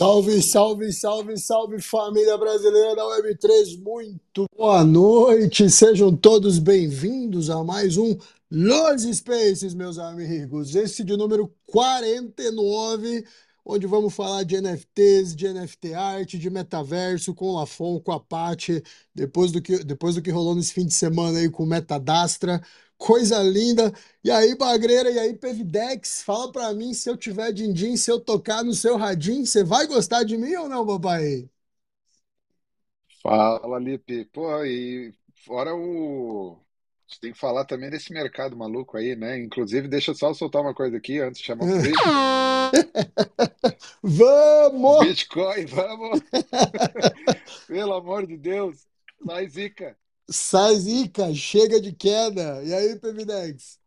Salve, salve, salve, salve família brasileira da Web3, muito boa noite, sejam todos bem-vindos a mais um Los Spaces, meus amigos. Esse de número 49, onde vamos falar de NFTs, de NFT art, de metaverso, com o Lafon, com a Paty, depois do que, depois do que rolou nesse fim de semana aí com o Metadastra. Coisa linda. E aí, Bagreira, e aí, Pevidex, fala pra mim se eu tiver din-din, se eu tocar no seu radinho, você vai gostar de mim ou não, papai? Fala, Lipe. Pô, e fora o. Gente tem que falar também desse mercado maluco aí, né? Inclusive, deixa eu só soltar uma coisa aqui antes de chamar o Felipe. Vamos! Bitcoin, vamos! Pelo amor de Deus, sai zica. Sai zica, chega de queda. E aí, Pevidex?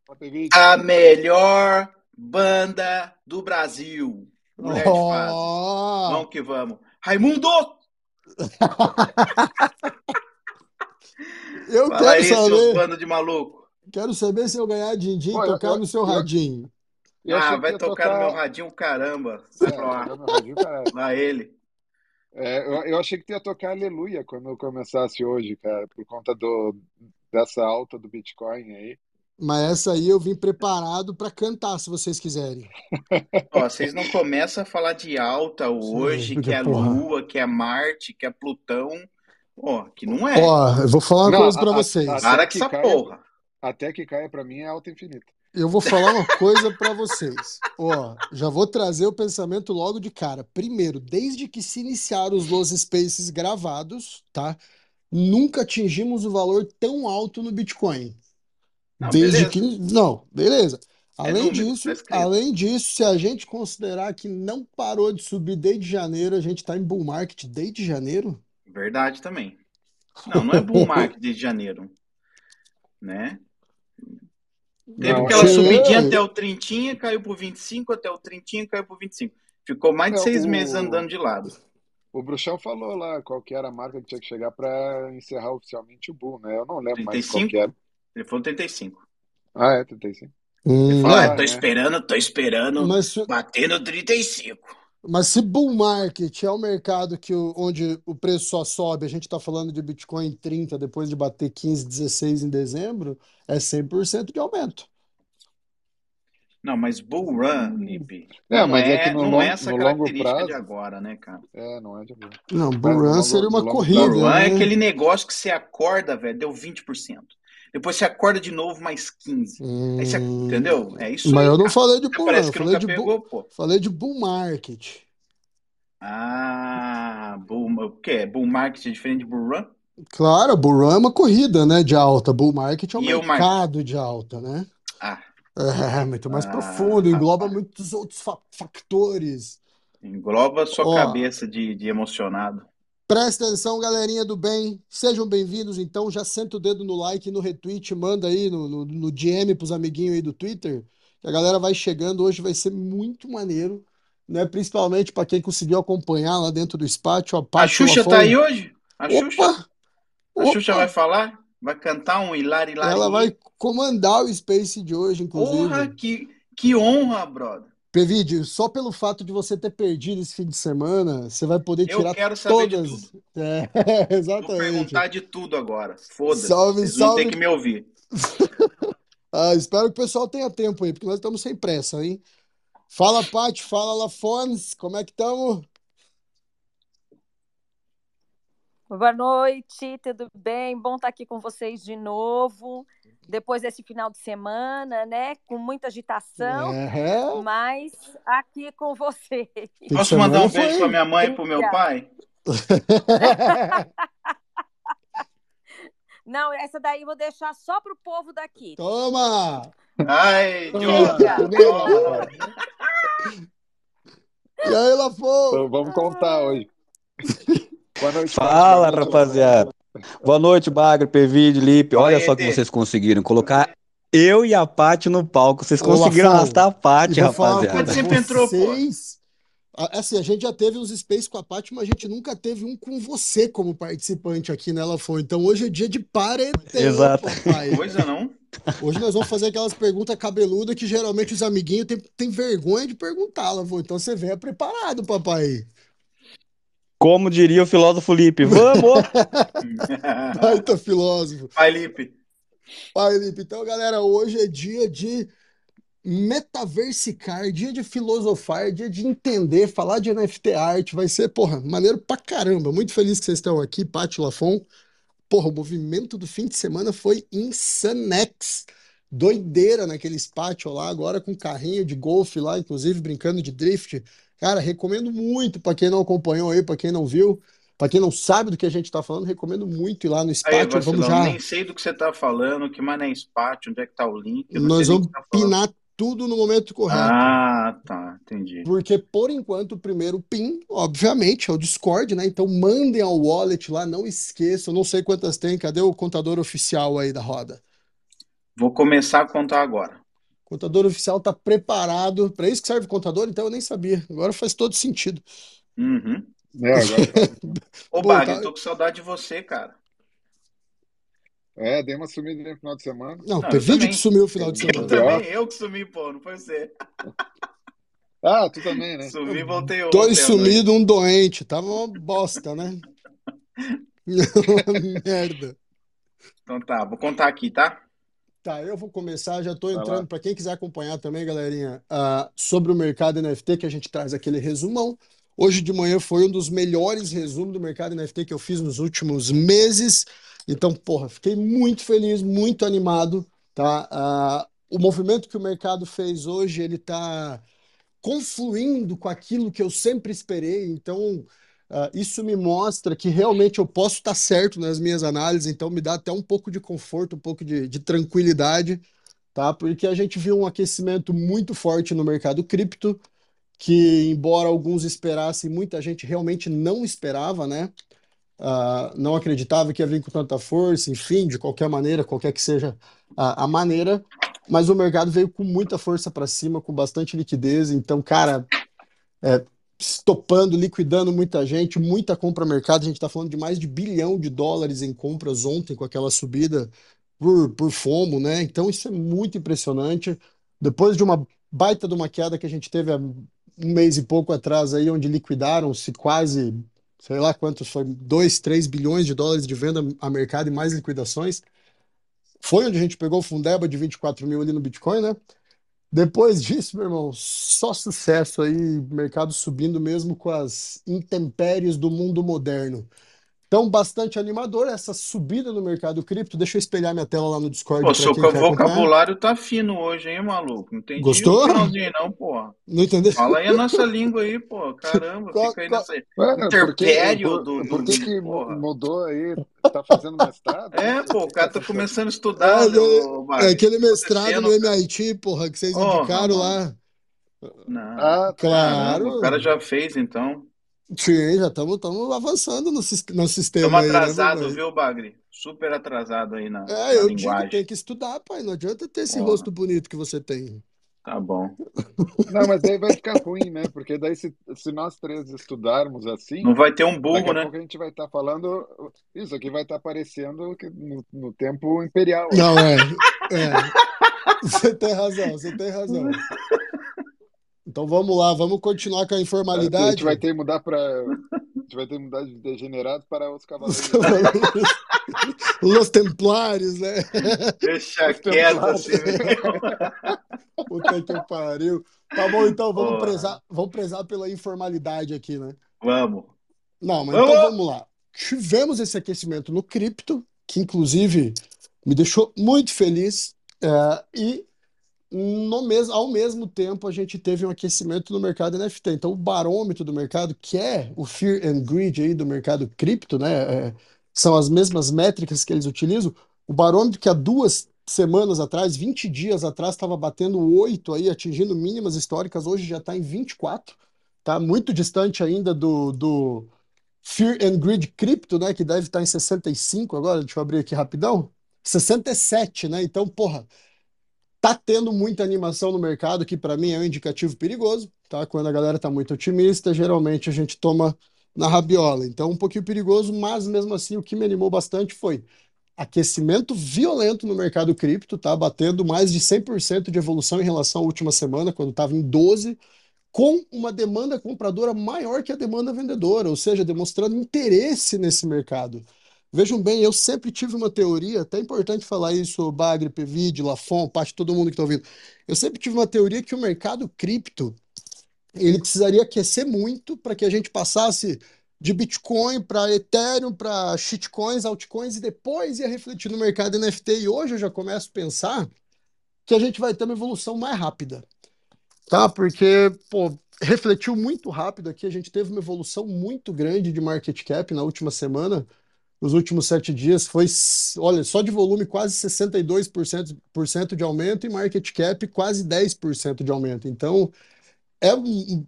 A melhor banda do Brasil. Mulher de fase. Ó! Vamos que vamos. Raimundo! Eu Fala quero aí, seus saber, bando de maluco. quero saber se eu ganhar din-din, eu, tocar eu, no seu eu, radinho. eu Ah, vai ia tocar no meu tocar. radinho, caramba. Sai É, pra lá. tocar radinho, cara. Lá ele. É, eu, eu achei que ia tocar Aleluia quando eu começasse hoje, cara, por conta do, dessa alta do Bitcoin aí. Mas essa aí eu vim preparado pra cantar, se vocês quiserem. Ó, vocês não começam a falar de alta hoje, Sim, que é porra. Lua, que é Marte, que é Plutão. Ó, que não é. Ó, eu vou falar uma Não, coisa pra a- a- vocês. Para que essa caia, porra. até que caia pra mim é alta infinita. Eu vou falar uma coisa pra vocês. Ó, já vou trazer o pensamento logo de cara. Primeiro, desde que se iniciaram os Los Spaces gravados, tá? Nunca atingimos o valor tão alto no Bitcoin. Não, Desde beleza. que. Não, beleza. É Além número, disso, além disso, se a gente considerar que não parou de subir desde janeiro, a gente tá em bull market desde janeiro? Verdade também. Não, não é bull market de janeiro. Né? Teve Não, aquela Sim. subidinha até o trintinha, caiu pro 25, até o trintinha, caiu pro 25. Ficou mais de É, seis o- meses andando de lado. O Bruxão falou lá qual que era a marca que tinha que chegar para encerrar oficialmente o Bull, né? Eu não lembro mais qual 35? que era. Ele falou 35. Ah, é, 35. Hum, Ele falou, é, ah, tô né? esperando, tô esperando mas, no 35. Mas se bull market é o mercado que o- onde o preço só sobe, a gente tá falando de Bitcoin 30 depois de bater 15, 16 em dezembro, é 100% de aumento. Não, mas bull run, Lipe, É, não mas é é, que no não long- é essa no longo característica prazo- de agora, né, cara? É, não é de agora. Não, bull run seria uma corrida, Bull run é né? aquele negócio que você acorda, velho, deu 20%. Depois você acorda de novo, mais 15%. Aí você, Hum, entendeu? É isso Mas aí, eu não cara. falei de bull parece que falei nunca de pegou, bull, pô. falei de bull market. Ah, bull, o quê? Bull market é diferente de bull run? Claro, bull run é uma corrida, né, de alta. Bull market é um E o mar- mercado de alta, né? Ah, É, muito mais Ah, profundo, engloba muitos outros fa- factores. engloba sua Ó. cabeça de, de emocionado. Presta atenção, galerinha do bem. Sejam bem-vindos, então. Já senta o dedo no like, no retweet, manda aí no, no, no DM pros amiguinhos aí do Twitter. Que a galera vai chegando. Hoje vai ser muito maneiro, né? Principalmente para quem conseguiu acompanhar lá dentro do Spátio. A A Xuxa tá aí hoje? A Xuxa? Opa! A Xuxa Opa! vai falar? Vai cantar um Hilar Hilar Ela vai comandar o Space de hoje, inclusive. Porra, que, que honra, brother. Pevide, só pelo fato de você ter perdido esse fim de semana, você vai poder Eu tirar quero saber de todas. tudo. É, Vou exatamente. perguntar de tudo agora. Foda-se. Salve, Vocês salve. que me ouvir. Ah, espero que o pessoal tenha tempo aí, porque nós estamos sem pressa, hein? Fala, Paty, fala, Lafons, como é que estamos? Boa noite, tudo bem? Bom estar aqui com vocês de novo, depois desse final de semana, né? Com muita agitação, É, mas aqui com vocês. Posso mandar um beijo pra minha mãe e pro meu pai? Não, essa daí eu vou deixar só pro povo daqui. Toma! Ai, Toma! Toma! E aí, Lafon? Então vamos contar hoje. Boa noite. Fala, Boa noite, rapaziada. Boa noite, Bagre, Pevide, Lipe. Olha aí, só que vocês conseguiram colocar eu e a Paty no palco. Vocês conseguiram Lafon, arrastar a Paty, rapaziada. coisa, sempre entrou, vocês... Assim, a gente já teve uns space com a Paty, mas a gente nunca teve um com você como participante aqui, né, Lafon? Então hoje é dia de paredão, Exato. papai. Coisa não? Hoje nós vamos fazer aquelas perguntas cabeludas que geralmente os amiguinhos têm, têm vergonha de perguntar, Lafon. Então você venha preparado, papai. Como diria o filósofo Lipe, vamos! Baita filósofo. Vai, Lipe. Vai, Lipe. Então, galera, hoje é dia de metaversicar, dia de filosofar, dia de entender, falar de NFT art. Vai ser, porra, maneiro pra caramba. Muito feliz que vocês estão aqui, Paty Lafon. Porra, o movimento do fim de semana foi insanex. Doideira naquele pátio lá, agora com carrinho de golfe lá, inclusive brincando de drift. Cara, recomendo muito pra quem não acompanhou aí, pra quem não viu, pra quem não sabe do que a gente tá falando, recomendo muito ir lá no Aí, Spátio. Vamos já. nem sei do que você tá falando, que mané é Spátio, onde é que tá o link, Nós vamos tá pinar tudo no momento correto. Ah, tá, entendi. Porque, por enquanto, o primeiro PIN, obviamente, é o Discord, né? Então mandem ao wallet lá, não esqueçam. Não sei quantas tem, cadê o contador oficial aí da roda? Vou começar a contar agora. O contador oficial tá preparado. Para isso que serve o contador? Então eu nem sabia. Agora faz todo sentido. Uhum. É, agora. Ô, Bagre, tá- tô com saudade de você, cara. É, dei uma sumida no final de semana. Não, Não, teve eu vídeo também. que sumiu o final de Eu Eu semana. também, eu que sumi, pô, não foi você. Ah, tu também, né? Sumi e voltei ontem Dois noite. sumidos, um doente. Tava uma bosta, né? Uma merda. Então tá, vou contar aqui, tá? Tá, eu vou começar, já estou entrando. Para quem quiser acompanhar também, galerinha, ah, sobre o mercado NFT, que a gente traz aquele resumão. Hoje de manhã foi um dos melhores resumos do mercado NFT que eu fiz nos últimos meses. Então, porra, fiquei muito feliz, muito animado, tá? Ah, o movimento que o mercado fez hoje, ele está confluindo com aquilo que eu sempre esperei. Então, uh, isso me mostra que realmente eu posso estar certo nas minhas análises. Então, me dá até um pouco de conforto, um pouco de, de tranquilidade, tá? Porque a gente viu um aquecimento muito forte no mercado cripto, que, embora alguns esperassem, muita gente realmente não esperava, né? Uh, não acreditava que ia vir com tanta força, enfim, de qualquer maneira, qualquer que seja a, a maneira, mas o mercado veio com muita força para cima, com bastante liquidez. Então, cara, é, estopando, liquidando muita gente, muita compra mercado. A gente está falando de mais de bilhão de dólares em compras ontem com aquela subida por, por FOMO, né? Então, isso é muito impressionante. Depois de uma baita de uma queda que a gente teve há um mês e pouco atrás aí, onde liquidaram-se quase, sei lá quantos foi, 2, 3 bilhões de dólares de venda a mercado e mais liquidações. Foi onde a gente pegou o Fundeba de 24 mil ali no Bitcoin, né? Depois disso, meu irmão, só sucesso aí, mercado subindo mesmo com as intempéries do mundo moderno. Então, bastante animador essa subida no mercado cripto. Deixa eu espelhar minha tela lá no Discord Pô, seu vocabulário tá fino hoje, hein, maluco? Não entendi Gostou? não, pô. Não entendeu? Fala aí a nossa língua aí, pô. Caramba, qual, fica aí qual... nessa interpério por, do, do... Por que, que mudou aí? Tá fazendo mestrado? É, pô, o cara tá começando a estudar. É, é aquele mestrado no MIT, porra, que vocês oh, indicaram lá. Não, ah, claro. o cara já fez, então. Sim, já estamos avançando no, no sistema. Estamos atrasados, né, viu, Bagre? Super atrasado aí na, é, na eu linguagem. digo, tem que estudar, pai. Não adianta ter esse Porra. rosto bonito que você tem. Tá bom. Não, mas aí vai ficar ruim, né? Porque daí se, se nós três estudarmos assim. Não vai ter um burro, daqui a né? pouco a gente vai estar tá falando. Isso aqui vai estar tá aparecendo no, no, tempo imperial. Não, é. é. Você tem razão, você tem razão. Então vamos lá, vamos continuar com a informalidade. A gente vai ter que mudar para. A gente vai ter que mudar de degenerado para os cavaleiros. Os templários, né? Deixa quieto assim. Puta que pariu. Tá bom, então vamos prezar, vamos prezar pela informalidade aqui, né? Vamos. Não, mas vamos. então vamos lá. Tivemos esse aquecimento no cripto, que inclusive me deixou muito feliz. É, e no mesmo, ao mesmo tempo a gente teve um aquecimento no mercado NFT. Então, o barômetro do mercado, que é o Fear and Greed aí do mercado cripto, né? É, são as mesmas métricas que eles utilizam. O barômetro que há duas semanas atrás, 20 dias atrás, estava batendo 8 aí, atingindo mínimas históricas, hoje já está em 24, tá muito distante ainda do, do Fear and Greed cripto, né? Que deve estar tá em 65 agora, deixa eu abrir aqui rapidão. 67, né? Então, porra Tá tendo muita animação no mercado, que para mim é um indicativo perigoso, tá? Quando a galera tá muito otimista, geralmente a gente toma na rabiola. Então, um pouquinho perigoso, mas mesmo assim o que me animou bastante foi aquecimento violento no mercado cripto, tá? Batendo mais de 100% de evolução em relação à última semana, quando estava em 12, com uma demanda compradora maior que a demanda vendedora, ou seja, demonstrando interesse nesse mercado. Vejam bem, eu sempre tive uma teoria, até é importante falar isso, Bagre, Pvid, Lafon, parte todo mundo que está ouvindo. Eu sempre tive uma teoria que o mercado cripto ele precisaria aquecer muito para que a gente passasse de Bitcoin para Ethereum, para shitcoins, altcoins e depois ia refletir no mercado NFT. E hoje eu já começo a pensar que a gente vai ter uma evolução mais rápida, tá? Porque, pô, refletiu muito rápido aqui, a gente teve uma evolução muito grande de market cap na última semana nos últimos sete dias foi, olha, só de volume quase 62% por cento de aumento e market cap quase 10% de aumento. Então, é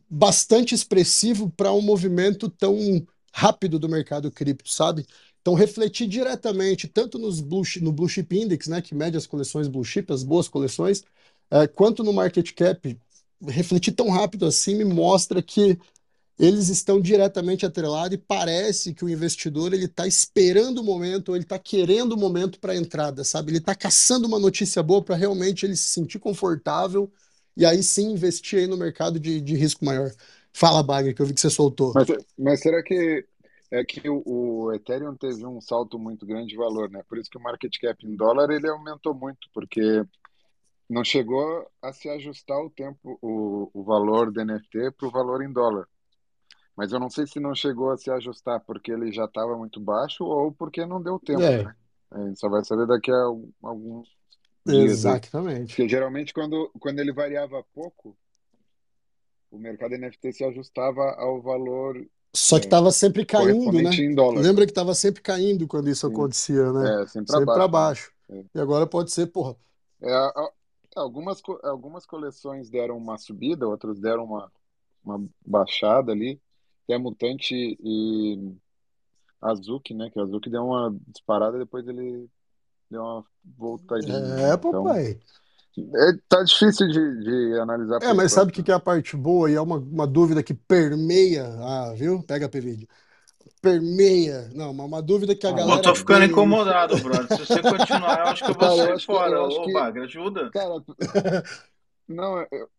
bastante expressivo para um movimento tão rápido do mercado cripto, sabe? Então, refletir diretamente, tanto nos blue, no Blue Chip Index, né, que mede as coleções Blue Chip, as boas coleções, é, quanto no market cap, refletir tão rápido assim me mostra que eles estão diretamente atrelados e parece que o investidor ele está esperando o momento, ele está querendo o momento para a entrada, sabe? Ele está caçando uma notícia boa para realmente ele se sentir confortável e aí sim investir aí no mercado de, de risco maior. Fala, Bagger, que eu vi que você soltou. Mas, mas será que é que o, o, Ethereum teve um salto muito grande de valor, né? Por isso que o market cap em dólar ele aumentou muito, porque não chegou a se ajustar o tempo, o, o valor do NFT para o valor em dólar. Mas eu não sei se não chegou a se ajustar porque ele já estava muito baixo ou porque não deu tempo, É, né? A gente só vai saber daqui a alguns dias aí. Exatamente. Porque geralmente quando, quando ele variava pouco, o mercado NFT se ajustava ao valor Só que é, estava sempre caindo, né? Lembra que estava sempre caindo quando isso Sim. acontecia, né? É, sempre Sempre para abaixo, né? baixo. E agora pode ser, porra. É, algumas, algumas coleções deram uma subida, outras deram uma, uma baixada ali. Tem a Mutante e Azuki, né? Que Azuki deu uma disparada, depois ele deu uma voltadinha, É? Então, papai. é, tá difícil de, de analisar É, mas sabe o que que é a parte boa? E é uma, uma dúvida que permeia. Ah, viu? Pega a vídeo. Permeia. Não, uma, uma dúvida que a Ah, Eu galera tô ficando tem incomodado, brother. Se você continuar, eu acho que eu vou Cara, eu sair que, fora. eu Ô, que, Bagre, ajuda. cara, não, eu,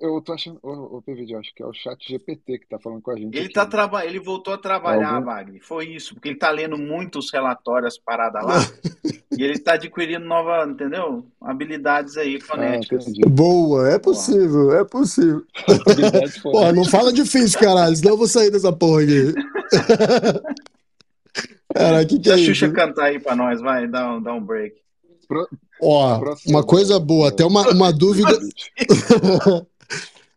eu tô achando, ô, ô, PVD, eu acho que é o chat GPT que tá falando com a gente Ele aqui, tá né? traba... ele voltou a É trabalhar, algum, Wagner. Foi isso, porque ele tá lendo muitos relatórios paradas lá e ele tá adquirindo nova, entendeu? Habilidades aí ah, fonéticas. entendi. Boa, é Porra. possível, é possível. Porra, não fala difícil, caralho, senão eu vou sair dessa porra aqui. Cara, o que que Deixa é a Xuxa isso? cantar aí pra nós, vai, dá um, dá um break. Pro, Ó, uma proceda, coisa boa, até é, uma, uma dúvida,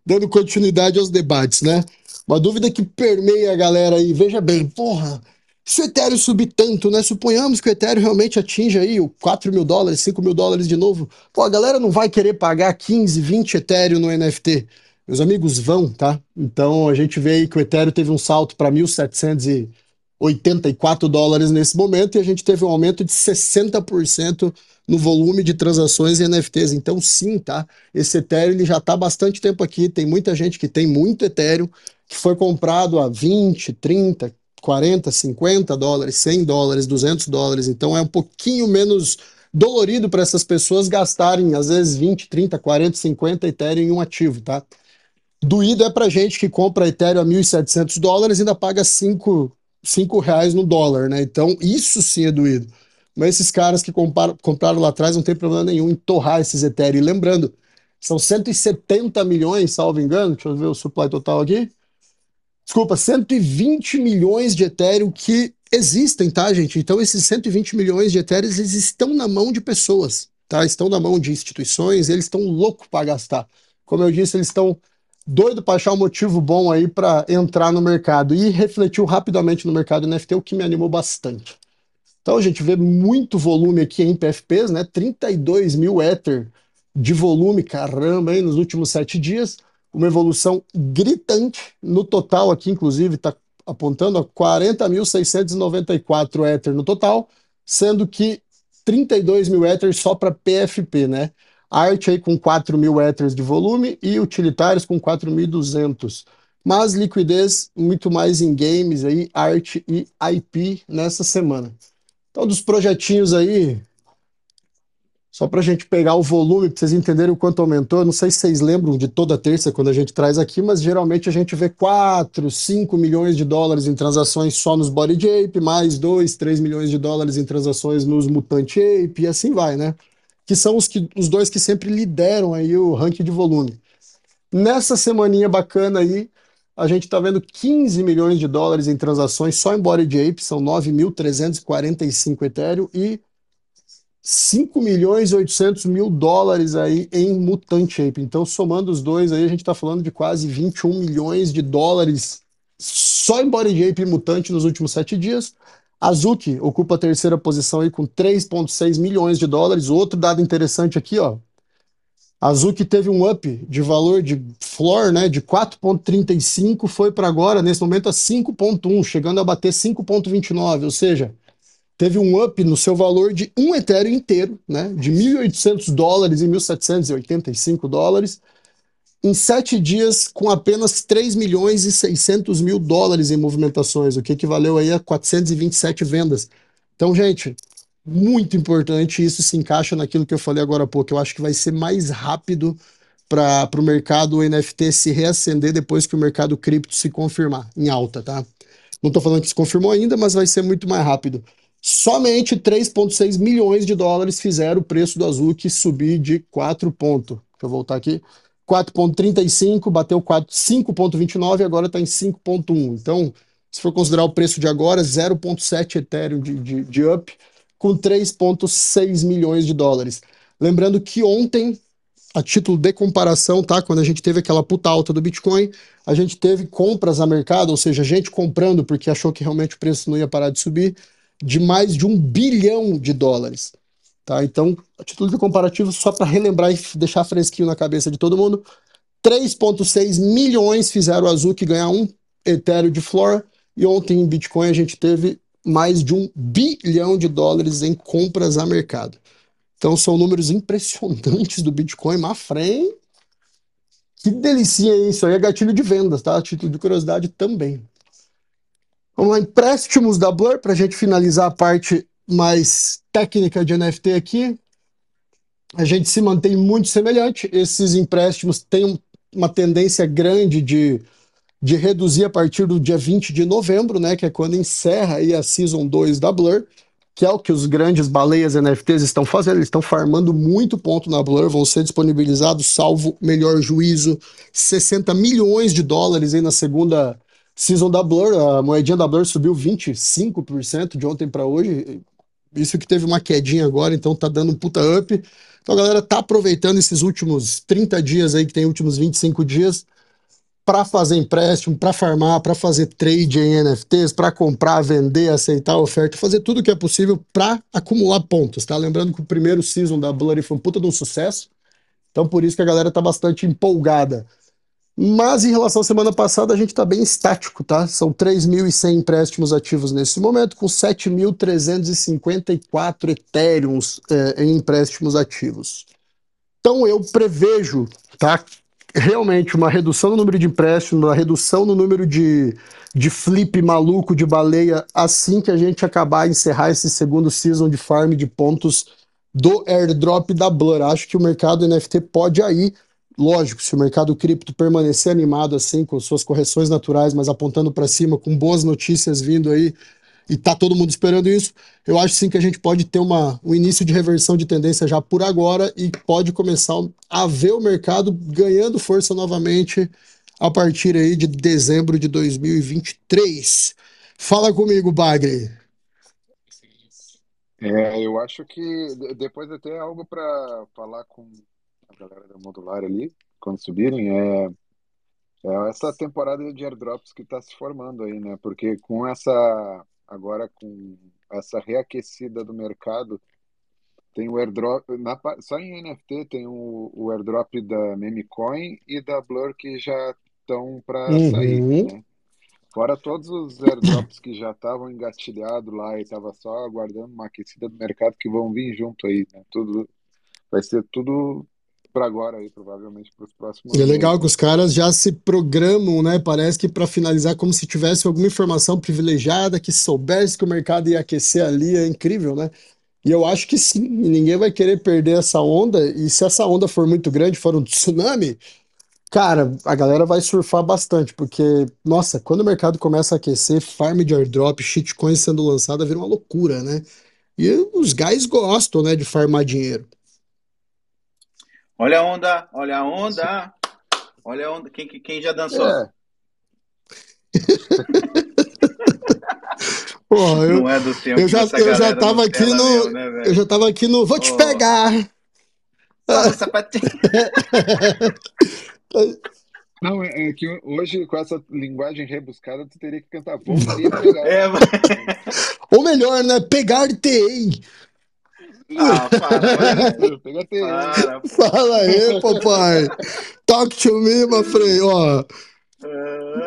dando continuidade aos debates, né? Uma dúvida que permeia a galera aí. Veja bem, porra, se o Ethereum subir tanto, né? Suponhamos que o Ethereum realmente atinja aí o 4 mil dólares, 5 mil dólares de novo. Pô, a galera não vai querer pagar 15, 20 Ethereum no NFT. Meus amigos vão, tá? Então a gente vê aí que o Ethereum teve um salto para 1.784 dólares nesse momento e a gente teve um aumento de 60% no volume de transações em NFTs. Então, sim, tá? Esse Ethereum ele já está bastante tempo aqui. Tem muita gente que tem muito Ethereum que foi comprado a 20, 30, 40, 50 dólares, 100 dólares, 200 dólares. Então, é um pouquinho menos dolorido para essas pessoas gastarem, às vezes, 20, 30, 40, 50 Ethereum em um ativo, tá? Doído é para gente que compra Ethereum a 1.700 dólares e ainda paga 5, 5 reais no dólar, né? Então, isso sim é doído. Mas esses caras que compraram, compraram lá atrás não tem problema nenhum em torrar esses Ethereum. E lembrando, são 170 milhões, salvo engano, deixa eu ver o supply total aqui. Desculpa, 120 milhões de Ethereum que existem, tá, gente? Então, esses 120 milhões de Ethereum, eles estão na mão de pessoas, tá? Estão na mão de instituições, eles estão loucos para gastar. Como eu disse, eles estão doidos para achar um motivo bom aí para entrar no mercado. E refletiu rapidamente no mercado NFT, o que me animou bastante. Então, a gente vê muito volume aqui em PFPs, né? 32 mil Ether de volume, caramba, aí nos últimos sete dias. Uma evolução gritante. No total aqui, inclusive, está apontando a 40.694 Ether no total, sendo que 32 mil Ether só para PFP, né? Arte aí com 4 mil Ethers de volume e utilitários com 4.200. Mas liquidez muito mais em games aí, arte e IP nessa semana. Então, dos projetinhos aí, só para a gente pegar o volume, para vocês entenderem o quanto aumentou. Não sei se vocês lembram de toda terça quando a gente traz aqui, mas geralmente a gente vê 4, 5 milhões de dólares em transações só nos Body Ape, mais 2, 3 milhões de dólares em transações nos Mutant Ape, e assim vai, né? Que são os, que, os dois que sempre lideram aí o ranking de volume. Nessa semaninha bacana aí, a gente está vendo 15 milhões de dólares em transações só em Body Ape, são 9.345 Ethereum e 5 milhões e 800 mil dólares aí em Mutant Ape. Então, somando os dois aí, a gente está falando de quase 21 milhões de dólares só em Body Ape e Mutante nos últimos sete dias. Azuki ocupa a terceira posição aí com 3,6 milhões de dólares. Outro dado interessante aqui, ó. Azuki teve um up de valor de floor, né, de 4,35, foi para agora, nesse momento, a 5,1, chegando a bater 5,29, ou seja, teve um up no seu valor de um Ethereum inteiro, né, de 1.800 dólares e 1.785 dólares, em sete dias com apenas 3 milhões e 600 mil dólares em movimentações, o que equivaleu aí a 427 vendas. Então, gente, muito importante, isso se encaixa naquilo que eu falei agora há pouco. Eu acho que vai ser mais rápido para o mercado NFT se reacender depois que o mercado cripto se confirmar em alta, tá? Não estou falando que se confirmou ainda, mas vai ser muito mais rápido. Somente 3,6 milhões de dólares fizeram o preço do Azuki subir de 4 pontos. Deixa eu voltar aqui. 4,35, bateu 5,29 e agora está em 5,1. Então, se for considerar o preço de agora, 0,7 Ethereum de, de, de up com 3,6 milhões de dólares. Lembrando que ontem, a título de comparação, tá? Quando a gente teve aquela puta alta do Bitcoin, a gente teve compras a mercado, ou seja, gente comprando porque achou que realmente o preço não ia parar de subir, de mais de um bilhão de dólares. Tá? Então, de comparativo, só para relembrar e deixar fresquinho na cabeça de todo mundo, 3,6 milhões fizeram o Azuki ganhar um Ethereum de Flora, e ontem em Bitcoin a gente teve mais de um bilhão de dólares em compras a mercado. Então são números impressionantes do Bitcoin, Mafrem. Que delícia isso aí, é gatilho de vendas, tá? A título de curiosidade também. Vamos lá, empréstimos da Blur, para a gente finalizar a parte mais técnica de NFT aqui. A gente se mantém muito semelhante. Esses empréstimos têm uma tendência grande de de reduzir a partir do dia 20 de novembro, né, que é quando encerra aí a Season 2 da Blur, que é o que os grandes baleias NFTs estão fazendo, eles estão farmando muito ponto na Blur, vão ser disponibilizados, salvo melhor juízo, 60 milhões de dólares aí na segunda Season da Blur, a moedinha da Blur subiu 25% de ontem para hoje, isso que teve uma quedinha agora, então tá dando um puta up, então a galera tá aproveitando esses últimos 30 dias aí, que tem últimos 25 dias, para fazer empréstimo, para farmar, para fazer trade em NFTs, para comprar, vender, aceitar oferta, fazer tudo o que é possível para acumular pontos, tá? Lembrando que o primeiro season da Blurry foi um puta de um sucesso, então por isso que a galera tá bastante empolgada. Mas em relação à semana passada, a gente tá bem estático, tá? São 3.100 empréstimos ativos nesse momento, com 7.354 Ethereums é, em empréstimos ativos. Então eu prevejo, tá? realmente uma redução no número de empréstimos, uma redução no número de, de flip maluco de baleia assim que a gente acabar encerrar esse segundo season de farm de pontos do airdrop da Blur. Acho que o mercado NFT pode aí, lógico, se o mercado cripto permanecer animado assim, com suas correções naturais, mas apontando para cima, com boas notícias vindo aí e tá todo mundo esperando isso, eu acho sim que a gente pode ter uma, um início de reversão de tendência já por agora e pode começar a ver o mercado ganhando força novamente a partir aí de dezembro de 2023. Fala comigo, Bagre. É, eu acho que depois até algo para falar com a galera da Modular ali, quando subirem, é, é essa temporada de airdrops que está se formando aí, né? Porque com essa agora com essa reaquecida do mercado, tem o airdrop, na, só em NFT tem o, o airdrop da Memecoin e da Blur que já estão para uhum. sair, né? Fora todos os airdrops que já estavam engatilhados lá e estava só aguardando uma aquecida do mercado que vão vir junto aí, né? Tudo vai ser tudo para agora aí, provavelmente para os próximos. E é legal que os caras já se programam, né? Parece que para finalizar, como se tivesse alguma informação privilegiada, que soubesse que o mercado ia aquecer ali, é incrível, né? E eu acho que sim, ninguém vai querer perder essa onda, e se essa onda for muito grande, for um tsunami, cara, a galera vai surfar bastante, porque, nossa, quando o mercado começa a aquecer, farm de airdrop, shitcoin sendo lançada, vira uma loucura, né? E os guys gostam, né, de farmar dinheiro. Olha a onda, olha a onda. Olha a onda. Quem, quem já dançou? É. Pô, eu, não é do tempo eu já, eu já tava aqui no. Mesmo, né, eu já tava aqui no. Vou te pegar! Não, é, é, que hoje, com essa linguagem rebuscada, tu teria que cantar Vou pegar. É, mas... Ou melhor, né? Pegar-te-ei. Ah, para, para, Fala aí, papai. Talk to me, my friend. Ó.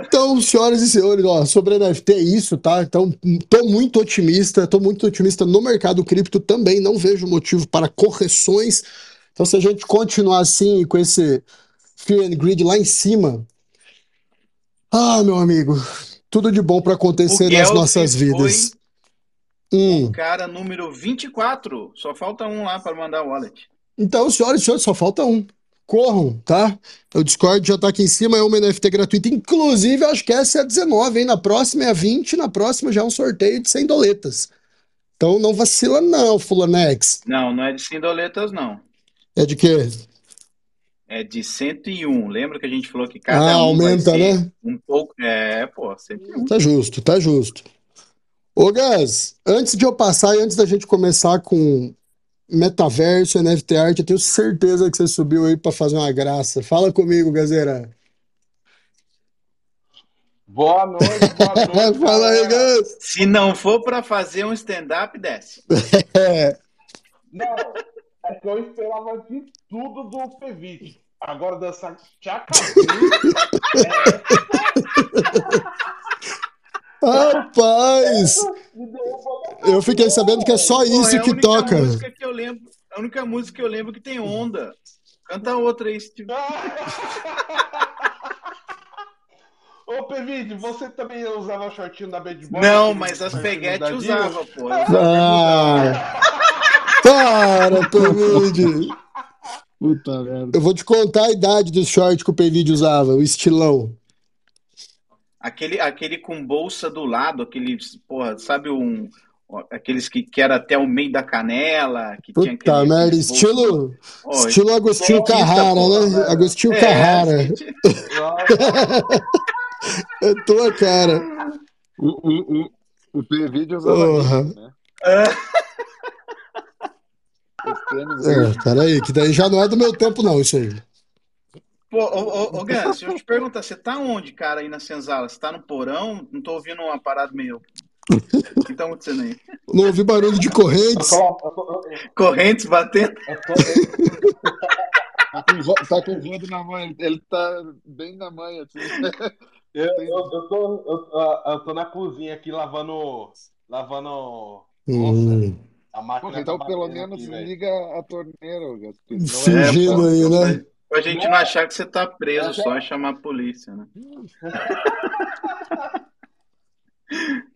Então, senhoras e senhores, ó, sobre NFT é isso, tá? Então, tô muito otimista, tô muito otimista no mercado cripto também, não vejo motivo para correções. Então, se a gente continuar assim, com esse Fear and Greed lá em cima, ah, meu amigo, tudo de bom para acontecer nas nossas vidas. Foi Hum. O cara número 24. Só falta um lá para mandar o wallet. Então, senhoras e senhores, só falta um. Corram, tá? O Discord já tá aqui em cima, é uma NFT gratuita. Inclusive, acho que essa é a 19, hein? Na próxima é a 20, na próxima já é um sorteio de 100 doletas. Então não vacila não, Fulanex. Não, não é de 100 doletas, não. É de quê? É de 101. Lembra que a gente falou que cada ah, um aumenta, né? Um pouco. É, pô, 101. Tá justo, tá justo. Ô, Gás, antes de eu passar e antes da gente começar com metaverso, NFT art, eu tenho certeza que você subiu aí pra fazer uma graça. Fala comigo, Gazeira. Boa noite, boa noite, Fala aí. Gus. Se não for pra fazer um stand-up, desce. É, Não, é que eu esperava de tudo do P20. Agora dançar tchacazinho. rapaz, eu fiquei sabendo que é só Pô, isso é a que única toca. música que eu lembro. A única música que eu lembro que tem onda. Canta outra aí, se tiver. Ô, P20, você também usava shortinho da Bad Boy? Não, mas as shortinho peguete da Adidas? usava, pô. Ah, para, Pevide. Puta merda. Eu vou te contar a idade dos shorts que o Pevide usava, o estilão. Aquele, aquele com bolsa do lado, aquele, porra, sabe um. Aqueles que, que era até o meio da canela, que tinha Puta aquele, merda, estilo, Ó, estilo Agostinho Carrara, porra, né? Agostinho É, Carrara. Nossa, É tua cara. O, o, o, o P-Video usava Porra. isso, né? Tênis É, peraí, que daí já não é do meu tempo, não, isso aí. Pô, ô, ô, ô Gans, deixa eu te perguntar, você tá onde, cara, aí na senzala? Você tá no porão? Não tô ouvindo uma parada meio. O que tá acontecendo aí? Não ouvi barulho de correntes. Correntes batendo? Tá com, tá o rodo na mão, ele, tá bem na mãe, assim. eu, eu, eu tô, eu, eu tô na cozinha aqui lavando, lavando Hum, a máquina. Porra, então tá pelo menos aqui, liga a torneira, é- fingindo pô, aí, né? Pra gente não achar que você tá preso só e chamar a polícia, né?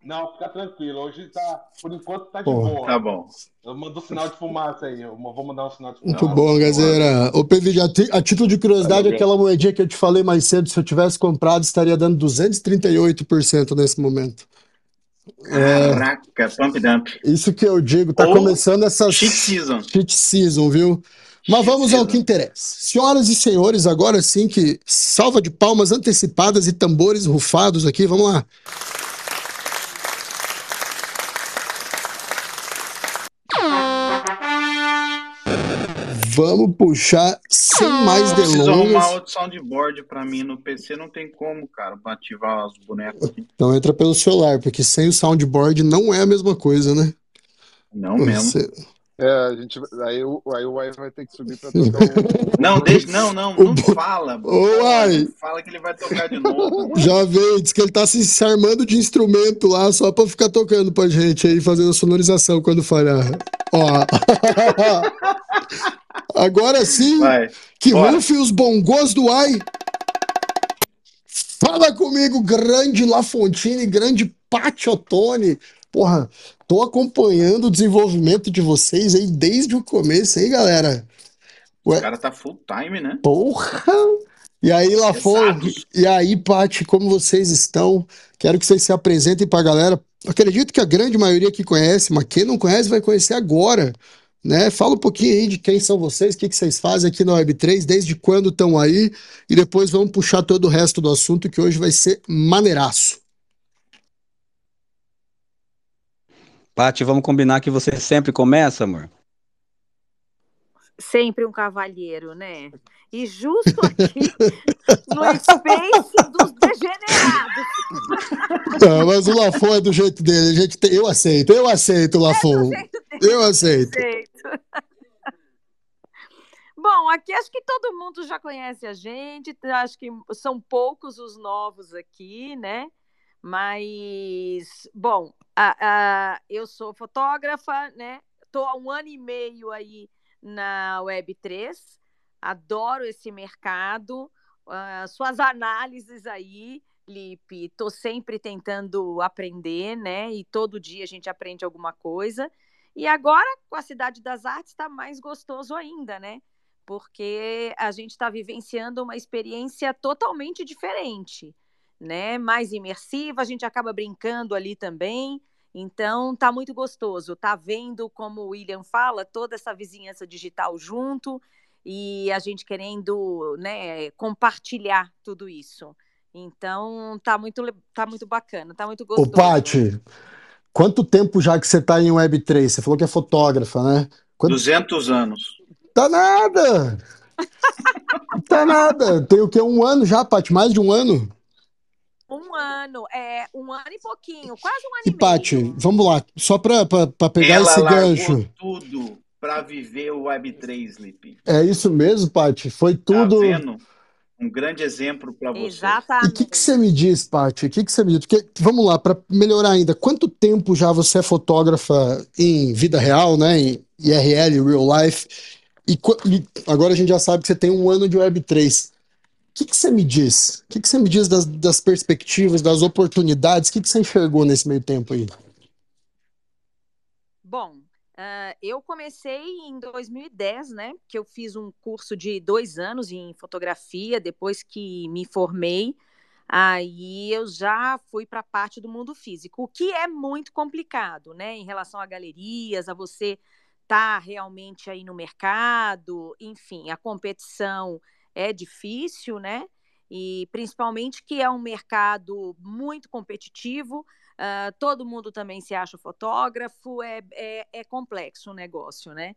Não, fica tranquilo. Hoje tá, por enquanto tá de Porra. boa. Tá bom. Eu mando um sinal de fumaça aí. Eu vou mandar um sinal de fumaça. Muito bom, Gazeira. Ô, Pevide, a, título de curiosidade, Valeu, aquela moedinha que eu te falei mais cedo, se eu tivesse comprado, estaria dando 238% nesse momento. É, Caraca, pump dump. isso que eu digo, tá Ou começando essa Cheat season. cheat season, viu? Mas vamos ao que interessa. Senhoras e senhores, agora sim que salva de palmas antecipadas e tambores rufados aqui, vamos lá. Vamos puxar sem mais Preciso arrumar delongas. outro soundboard pra mim no PC, não tem como, cara, ativar os bonecos aqui. Então entra pelo celular, porque sem o soundboard não é a mesma coisa, né? Não mesmo. É, a gente, aí, o, aí o Wi vai ter que subir pra tocar o. Não, deixa, não, não, não fala. Ô, uai. Fala que ele vai tocar de novo. Já veio, diz que ele tá se se armando de instrumento lá só pra ficar tocando pra gente aí, fazendo a sonorização quando falhar. Ó. Agora sim, Vai. que rufe os bongos do ai. Fala comigo, grande Lafontine, grande Pati Ottoni. Porra, tô acompanhando o desenvolvimento de vocês aí desde o começo, aí, galera. O Ué, cara tá full time, né? Porra! E aí, Lafon, e aí, Paty, como vocês estão? Quero que vocês se apresentem pra galera. Acredito que a grande maioria que conhece, mas quem não conhece vai conhecer agora, né? Fala um pouquinho aí de quem são vocês, o que que vocês fazem aqui na Web3, desde quando estão aí, e depois vamos puxar todo o resto do assunto, que hoje vai ser maneiraço. Paty, vamos combinar que você sempre começa, amor? Sempre um cavalheiro, né? E justo aqui no Space dos Degenerados. Não, mas o Lafon é do jeito dele, a gente tem- eu aceito, eu aceito, Lafon. Eu aceito. Bom, aqui acho que todo mundo já conhece a gente, acho que são poucos os novos aqui, né? Mas, bom, a- a- eu sou fotógrafa, né? Estou há um ano e meio aí na Web3, adoro esse mercado, ah, suas análises aí, Lipe, estou sempre tentando aprender, né? E todo dia a gente aprende alguma coisa. E agora, com a Cidade das Artes, está mais gostoso ainda, né? Porque a gente está vivenciando uma experiência totalmente diferente, né? Mais imersiva, a gente acaba brincando ali também. Então, tá muito gostoso. Tá vendo, como o William fala, toda essa vizinhança digital junto e a gente querendo, né, compartilhar tudo isso. Então, tá muito, tá muito bacana, tá muito Ô, gostoso. Paty, quanto tempo já que você tá em Web3? Você falou que é fotógrafa, né? Quanto- 200 anos. Tá nada! Tá nada! Tem o quê? Um ano já, Paty? Mais de um ano? Um ano, é um ano e pouquinho, quase um ano E, e Paty, meio. vamos lá, só pra pegar Ela esse gancho. tudo para viver o Web3, Lipe. É isso mesmo, Paty? Foi Tá tudo. vendo? Um grande exemplo para você. E o Exatamente. que, que você me diz, Paty? O que, que você me diz? Porque, vamos lá, para melhorar ainda, quanto tempo já você é fotógrafa em vida real, né? Em IRL, real life? E, e agora a gente já sabe que você tem um ano de Web3. Que, que você me diz? O que, que você me diz das, das perspectivas, das oportunidades? O que, que você enxergou nesse meio tempo aí? Bom, ah, eu comecei em 2010, né? Que eu fiz um curso de dois anos em fotografia, depois que me formei, aí eu já fui para a parte do mundo físico, o que é muito complicado, né? Em relação a galerias, a você estar realmente aí no mercado, enfim, a competição é difícil, né? E principalmente que é um mercado muito competitivo. Uh, todo mundo também se acha fotógrafo, é, é, é, complexo o negócio, né?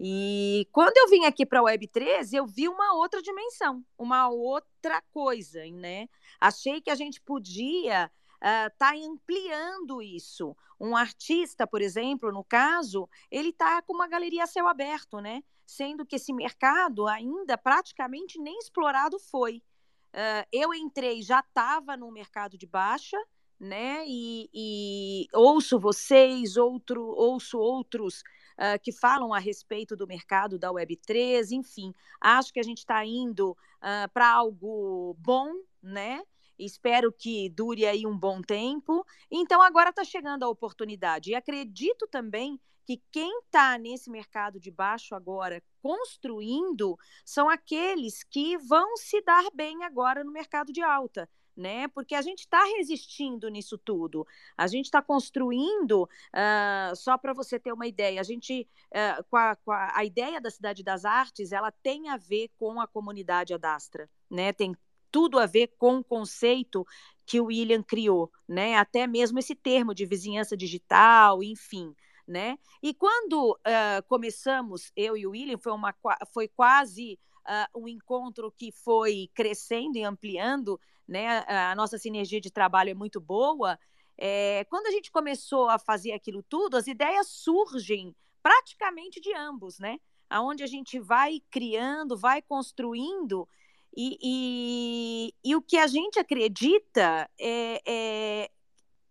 E quando eu vim aqui para a Web3, eu vi uma outra dimensão, uma outra coisa, né? Achei que a gente podia estar uh, tá ampliando isso. Um artista, por exemplo, no caso, ele está com uma galeria a céu aberto, né? Sendo que esse mercado ainda praticamente nem explorado foi. Uh, eu entrei, já estava no mercado de baixa, né? E, e, ouço vocês, outro, ouço outros uh, que falam a respeito do mercado da Web3, enfim, acho que a gente está indo uh, para algo bom, né? Espero que dure aí um bom tempo. Então, agora está chegando a oportunidade. E acredito também que quem está nesse mercado de baixo agora construindo são aqueles que vão se dar bem agora no mercado de alta né? Porque a gente está resistindo nisso tudo. A gente está construindo, uh, só para você ter uma ideia, a gente, uh, com, a, com a, a, ideia da Cidade das Artes, ela tem a ver com a comunidade Adastra, né? Tem tudo a ver com o conceito que o William criou, né? Até mesmo esse termo de vizinhança digital, enfim. Né? E quando uh, começamos, eu e o William, foi, uma, foi quase um encontro que foi crescendo e ampliando, né? A nossa sinergia de trabalho é muito boa. É, quando a gente começou a fazer aquilo tudo, as ideias surgem praticamente de ambos, né? Aonde a gente vai criando, vai construindo, e, e, e o que a gente acredita é, é,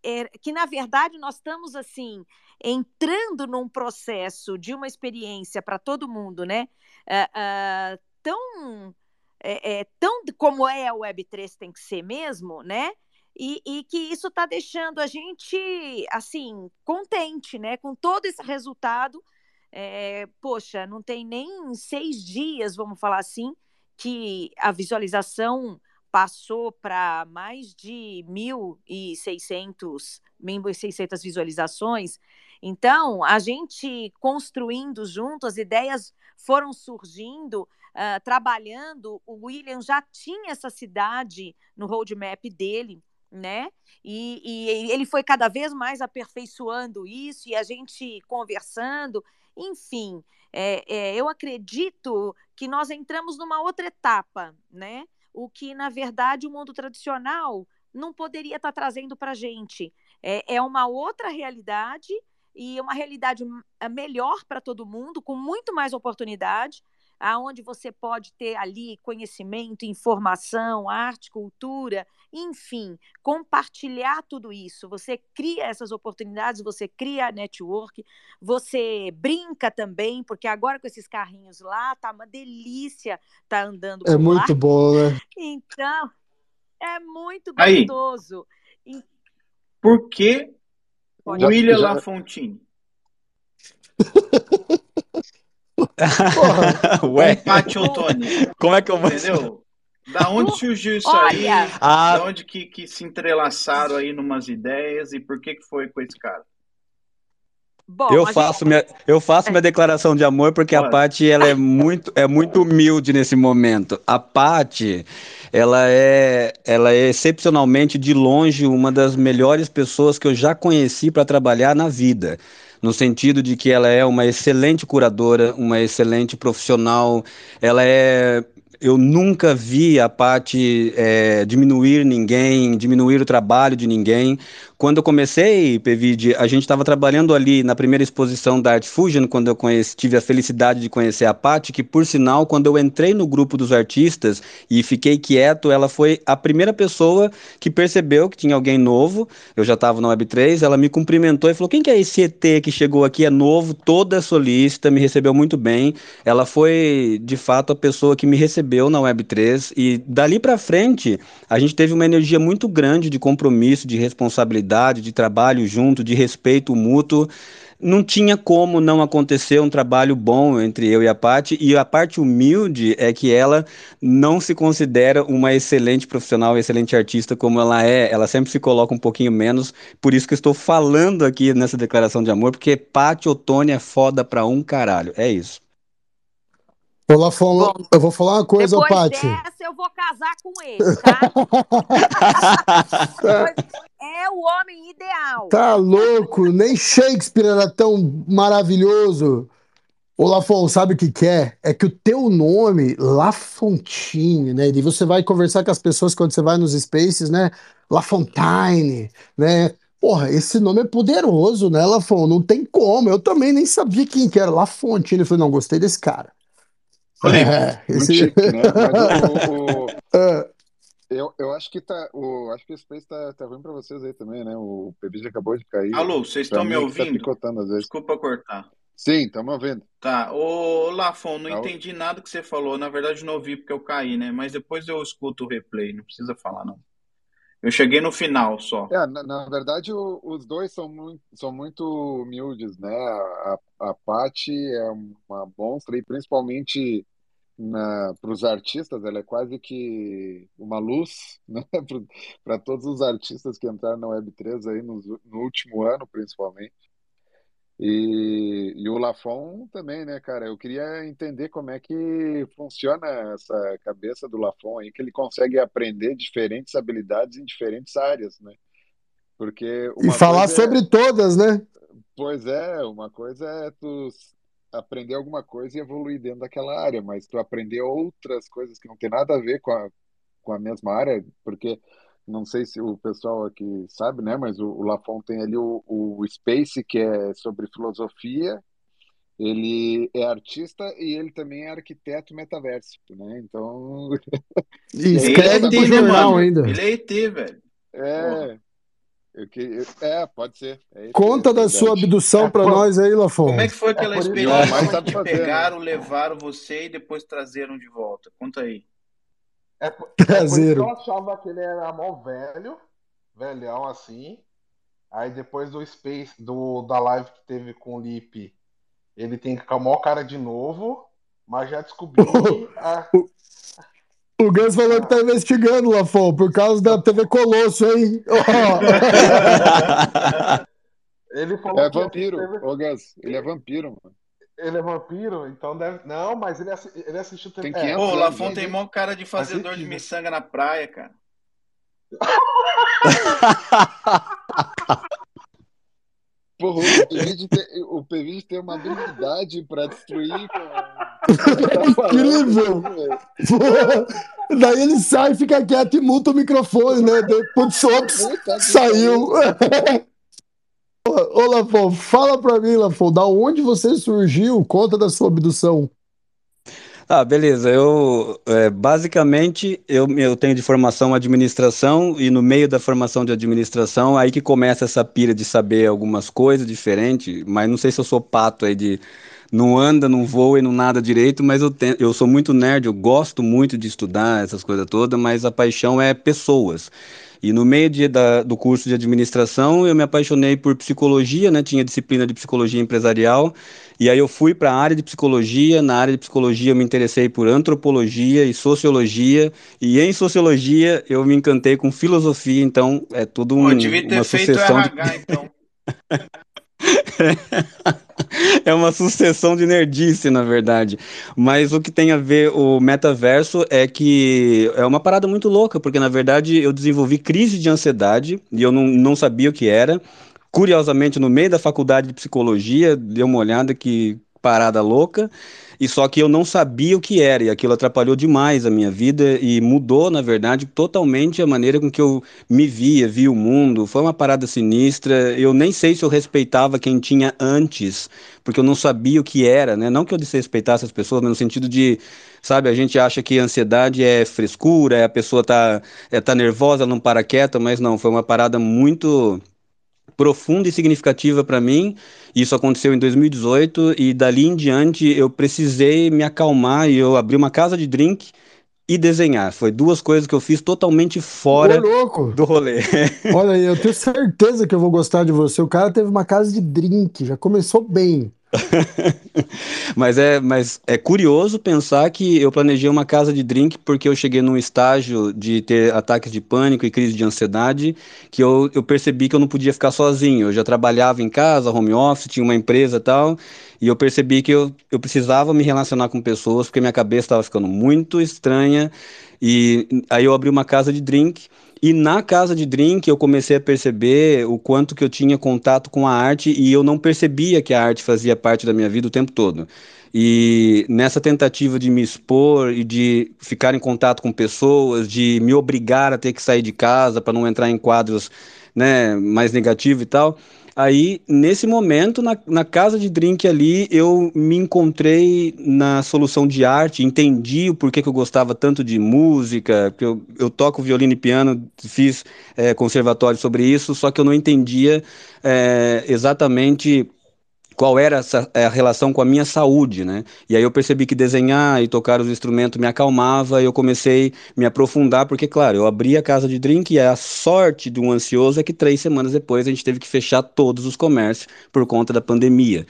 é, que, na verdade, nós estamos assim entrando num processo de uma experiência para todo mundo, né? Uh, uh, tão é, é, tão como é a Web3 tem que ser mesmo, né? E, e que isso está deixando a gente, assim, contente, né? Com todo esse resultado. É, poxa, não tem nem seis dias, vamos falar assim, que a visualização passou para mais de 1.600, 1.600 visualizações. Então, a gente construindo junto, as ideias foram surgindo, uh, trabalhando. O William já tinha essa cidade no roadmap dele, né? E, e, ele foi cada vez mais aperfeiçoando isso e a gente conversando, enfim. É, é, eu acredito que nós entramos numa outra etapa, né? O que, na verdade, o mundo tradicional não poderia estar trazendo para a gente. É, é uma outra realidade e uma realidade melhor para todo mundo, com muito mais oportunidade, aonde você pode ter ali conhecimento, informação, arte, cultura, enfim, compartilhar tudo isso. Você cria essas oportunidades, você cria network, você brinca também, porque agora com esses carrinhos lá tá uma delícia tá andando É por lá. muito bom, né? Então, é muito Aí. gostoso. E- Por que Pode- William já- Lafontine? Porra, Ué, Empate ou Tony? como é que eu vou. Entendeu? Da onde surgiu isso Olha, aí? Ah, Da onde que, que se entrelaçaram aí numas ideias e por que que foi com esse cara? Bom, eu faço gente- minha, eu faço minha declaração de amor porque a. Paty ela é muito, é muito humilde nesse momento. A Paty, ela é, ela é excepcionalmente de longe uma das melhores pessoas que eu já conheci para trabalhar na vida. no sentido de que ela é uma excelente curadora, uma excelente profissional, ela é eu nunca vi a Paty é, diminuir ninguém, diminuir o trabalho de ninguém. Quando eu comecei, Pevide, a gente estava trabalhando ali na primeira exposição da Art Fusion, quando eu conheci, tive a felicidade de conhecer a Paty, que por sinal, quando eu entrei no grupo dos artistas e fiquei quieto, ela foi a primeira pessoa que percebeu que tinha alguém novo. Eu já estava na Web3, ela me cumprimentou e falou: quem que é esse ET que chegou aqui? É novo, toda solista, me recebeu muito bem. Ela foi, de fato, a pessoa que me recebeu na Web3 e dali para frente a gente teve uma energia muito grande de compromisso, de responsabilidade de trabalho junto, de respeito mútuo. Não tinha como não acontecer um trabalho bom entre eu e a Paty, e a parte humilde é que ela não se considera uma excelente profissional, excelente artista como ela é, ela sempre se coloca um pouquinho menos, por isso que eu estou falando aqui nessa declaração de amor, porque Paty Otônia é foda pra um caralho, é isso. Olá, Bom, eu vou falar uma coisa, depois Paty. dessa eu vou casar com ele, tá? é o homem ideal. Tá louco? Nem Shakespeare era tão maravilhoso. Ô, Lafon, sabe o que, que é? É que o teu nome, Lafontine, né? E você vai conversar com as pessoas quando você vai nos spaces, né? Lafontaine, né? Porra, esse nome é poderoso, né, Lafon? Não tem como. Eu também nem sabia quem que era. Lafontine. Eu falei, não, gostei desse cara. É, esse... chique, né? Mas o, o, o... É. Eu, eu acho que tá. O, acho que o Space tá, tá ruim pra vocês aí também, né? O PB já acabou de cair. Alô, vocês estão me tá ouvindo? Tá. Desculpa cortar. Sim, estamos ouvindo. Tá. Ô, Lafon, não tá entendi nada que você falou. Na verdade, não ouvi porque eu caí, né? Mas depois eu escuto o replay, não precisa falar, não. Eu cheguei no final só. É, na, na verdade, o, os dois são muito, são muito humildes, né? A, a Paty é uma monstra e principalmente para os artistas, ela é quase que uma luz né? para todos os artistas que entraram na Web3 aí no, no último ano, principalmente. E, e, o Lafon também, né, cara? Eu queria entender como é que funciona essa cabeça do Lafon aí, que ele consegue aprender diferentes habilidades em diferentes áreas, né? Porque e falar é sobre é... todas, né? Pois é, uma coisa é tu aprender alguma coisa e evoluir dentro daquela área, mas tu aprender outras coisas que não tem nada a ver com a, com a mesma área, porque não sei se o pessoal aqui sabe, né? Mas o, o Lafon tem ali o, o Space, que é sobre filosofia, ele é artista e ele também é arquiteto metaverso, né? Então. E escreve é pro jornal ainda. Ele é ET, velho. É. Eu que... É, pode ser. É Conta da sua abdução é, para nós aí, Lafon. Como é que foi aquela é experiência que pegaram, levaram você e depois trazeram de volta? Conta aí. É, é isso que eu achava que ele era mó velho, velhão assim. Aí depois do Space, do, da live que teve com o Lip, ele tem que com a cara de novo, mas já descobri. a... O Gus falou que tá investigando, Lafon, por causa da TV Colosso, hein? ele falou é vampiro, teve... ô Gus, ele é vampiro, mano. Ele é vampiro, então deve. Não, mas ele, assi... ele assistiu TV. Tem é, Pô, o Lafon tem mó cara de fazedor de miçanga na praia, cara. Porra, o PVD tem, tem uma habilidade pra destruir. Incrível! Daí ele sai, fica quieto e muta o microfone, né? Putz, ops, saiu. Ô, Lafon, fala pra mim, Lafon, da onde você surgiu? Conta da sua abdução. Ah, beleza. Eu é, basicamente eu, eu tenho de formação administração e no meio da formação de administração aí que começa essa pira de saber algumas coisas diferentes, mas não sei se eu sou pato aí de não anda, não voa e não nada direito, mas eu, tenho, eu sou muito nerd, eu gosto muito de estudar essas coisas todas, mas a paixão é pessoas. E no meio de, da, do curso de administração, eu me apaixonei por psicologia, né? Tinha disciplina de psicologia empresarial. E aí eu fui para a área de psicologia. Na área de psicologia, eu me interessei por antropologia e sociologia. E em sociologia, eu me encantei com filosofia. Então, é tudo um, Pô, devia ter uma feito sucessão RH, de... então. é uma sucessão de nerdice, na verdade. Mas o que tem a ver o metaverso é que é uma parada muito louca, porque na verdade eu desenvolvi crise de ansiedade e eu não, não sabia o que era. curiosamente, no meio da faculdade de psicologia, dei uma olhada que parada louca, e só que eu não sabia o que era, e aquilo atrapalhou demais a minha vida e mudou, na verdade, totalmente a maneira com que eu me via, via o mundo. Foi uma parada sinistra. Eu nem sei se eu respeitava quem tinha antes, porque eu não sabia o que era, né? Não que eu desrespeitasse as pessoas, mas no sentido de, sabe, a gente acha que ansiedade é frescura, é a pessoa tá, é, tá nervosa, não para quieta, mas não, foi uma parada muito profunda e significativa para mim. Isso aconteceu em 2018 e dali em diante eu precisei me acalmar e eu abri uma casa de drink e desenhar. Foi duas coisas que eu fiz totalmente fora do rolê. Olha aí, eu tenho certeza que eu vou gostar de você. O cara teve uma casa de drink, já começou bem. mas, é, mas é curioso pensar que eu planejei uma casa de drink porque eu cheguei num estágio de ter ataques de pânico e crise de ansiedade que eu, eu percebi que eu não podia ficar sozinho. Eu já trabalhava em casa, home office, tinha uma empresa e tal, e eu percebi que eu, eu precisava me relacionar com pessoas porque minha cabeça estava ficando muito estranha. E aí eu abri uma casa de drink e na casa de drink eu comecei a perceber o quanto que eu tinha contato com a arte e eu não percebia que a arte fazia parte da minha vida o tempo todo. E nessa tentativa de me expor e de ficar em contato com pessoas, de me obrigar a ter que sair de casa para não entrar em quadros né, mais negativos e tal, Aí, nesse momento, na, na casa de drink ali, eu me encontrei na solução de arte, entendi o porquê que eu gostava tanto de música, que eu, eu toco violino e piano, fiz é, conservatório sobre isso, só que eu não entendia é, exatamente qual era essa, é, a relação com a minha saúde, né? E aí eu percebi que desenhar e tocar os instrumentos me acalmava, e eu comecei a me aprofundar, porque, claro, eu abri a casa de drink e a sorte de um ansioso é que três semanas depois a gente teve que fechar todos os comércios por conta da pandemia.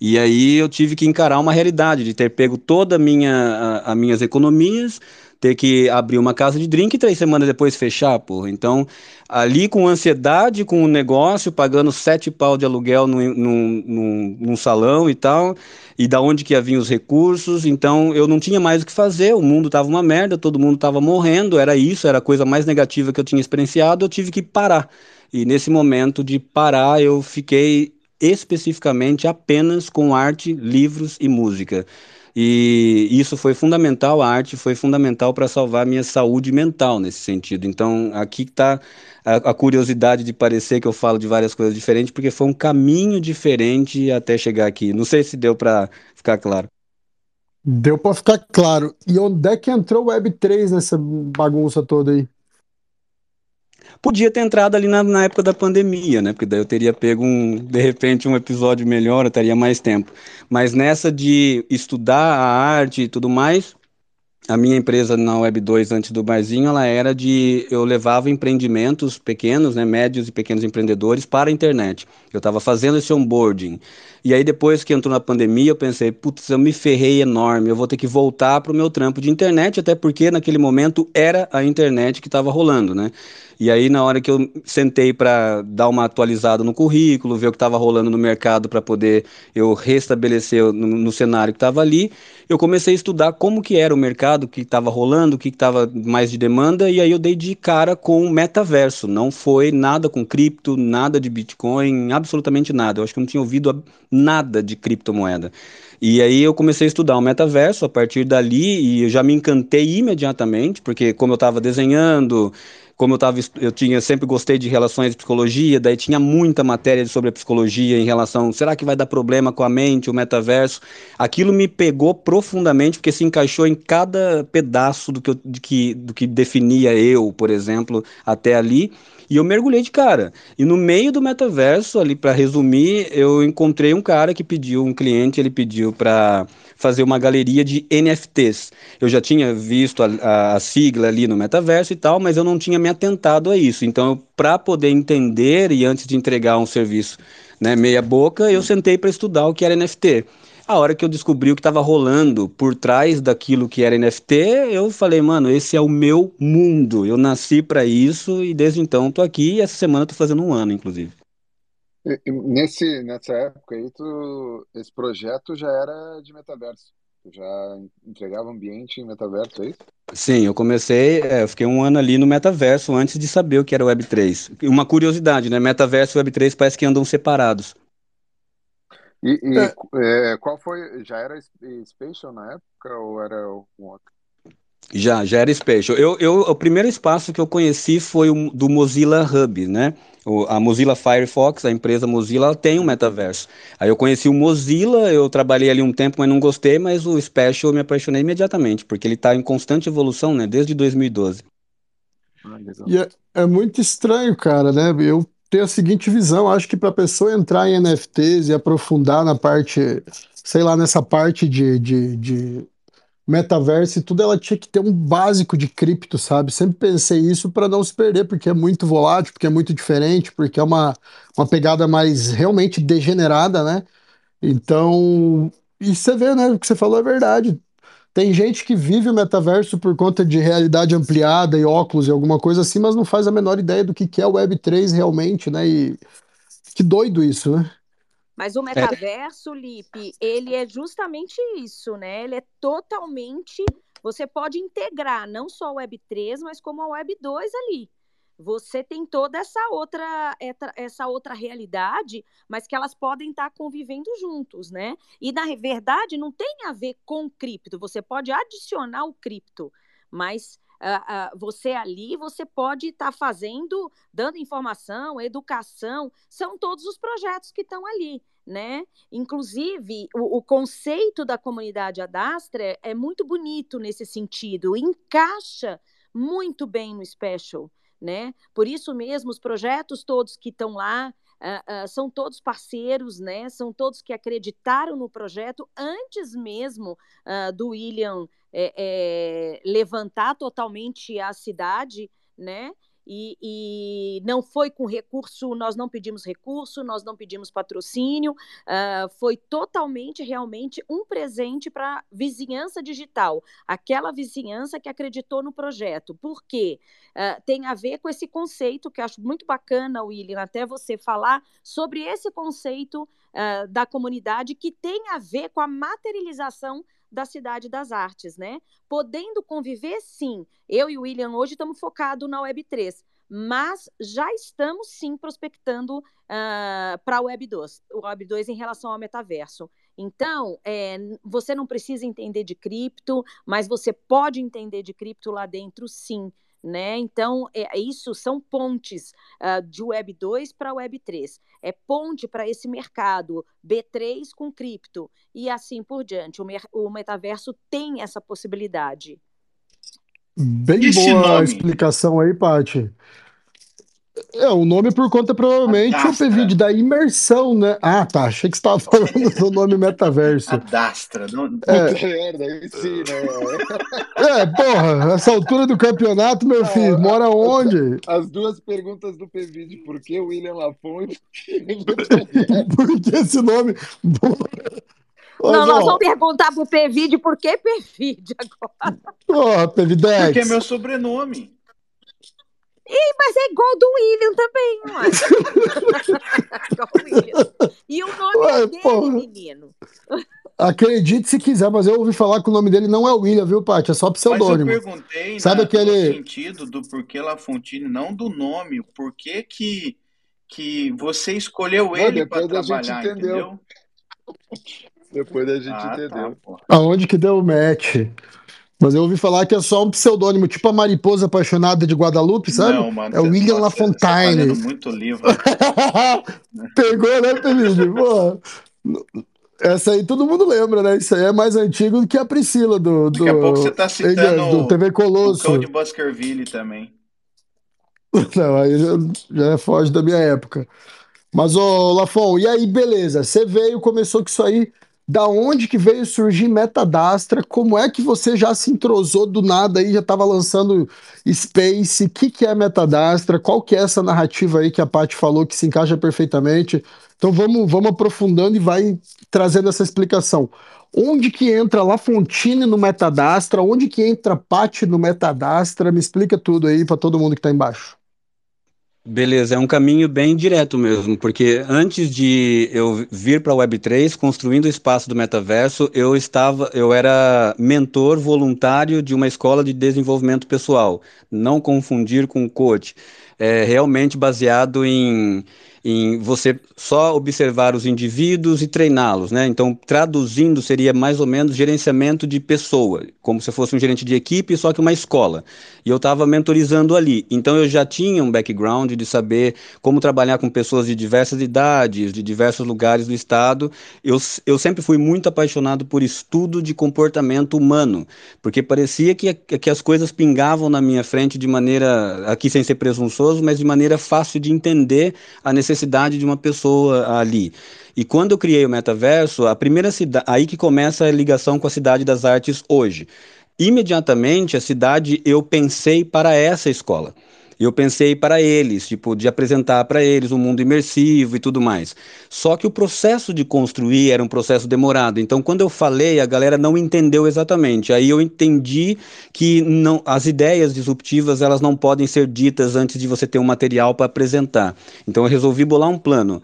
E aí eu tive que encarar uma realidade de ter pego toda minha, as minhas economias, ter que abrir uma casa de drink e três semanas depois fechar, porra. Então, ali com ansiedade, com o negócio, pagando sete pau de aluguel num, num, num, num salão e tal, e da onde que ia vir os recursos, então eu não tinha mais o que fazer, o mundo tava uma merda, todo mundo tava morrendo, era isso, era a coisa mais negativa que eu tinha experienciado, eu tive que parar. E nesse momento de parar, eu fiquei especificamente apenas com arte, livros e música. E isso foi fundamental, a arte foi fundamental para salvar minha saúde mental nesse sentido. Então, aqui está a, a, curiosidade de parecer que eu falo de várias coisas diferentes, porque foi um caminho diferente até chegar aqui. Não sei se deu para ficar claro. Deu para ficar claro. E onde é que entrou o Web3 nessa bagunça toda aí? Podia ter entrado ali na, na, época da pandemia, né? Porque daí eu teria pego um, de repente, um episódio melhor, eu teria mais tempo. Mas nessa de estudar a arte e tudo mais, a minha empresa na Web 2 antes do barzinho, ela era de eu levava empreendimentos pequenos, né, médios e pequenos empreendedores para a internet. Eu estava fazendo esse onboarding. E aí depois que entrou na pandemia, eu pensei, putz, eu me ferrei enorme, eu vou ter que voltar para o meu trampo de internet, até porque naquele momento era a internet que estava rolando, né? E aí, na hora que eu sentei para dar uma atualizada no currículo, ver o que estava rolando no mercado para poder eu restabelecer no, no cenário que estava ali, eu comecei a estudar como que era o mercado, que estava rolando, o que estava mais de demanda, e aí eu dei de cara com o metaverso. Não foi nada com cripto, nada de Bitcoin, absolutamente nada. Eu acho que eu não tinha ouvido nada de criptomoeda. E aí eu comecei a estudar o metaverso a partir dali e eu já me encantei imediatamente, porque como eu estava desenhando, como eu tava, eu tinha sempre gostei de relações de psicologia, daí tinha muita matéria sobre a psicologia em relação, será que vai dar problema com a mente, o metaverso? Aquilo me pegou profundamente porque se encaixou em cada pedaço do que, eu, de que, do que definia eu, por exemplo, até ali. E eu mergulhei de cara. E no meio do metaverso, ali para resumir, eu encontrei um cara que pediu, um cliente, ele pediu para fazer uma galeria de NFTs. Eu já tinha visto a, a, sigla ali no metaverso e tal, mas eu não tinha me atentado a isso. Então, para poder entender e antes de entregar um serviço né, meia boca, eu sentei para estudar o que era NFT. A hora que eu descobri o que estava rolando por trás daquilo que era NFT, eu falei, mano, esse é o meu mundo. Eu nasci para isso e desde então estou aqui e essa semana estou fazendo um ano, inclusive. Nesse, nessa época aí, tu, esse projeto já era de metaverso. Tu já entregava ambiente em metaverso, é isso? Sim, eu comecei, é, eu fiquei um ano ali no metaverso antes de saber o que era Web3. Uma curiosidade, né? Metaverso e Web3 parece que andam separados. E, e é. É, qual foi? Já era Spatial na época ou era um outro? Já, já era Spatial. Eu, eu, o primeiro espaço que eu conheci foi o do Mozilla Hub, né? O, a Mozilla Firefox, a empresa Mozilla, ela tem um metaverso. Aí eu conheci o Mozilla, eu trabalhei ali um tempo, mas não gostei, mas o Spatial eu me apaixonei imediatamente, porque ele está em constante evolução, né? Desde 2012. Ah, e é, é muito estranho, cara, né? Eu tenho a seguinte visão, acho que para a pessoa entrar em NFTs e aprofundar na parte, sei lá, nessa parte de, de, de metaverso e tudo, ela tinha que ter um básico de cripto, sabe? Sempre pensei isso para não se perder, porque é muito volátil, porque é muito diferente, porque é uma, uma pegada mais realmente degenerada, né? Então, e você vê, né? O que você falou é verdade. Tem gente que vive o metaverso por conta de realidade ampliada e óculos e alguma coisa assim, mas não faz a menor ideia do que é o Web3 realmente, né? E que doido isso, né? Mas o é. metaverso, Lipe, ele é justamente isso, né? Ele é totalmente. Você pode integrar não só a Web3, mas como a Web2 ali. Você tem toda essa outra, essa outra realidade, mas que elas podem estar convivendo juntos, né? E na verdade não tem a ver com cripto. Você pode adicionar o cripto, mas uh, uh, você ali, você pode estar tá fazendo, dando informação, educação, são todos os projetos que estão ali. Né? Inclusive, o, o, conceito da comunidade Adastra é muito bonito nesse sentido, encaixa muito bem no Special, né? Por isso mesmo, os projetos todos que estão lá uh, uh, são todos parceiros, né? São todos que acreditaram no projeto antes mesmo uh, do William é, é, levantar totalmente a cidade, né? E, e, não foi com recurso, nós não pedimos recurso, nós não pedimos patrocínio, uh, foi totalmente, realmente, um presente para a vizinhança digital, aquela vizinhança que acreditou no projeto. Por quê? Uh, tem a ver com esse conceito, que eu acho muito bacana, William, até você falar sobre esse conceito uh, da comunidade que tem a ver com a materialização da Cidade das Artes, né? Podendo conviver, sim. Eu e o William hoje estamos focados na Web3, mas já estamos sim prospectando uh, para a Web2, o Web2 em relação ao metaverso. Então, é, você não precisa entender de cripto, mas você pode entender de cripto lá dentro, sim né? Então, é, isso são pontes uh, de Web 2 para Web 3. É ponte para esse mercado B3 com cripto e assim por diante. O, o metaverso tem essa possibilidade. Bem Esse boa nome? a explicação aí, Paty. É, o nome por conta, provavelmente, o PVD da imersão, né? Ah, tá. Achei que você estava falando do nome metaverso. Adastra. Não... É, merda, aí sim, né? É, porra, essa altura do campeonato, meu filho, ah, mora onde? As duas perguntas do PVD, por que William Lafon e por que esse nome? Não, nós vamos perguntar pro PVD por que PVD agora. Porra, PVD. Porque é meu sobrenome. E, mas é igual do William também, não igual o William. E o nome Ué, é dele, porra. menino. Acredite se quiser, mas eu ouvi falar que o nome dele não é William, viu, Paty? É só pseudônimo. Mas eu perguntei Sabe aquele... no sentido do porquê Lafontine, não do nome. Por que que, que você escolheu ele para trabalhar, entendeu? Depois da gente ah, tá, entendeu. Tá, Aonde que deu o match? Mas eu ouvi falar que é só um pseudônimo, tipo a mariposa apaixonada de Guadalupe, sabe? Não, mano, é o William LaFontaine. Tá muito livro. Pegou, né, Felipe? Pô. Essa aí todo mundo lembra, né? Isso aí é mais antigo do que a Priscila do. do Daqui a pouco você tá citando do TV Colosso. o Cão de Baskerville também. Não, aí já, já foge da minha época. Mas, ô Lafon, e aí, beleza? Você veio, começou com isso aí da onde que veio surgir Metadastra, como é que você já se entrosou do nada aí, já estava lançando Space, o que, que é Metadastra, qual que é essa narrativa aí que a Paty falou que se encaixa perfeitamente. Então vamos, vamos aprofundando e vai trazendo essa explicação. Onde que entra La Fontine no Metadastra, onde que entra Paty no Metadastra, me explica tudo aí para todo mundo que está embaixo. Beleza, é um caminho bem direto mesmo, porque antes de eu vir para a Web3, construindo o espaço do metaverso, eu estava, eu era mentor voluntário de uma escola de desenvolvimento pessoal, não confundir com coach. É realmente baseado em em você só observar os indivíduos e treiná-los, né? Então, traduzindo, seria mais ou menos gerenciamento de pessoa, como se fosse um gerente de equipe, só que uma escola. E eu estava mentorizando ali. Então, eu já tinha um background de saber como trabalhar com pessoas de diversas idades, de diversos lugares do estado. Eu, eu sempre fui muito apaixonado por estudo de comportamento humano, porque parecia que, que as coisas pingavam na minha frente de maneira, aqui sem ser presunçoso, mas de maneira fácil de entender a necessidade necessidade de uma pessoa ali. E quando eu criei o metaverso, a primeira cidade, aí que começa a ligação com a cidade das artes hoje. Imediatamente a cidade eu pensei para essa escola. Eu pensei para eles, tipo, de apresentar para eles um mundo imersivo e tudo mais. Só que o processo de construir era um processo demorado. Então, quando eu falei, a galera não entendeu exatamente. Aí eu entendi que não, as ideias disruptivas elas não podem ser ditas antes de você ter um material para apresentar. Então, eu resolvi bolar um plano,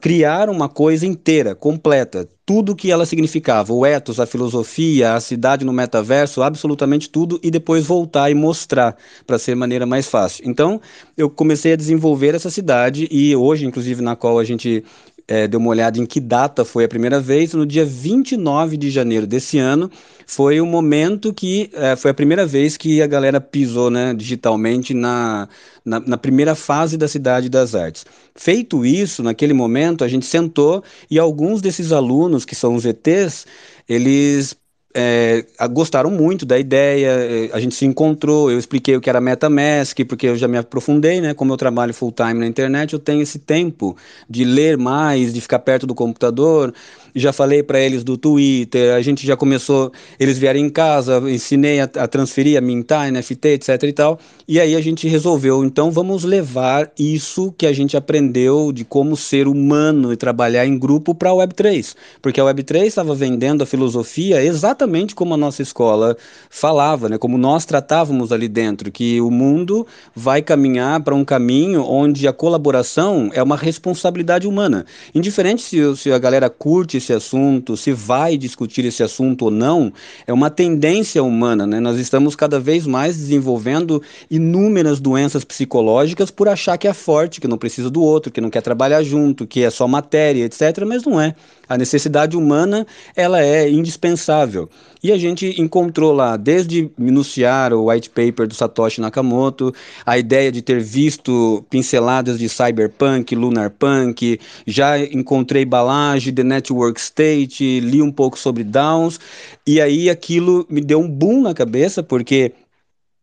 criar uma coisa inteira, completa, tudo que ela significava, o ethos, a filosofia, a cidade no metaverso, absolutamente tudo, e depois voltar e mostrar para ser maneira mais fácil. Então, eu comecei a desenvolver essa cidade e hoje, inclusive, na qual a gente é, deu uma olhada em que data foi a primeira vez, no dia 29 de janeiro desse ano, foi o momento que é, foi a primeira vez que a galera pisou né, digitalmente na, na, na, primeira fase da Cidade das Artes. Feito isso, naquele momento, a gente sentou e alguns desses alunos, que são os ETs, eles é, gostaram muito da ideia, é, a gente se encontrou, eu expliquei o que era MetaMask, porque eu já me aprofundei, né? Como eu trabalho full time na internet, eu tenho esse tempo de ler mais, de ficar perto do computador, já falei para eles do Twitter, a gente já começou, eles vieram em casa, ensinei a, a transferir, a mintar, NFT, etc e tal, e aí a gente resolveu, então vamos levar isso que a gente aprendeu de como ser humano e trabalhar em grupo para a Web3, porque a Web3 estava vendendo a filosofia exatamente como a nossa escola falava, né, como nós tratávamos ali dentro, que o mundo vai caminhar para um caminho onde a colaboração é uma responsabilidade humana, indiferente se, se a galera curte esse assunto, se vai discutir esse assunto ou não, é uma tendência humana, né? Nós estamos cada vez mais desenvolvendo inúmeras doenças psicológicas por achar que é forte, que não precisa do outro, que não quer trabalhar junto, que é só matéria, etc. Mas não é. A necessidade humana, ela é indispensável. E a gente encontrou lá, desde minuciar o white paper do Satoshi Nakamoto, a ideia de ter visto pinceladas de cyberpunk, lunar punk, já encontrei Balage, The Network State, li um pouco sobre Downs, e aí aquilo me deu um boom na cabeça, porque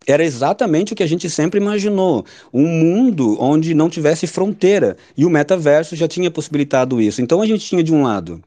era exatamente o que a gente sempre imaginou, um mundo onde não tivesse fronteira, e o metaverso já tinha possibilitado isso. Então a gente tinha de um lado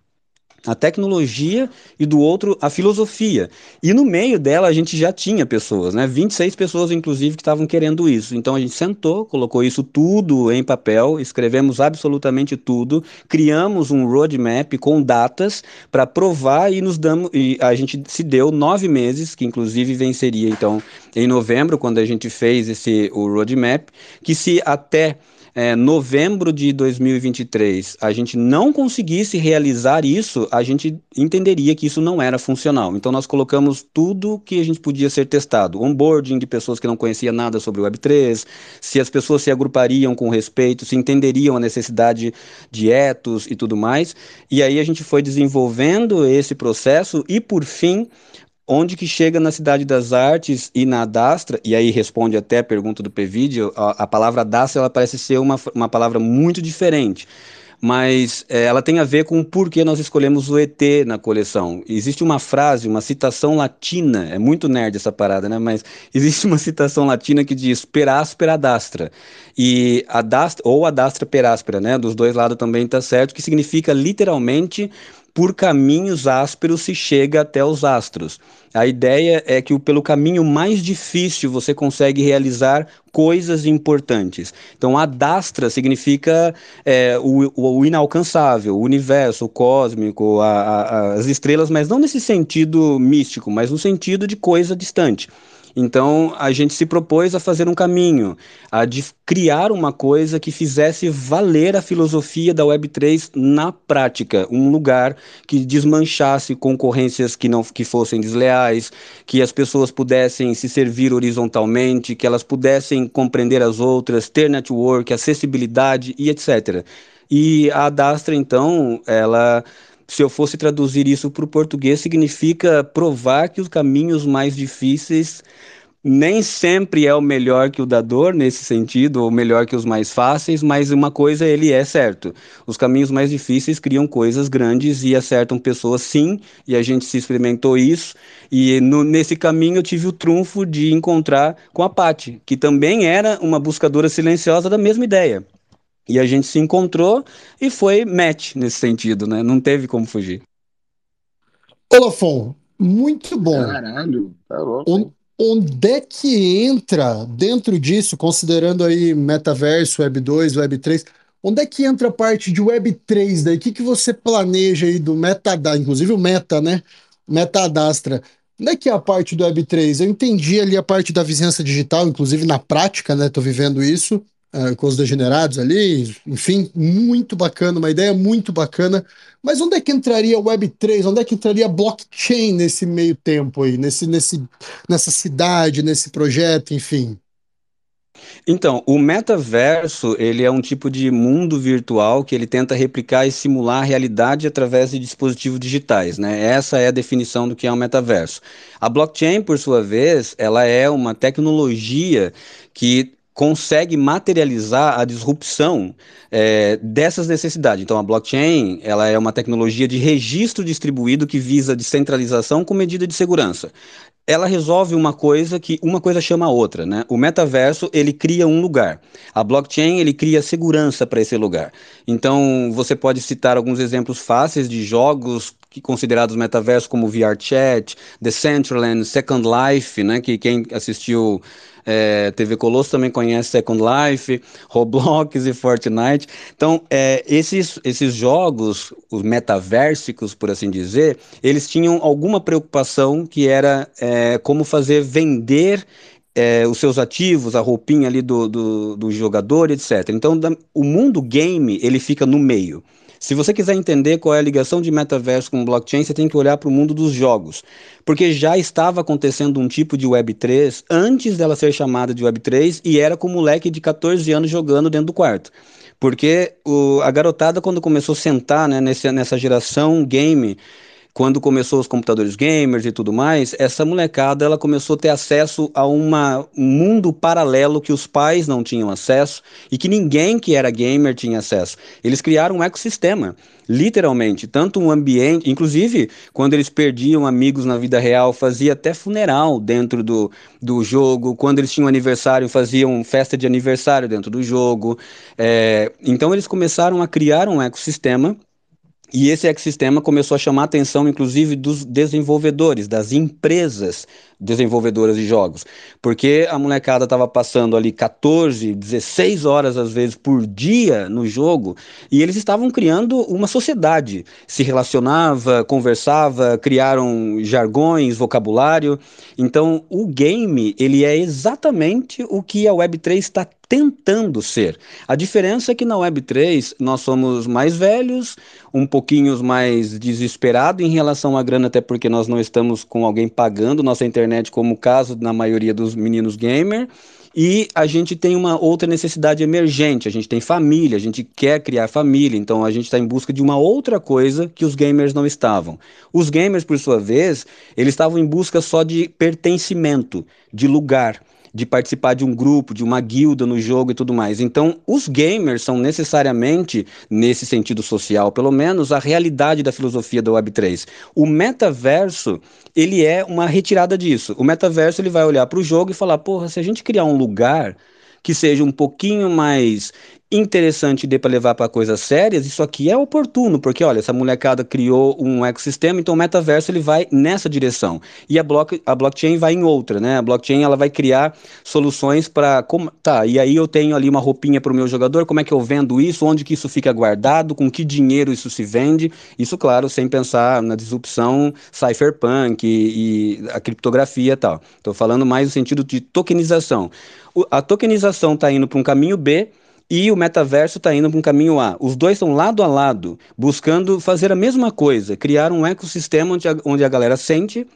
a tecnologia e do outro a filosofia. E no meio dela a gente já tinha pessoas, né? 26 pessoas inclusive que estavam querendo isso. Então a gente sentou, colocou isso tudo em papel, escrevemos absolutamente tudo, criamos um roadmap com datas para provar e nos damos e a gente se deu nove meses, que inclusive venceria então em novembro quando a gente fez esse o roadmap, que se até é, novembro de 2023 a gente não conseguisse realizar isso, a gente entenderia que isso não era funcional. Então nós colocamos tudo que a gente podia ser testado, onboarding de pessoas que não conheciam nada sobre o Web3, se as pessoas se agrupariam com respeito, se entenderiam a necessidade de etos e tudo mais. E aí a gente foi desenvolvendo esse processo e por fim onde que chega na Cidade das Artes e na Dastra, e aí responde até a pergunta do Pvídeo, a, a palavra Dastra ela parece ser uma, uma palavra muito diferente, mas é, ela tem a ver com por que nós escolhemos o ET na coleção. Existe uma frase, uma citação latina, é muito nerd essa parada, né? Mas existe uma citação latina que diz per aspera dastra, e a dastra, ou a dastra per aspera, né? Dos dois lados também está certo, que significa literalmente por caminhos ásperos se chega até os astros. A ideia é que pelo caminho mais difícil você consegue realizar coisas importantes. Então, a dastra significa é, o, o, inalcançável, o universo, o cósmico, a, a, as estrelas, mas não nesse sentido místico, mas no sentido de coisa distante. Então a gente se propôs a fazer um caminho, a de criar uma coisa que fizesse valer a filosofia da Web3 na prática, um lugar que desmanchasse concorrências que não que fossem desleais, que as pessoas pudessem se servir horizontalmente, que elas pudessem compreender as outras, ter network, acessibilidade e etc. E a Adastra então, ela se eu fosse traduzir isso para o português, significa provar que os caminhos mais difíceis nem sempre é o melhor que o dador nesse sentido, ou melhor que os mais fáceis, mas uma coisa ele é certo. Os caminhos mais difíceis criam coisas grandes e acertam pessoas sim, e a gente se experimentou isso. E no, nesse caminho eu tive o trunfo de encontrar com a Paty, que também era uma buscadora silenciosa da mesma ideia. E a gente se encontrou e foi match nesse sentido, né? Não teve como fugir. Olafon, muito bom. Caralho, tá louco. Onde é que entra dentro disso, considerando aí metaverso, Web 2, Web 3, onde é que entra a parte de Web 3 daí? O que, que você planeja aí do Metadastra, inclusive o Meta, né? Metadastra. Onde é que é a parte do Web 3? Eu entendi ali a parte da vizinhança digital, inclusive na prática, né? Tô vivendo isso uh, com os degenerados ali, enfim, muito bacana, uma ideia muito bacana. Mas onde é que entraria o Web3? Onde é que entraria blockchain nesse meio tempo aí, nesse, nesse, nessa cidade, nesse projeto, enfim? Então, o metaverso, ele é um tipo de mundo virtual que ele tenta replicar e simular a realidade através de dispositivos digitais, né? Essa é a definição do que é um metaverso. A blockchain, por sua vez, ela é uma tecnologia que consegue materializar a disrupção é, dessas necessidades. Então, a blockchain ela é uma tecnologia de registro distribuído que visa descentralização com medida de segurança ela resolve uma coisa que uma coisa chama a outra, né? O metaverso ele cria um lugar, a blockchain ele cria segurança para esse lugar. Então você pode citar alguns exemplos fáceis de jogos que considerados metaverso como VRChat, Decentraland, Second Life, né? Que quem assistiu é, TV Colosso também conhece Second Life, Roblox e Fortnite. Então, é, esses, esses jogos, os metaversicos, por assim dizer, eles tinham alguma preocupação que era é, como fazer vender é, os seus ativos, a roupinha ali do, do, do jogador, etc. Então, da, o mundo game, ele fica no meio. Se você quiser entender qual é a ligação de metaverso com blockchain, você tem que olhar para o mundo dos jogos. Porque já estava acontecendo um tipo de Web3 antes dela ser chamada de Web3 e era com um moleque de 14 anos jogando dentro do quarto. Porque o, a garotada, quando começou a sentar né, nesse, nessa geração game, quando começou os computadores gamers e tudo mais, essa molecada ela começou a ter acesso a uma, um mundo paralelo que os pais não tinham acesso e que ninguém que era gamer tinha acesso. Eles criaram um ecossistema, literalmente, tanto um ambiente, inclusive quando eles perdiam amigos na vida real, fazia até funeral dentro do, do jogo, quando eles tinham aniversário, faziam festa de aniversário dentro do jogo. É, então eles começaram a criar um ecossistema e esse ecossistema começou a chamar a atenção, inclusive, dos desenvolvedores, das empresas desenvolvedoras de jogos. Porque a molecada estava passando ali 14, 16 horas, às vezes, por dia no jogo, e eles estavam criando uma sociedade. Se relacionava, conversava, criaram jargões, vocabulário. Então, o game, ele é exatamente o que a Web3 está tentando ser. A diferença é que na Web3 nós somos mais velhos, um pouquinho mais desesperados em relação à grana, até porque nós não estamos com alguém pagando nossa internet, como o caso na maioria dos meninos gamer. E a gente tem uma outra necessidade emergente, a gente tem família, a gente quer criar família, então a gente está em busca de uma outra coisa que os gamers não estavam. Os gamers, por sua vez, eles estavam em busca só de pertencimento, de lugar de participar de um grupo, de uma guilda no jogo e tudo mais. Então, os gamers são necessariamente, nesse sentido social, pelo menos, a realidade da filosofia da Web3. O metaverso, ele é uma retirada disso. O metaverso, ele vai olhar para o jogo e falar, porra, se a gente criar um lugar que seja um pouquinho mais interessante de para levar para coisas sérias, isso aqui é oportuno, porque olha, essa molecada criou um ecossistema, então o metaverso ele vai nessa direção. E a, block, a blockchain vai em outra, né? A blockchain ela vai criar soluções para tá, e aí eu tenho ali uma roupinha para o meu jogador, como é que eu vendo isso? Onde que isso fica guardado? Com que dinheiro isso se vende? Isso, claro, sem pensar na disrupção cypherpunk e, e a criptografia e tal. Estou falando mais no sentido de tokenização. O, a tokenização está indo para um caminho B, e o metaverso está indo para um caminho A. Os dois estão lado a lado, buscando fazer a mesma coisa, criar um ecossistema onde a, onde a galera sente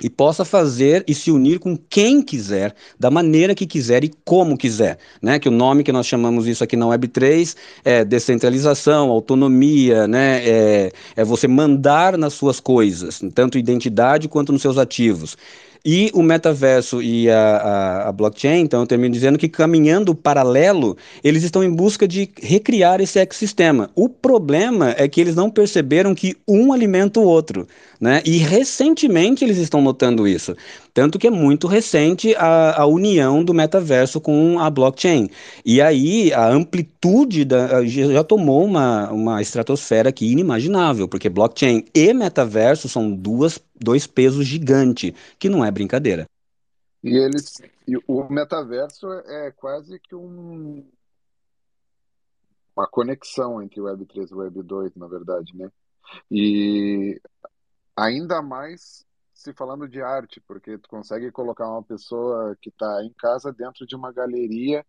e possa fazer e se unir com quem quiser, da maneira que quiser e como quiser, né? Que o nome que nós chamamos isso aqui na Web3 é descentralização, autonomia, né? É, é você mandar nas suas coisas, tanto identidade quanto nos seus ativos. E o metaverso e a, a, a, blockchain, então eu termino dizendo que caminhando paralelo, eles estão em busca de recriar esse ecossistema. O problema é que eles não perceberam que um alimenta o outro. Né? E recentemente eles estão notando isso. Tanto que é muito recente a, a união do metaverso com a blockchain. E aí a amplitude da, já tomou uma, uma estratosfera aqui inimaginável, porque blockchain e metaverso são duas, dois pesos gigantes, que não é brincadeira. E eles. E o metaverso é quase que um, uma conexão entre Web3 e Web2, na verdade, né? E Ainda mais se falando de arte, porque tu consegue colocar uma pessoa que está em casa dentro de uma galeria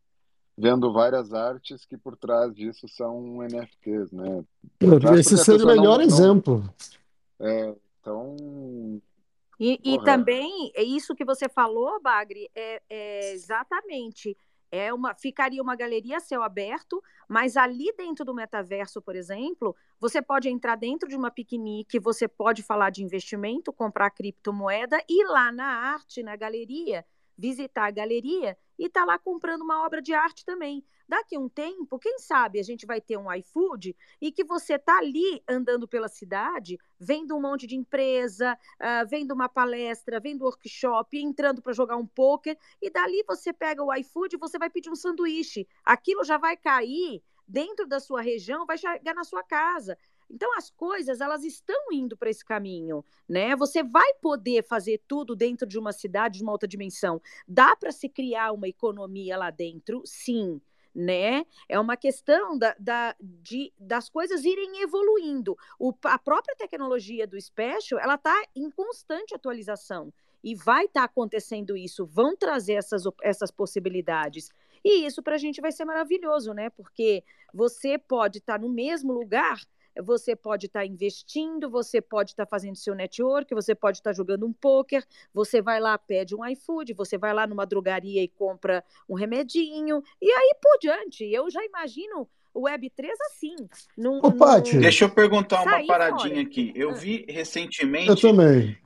vendo várias artes que por trás disso são NFTs, né? Esse seria o melhor não, exemplo. É, então. E, e também, é isso que você falou, Bagre, é, é exatamente é uma, ficaria uma galeria a céu aberto, mas ali dentro do metaverso, por exemplo, você pode entrar dentro de uma piquenique, você pode falar de investimento, comprar criptomoeda e lá na arte, na galeria, visitar a galeria e estar tá lá comprando uma obra de arte também. Daqui a um tempo, quem sabe a gente vai ter um iFood e que você tá ali andando pela cidade, vendo um monte de empresa, uh, vendo uma palestra, vendo workshop, entrando para jogar um poker, e dali você pega o iFood e você vai pedir um sanduíche. Aquilo já vai cair dentro da sua região, vai chegar na sua casa. Então as coisas elas estão indo para esse caminho, né? Você vai poder fazer tudo dentro de uma cidade de uma outra dimensão. Dá para se criar uma economia lá dentro, sim né? É uma questão da, da, de, das coisas irem evoluindo. O, a própria tecnologia do Special, ela está em constante atualização. E vai estar tá acontecendo isso, vão trazer essas, essas possibilidades. E isso para a gente vai ser maravilhoso, né? Porque você pode estar tá no mesmo lugar você pode estar tá investindo, você pode estar tá fazendo seu network, você pode estar tá jogando um poker, você vai lá, pede um iFood, você vai lá numa drogaria e compra um remedinho, e aí por diante. Eu já imagino o Web3 assim. Num, Ô, num... Deixa eu perguntar uma paradinha fora. aqui. Eu ah. vi recentemente eu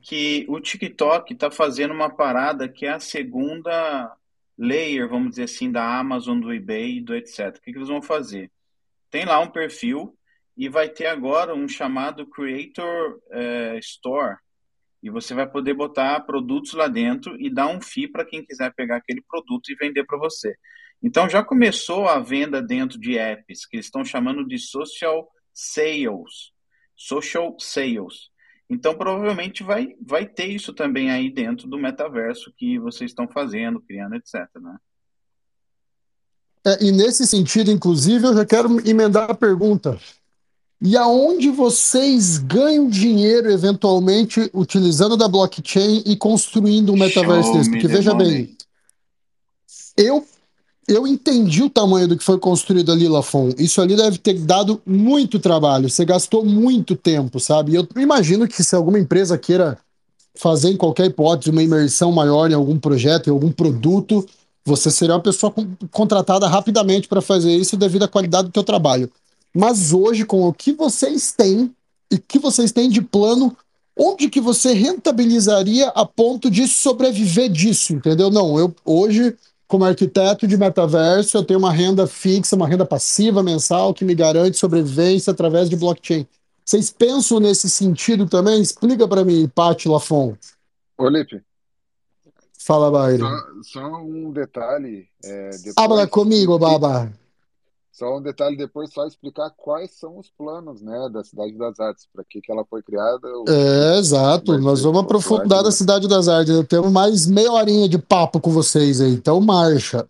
que o TikTok está fazendo uma parada que é a segunda layer, vamos dizer assim, da Amazon, do eBay, do etc. O que, que eles vão fazer? Tem lá um perfil e vai ter agora um chamado Creator é, Store. E você vai poder botar produtos lá dentro e dar um FII para quem quiser pegar aquele produto e vender para você. Então já começou a venda dentro de apps que eles estão chamando de social sales. Social sales. Então provavelmente vai, vai ter isso também aí dentro do metaverso que vocês estão fazendo, criando, etc. Né? É, e nesse sentido, inclusive, eu já quero emendar a pergunta. E aonde vocês ganham dinheiro eventualmente utilizando da blockchain e construindo um metaverso desse? Porque veja bem, eu eu entendi o tamanho do que foi construído ali, Lafon. Isso ali deve ter dado muito trabalho. Você gastou muito tempo, sabe? Eu imagino que se alguma empresa queira fazer, em qualquer hipótese, uma imersão maior em algum projeto, em algum produto, você seria uma pessoa contratada rapidamente para fazer isso devido à qualidade do teu trabalho. Mas hoje, com o que vocês têm e que vocês têm de plano, onde que você rentabilizaria a ponto de sobreviver disso, entendeu? Não, eu hoje, como arquiteto de metaverso, eu tenho uma renda fixa, uma renda passiva mensal que me garante sobrevivência através de blockchain. Vocês pensam nesse sentido também? Explica para mim, Paty Lafon. Olipe. Fala, Baile. Só, só, um detalhe. É, Habla comigo, Baba. Só um detalhe depois, só explicar quais são os planos né, da Cidade das Artes, para que, que ela foi criada. É, exato. Nós vamos aprofundar da Cidade das Artes. Eu tenho mais meia horinha de papo com vocês aí, então marcha.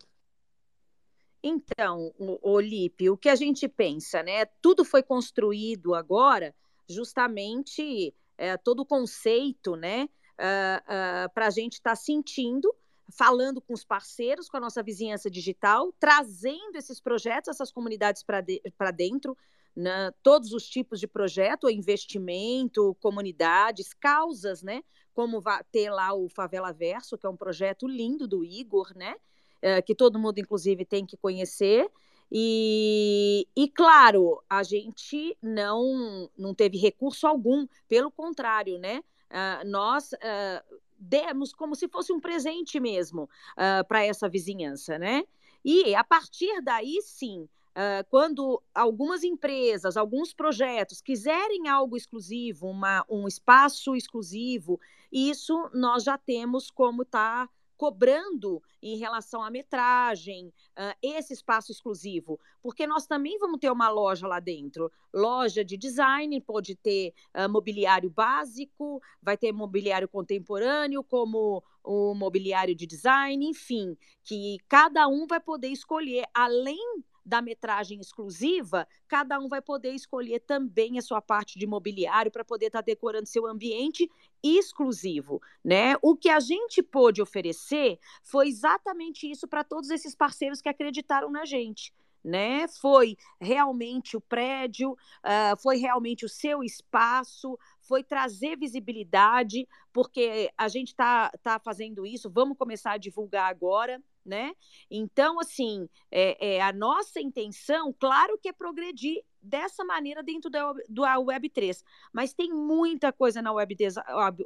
Então, Olipe, o que a gente pensa, né? Tudo foi construído agora justamente é, todo o conceito, né? Uh, uh, para a gente estar tá sentindo falando com os parceiros, com a nossa vizinhança digital, trazendo esses projetos, essas comunidades para de, dentro, né? todos os tipos de projeto, investimento, comunidades, causas, né? Como ter lá o Favela Verso, que é um projeto lindo do Igor, né? É, que todo mundo, inclusive, tem que conhecer. E, e, claro, a gente não, não teve recurso algum, pelo contrário, né? Uh, nós uh, demos como se fosse um presente mesmo uh, para essa vizinhança, né? E a partir daí, sim, uh, quando algumas empresas, alguns projetos quiserem algo exclusivo, uma, um espaço exclusivo, isso nós já temos como está cobrando em relação à metragem, uh, esse espaço exclusivo, porque nós também vamos ter uma loja lá dentro, loja de design, pode ter uh, mobiliário básico, vai ter mobiliário contemporâneo, como o mobiliário de design, enfim, que cada um vai poder escolher, além da metragem exclusiva, cada um vai poder escolher também a sua parte de mobiliário para poder estar tá decorando seu ambiente exclusivo, né? O que a gente pôde oferecer foi exatamente isso para todos esses parceiros que acreditaram na gente. Né? Foi realmente o prédio, uh, foi realmente o seu espaço, foi trazer visibilidade, porque a gente está tá fazendo isso, vamos começar a divulgar agora, né? Então, assim, é, é, a nossa intenção, claro que é progredir dessa maneira dentro da, do Web 3, mas tem muita coisa na Web 2,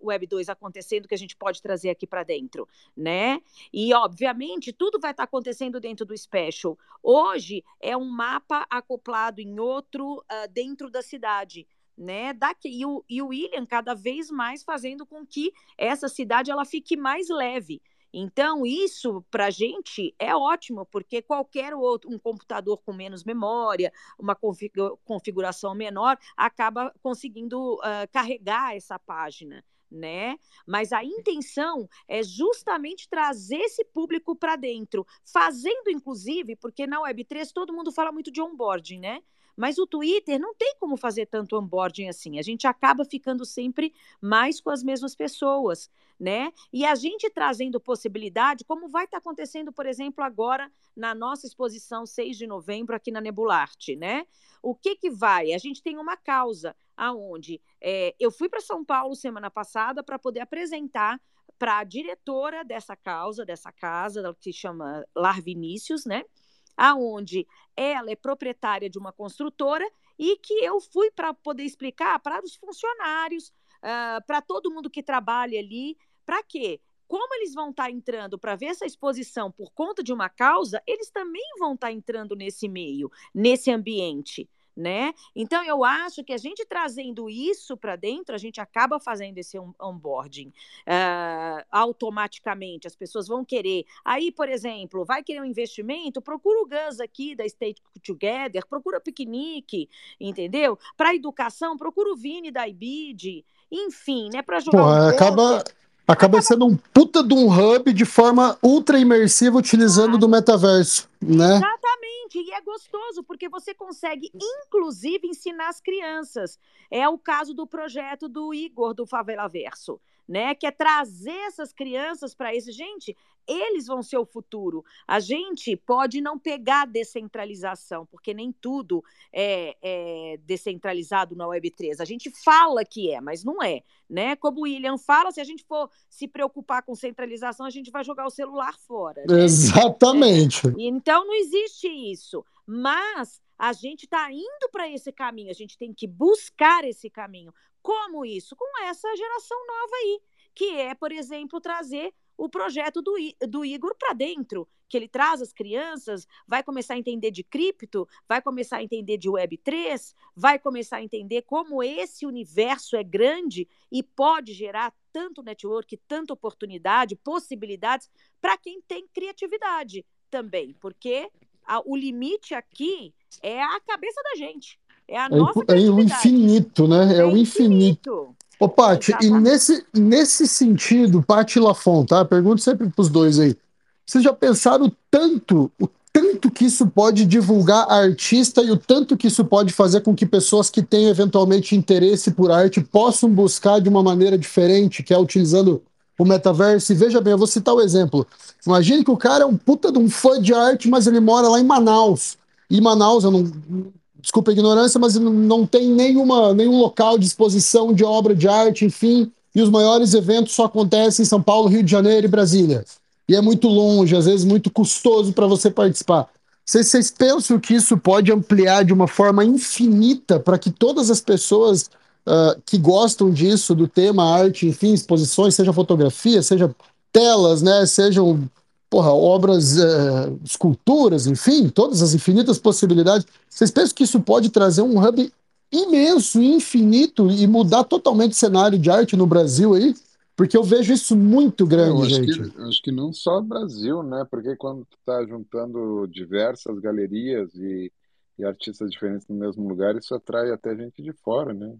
Web 2 acontecendo que a gente pode trazer aqui para dentro, né? E, obviamente, tudo vai estar tá acontecendo dentro do Special. Hoje é um mapa acoplado em outro uh, dentro da cidade né? Daqui e o, e o William cada vez mais fazendo com que essa cidade ela fique mais leve. Então, isso para a gente é ótimo, porque qualquer outro, um computador com menos memória, uma configuração menor, acaba conseguindo uh, carregar essa página. Né? Mas a intenção é justamente trazer esse público para dentro, fazendo inclusive, porque na Web3 todo mundo fala muito de onboarding, né? Mas o Twitter não tem como fazer tanto onboarding assim. A gente acaba ficando sempre mais com as mesmas pessoas, né? E a gente trazendo possibilidade, como vai estar tá acontecendo, por exemplo, agora na nossa exposição 6 de novembro aqui na Nebularte, né? O que que vai? A gente tem uma causa aonde é, eu fui para São Paulo semana passada para poder apresentar para a diretora dessa causa, dessa casa, que chama Lar Vinícius, né? aonde ela é proprietária de uma construtora e que eu fui para poder explicar para os funcionários, uh, para todo mundo que trabalha ali, para quê? Como eles vão estar tá entrando para ver essa exposição por conta de uma causa, eles também vão estar tá entrando nesse meio, nesse ambiente né? Então eu acho que a gente trazendo isso para dentro, a gente acaba fazendo esse onboarding uh, automaticamente. As pessoas vão querer. Aí, por exemplo, vai querer um investimento, procura o Gus aqui da State Together, procura piquenique, entendeu? Para educação, procura o Vini da IBID, enfim, né? Para jogar. Pô, um acaba. Acaba sendo um puta de um hub de forma ultra imersiva utilizando ah, do metaverso, né? Exatamente, e é gostoso porque você consegue inclusive ensinar as crianças. É o caso do projeto do Igor do Favela Verso né? Que é trazer essas crianças para isso. Gente, eles vão ser o futuro. A gente pode não pegar descentralização, porque nem tudo é, é, descentralizado na Web3. A gente fala que é, mas não é. Né? Como o William fala, se a gente for se preocupar com centralização, a gente vai jogar o celular fora. Né? Exatamente. É. Então não existe isso. Mas a gente está indo para esse caminho, a gente tem que buscar esse caminho. Como isso? Com essa geração nova aí, que é, por exemplo, trazer o projeto do, do Igor para dentro, que ele traz as crianças, vai começar a entender de cripto, vai começar a entender de Web3, vai começar a entender como esse universo é grande e pode gerar tanto network, tanta oportunidade, possibilidades para quem tem criatividade também, porque a, o limite aqui é a cabeça da gente. É a É, nossa impo- é o infinito, né? É É o infinito. infinito. Ô, Paty, e nesse, nesse sentido, Paty e Lafon, tá? Pergunto sempre pros dois aí. Vocês já pensaram tanto, o tanto que isso pode divulgar a artista e o tanto que isso pode fazer com que pessoas que têm eventualmente interesse por arte possam buscar de uma maneira diferente, que é utilizando o metaverso? E veja bem, eu vou citar o exemplo. Imagine que o cara é um puta de um fã de arte, mas ele mora lá em Manaus. E Manaus, eu não, desculpa a ignorância, mas não- tem nenhuma, nenhum local de exposição de obra de arte, enfim, e os maiores eventos só acontecem em São Paulo, Rio de Janeiro e Brasília. E é muito longe, às vezes muito custoso para você participar. Vocês, vocês pensam que isso pode ampliar de uma forma infinita para que todas as pessoas ah, que gostam disso, do tema arte, enfim, exposições, seja fotografia, seja telas, né, sejam porra, obras, eh, esculturas, enfim, todas as infinitas possibilidades. Vocês pensam que isso pode trazer um hub imenso, infinito e mudar totalmente o cenário de arte no Brasil aí? Porque eu vejo isso muito Eu grande, acho gente. que, acho que não só Brasil, né? Porque quando tu tá juntando diversas galerias e, e artistas diferentes no mesmo lugar, isso atrai até gente de fora, né?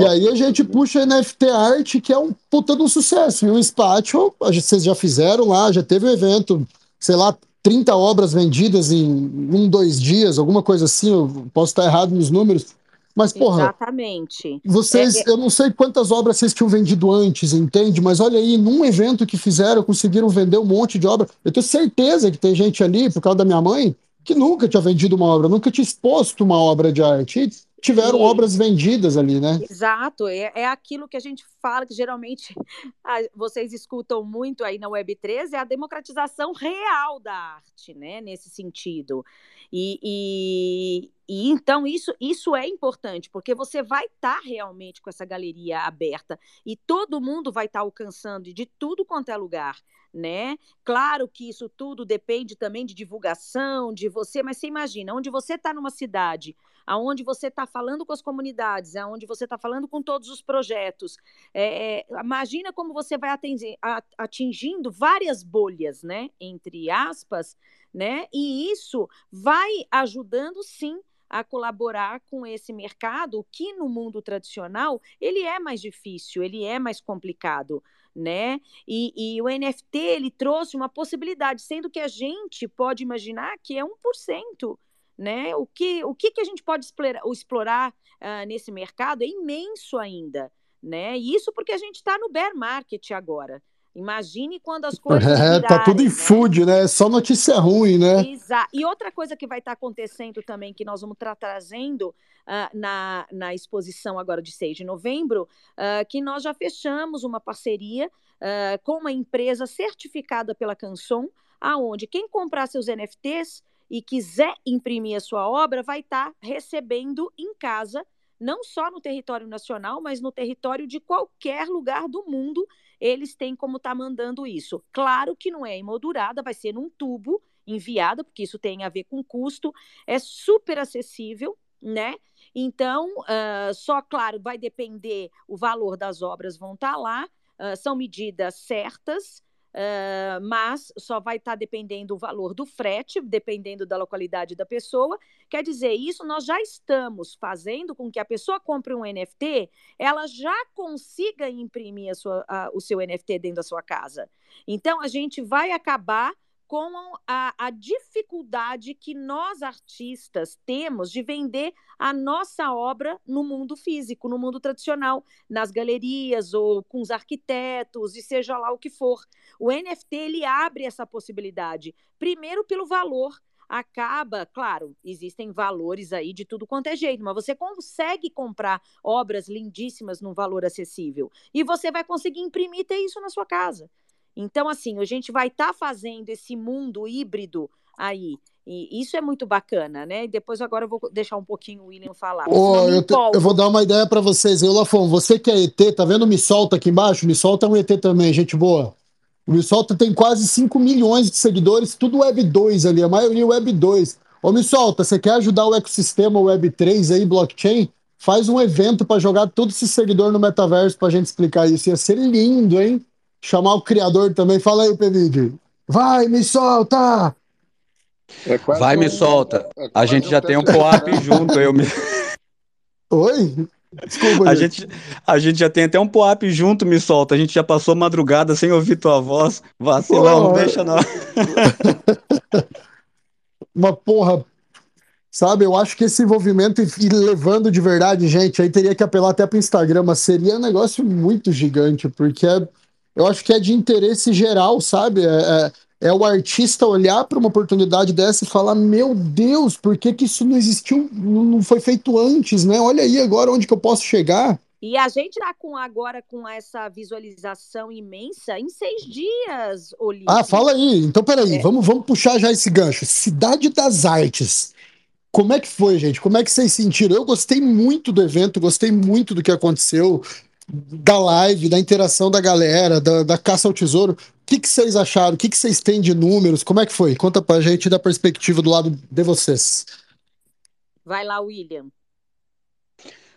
E aí a gente puxa NFT Art, que é um puta de um sucesso. E o Spatial, a gente- vocês já fizeram lá, já teve um evento, sei lá, 30 obras vendidas em um, dois dias, alguma coisa assim, eu posso estar errado nos números. Mas, porra, Exatamente. vocês, É, é- eu não sei quantas obras vocês tinham vendido antes, entende? Mas olha aí, num evento que fizeram, conseguiram vender um monte de obra. Eu tenho certeza que tem gente ali, por causa da minha mãe, que nunca tinha vendido uma obra, nunca tinha exposto uma obra de arte. Tiveram E- obras vendidas ali, né? Exato, é, é aquilo que a gente fala, que geralmente ah, vocês escutam muito aí na Web3, é a democratização real da arte, né? Nesse sentido. E, e, e então isso, isso é importante, porque você vai estar realmente com essa galeria aberta e todo mundo vai estar alcançando de tudo quanto é lugar. Né? Claro que isso tudo depende também de divulgação, de você, mas você imagina, onde você está numa cidade aonde você está falando com as comunidades, aonde você está falando com todos os projetos. É, é, imagina como você vai atingir, atingindo várias bolhas, né? Entre aspas, né? E isso vai ajudando sim a colaborar com esse mercado que no mundo tradicional ele é mais difícil, ele é mais complicado, né? E, e o NFT ele trouxe uma possibilidade, sendo que a gente pode imaginar que é 1%, né? O que, o que, que a gente pode explorar, explorar ah, nesse mercado é imenso ainda, né? Isso porque a gente está no bear market agora. Imagine quando as coisas É, tá tudo em né? food, né? Só notícia ruim, né? Exa e outra coisa que vai estar acontecendo também, que nós vamos estar trazendo ah, na, na exposição agora de 6 de novembro, ah, que nós já fechamos uma parceria ah, com uma empresa certificada pela Canson, aonde quem comprar seus NFTs e quiser imprimir a sua obra vai estar recebendo em casa, não só no território nacional, mas no território de qualquer lugar do mundo, eles têm como estar mandando isso. Claro que não é emoldurada, vai ser num tubo enviada, porque isso tem a ver com custo, é super acessível, né? Então, uh, só claro, vai depender, o valor das obras vão estar lá, uh, são medidas certas, Uh, mas só vai estar tá dependendo o valor do frete, dependendo da localidade da pessoa. Quer dizer, isso nós já estamos fazendo com que a pessoa compre um NFT, ela já consiga imprimir a sua, a, o seu NFT dentro da sua casa. Então, a gente vai acabar com a, a, dificuldade que nós artistas temos de vender a nossa obra no mundo físico, no mundo tradicional, nas galerias ou com os arquitetos e seja lá o que for. O NFT ele abre essa possibilidade, primeiro pelo valor. Acaba, claro, existem valores aí de tudo quanto é jeito, mas você consegue comprar obras lindíssimas num valor acessível e você vai conseguir imprimir ter isso na sua casa. Então, assim, a gente vai estar tá fazendo esse mundo híbrido aí. E isso é muito bacana, né? E depois agora eu vou deixar um pouquinho o William falar. Oh, eu, te, eu, vou dar uma ideia para vocês. Eu, Lafon, você que é ET, tá vendo o Me Solta aqui embaixo? Me Solta é um ET também, gente boa. O Me Solta tem quase 5 milhões de seguidores, tudo Web 2 ali, a maioria Web 2. Ô, Me Solta, você quer ajudar o ecossistema Web 3 aí, blockchain? Faz um evento para jogar todo esse seguidor no metaverso pra gente explicar isso. Ia ser lindo, hein? Chamar o criador também. Fala aí, Pevide. Vai, me solta! É Vai, me um, solta. É a gente já tem um co-op junto, eu me... Oi? Desculpa, a gente, a gente já tem até um POAP junto, me solta. A gente já passou madrugada sem ouvir tua voz. Vacilão, não deixa não. Uma porra. Sabe, eu acho que esse envolvimento e levando de verdade, gente, aí teria que apelar até para o Instagram, mas seria um negócio muito gigante, porque é, eu acho que é de interesse geral, sabe? É, é, é o artista olhar para uma oportunidade dessa e falar: Meu Deus, por que, que isso não existiu, não foi feito antes, né? Olha aí agora onde que eu posso chegar. E a gente está com agora com essa visualização imensa em seis dias, Olívio. Ah, fala aí. Então, peraí, é. vamos, vamos puxar já esse gancho. Cidade das Artes. Como é que foi, gente? Como é que vocês sentiram? Eu gostei muito do evento, gostei muito do que aconteceu, da live, da interação da galera, da, da caça ao tesouro que, que vocês acharam? O que, que vocês têm de números? Como é que foi? Conta pra gente da perspectiva do lado de vocês. Vai lá, William.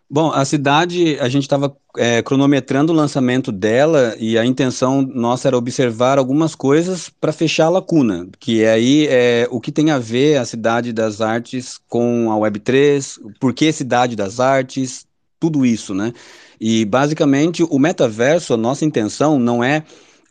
Bom, a cidade, a gente estava é, cronometrando o lançamento dela e a intenção nossa era observar algumas coisas para fechar a lacuna, que é aí é, o que tem a ver a Cidade das Artes com a Web3, por que Cidade das Artes, tudo isso, né? E basicamente o metaverso, a nossa intenção não é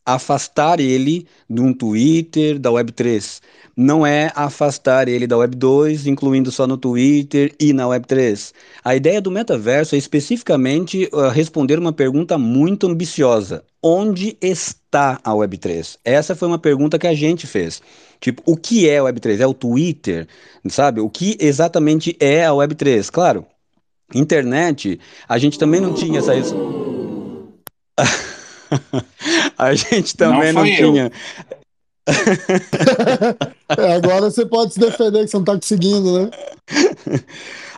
afastar ele de um Twitter da Web3. Não é afastar ele da Web2, incluindo só no Twitter e na Web3. A ideia do metaverso é especificamente uh, responder uma pergunta muito ambiciosa: onde está a Web3? Essa foi uma pergunta que a gente fez. Tipo, o que é a Web3? É o Twitter? Sabe? O que exatamente é a Web3? Claro, internet, a gente também não tinha essa. a gente também não, não tinha. é, agora você pode se defender que você não está conseguindo, né?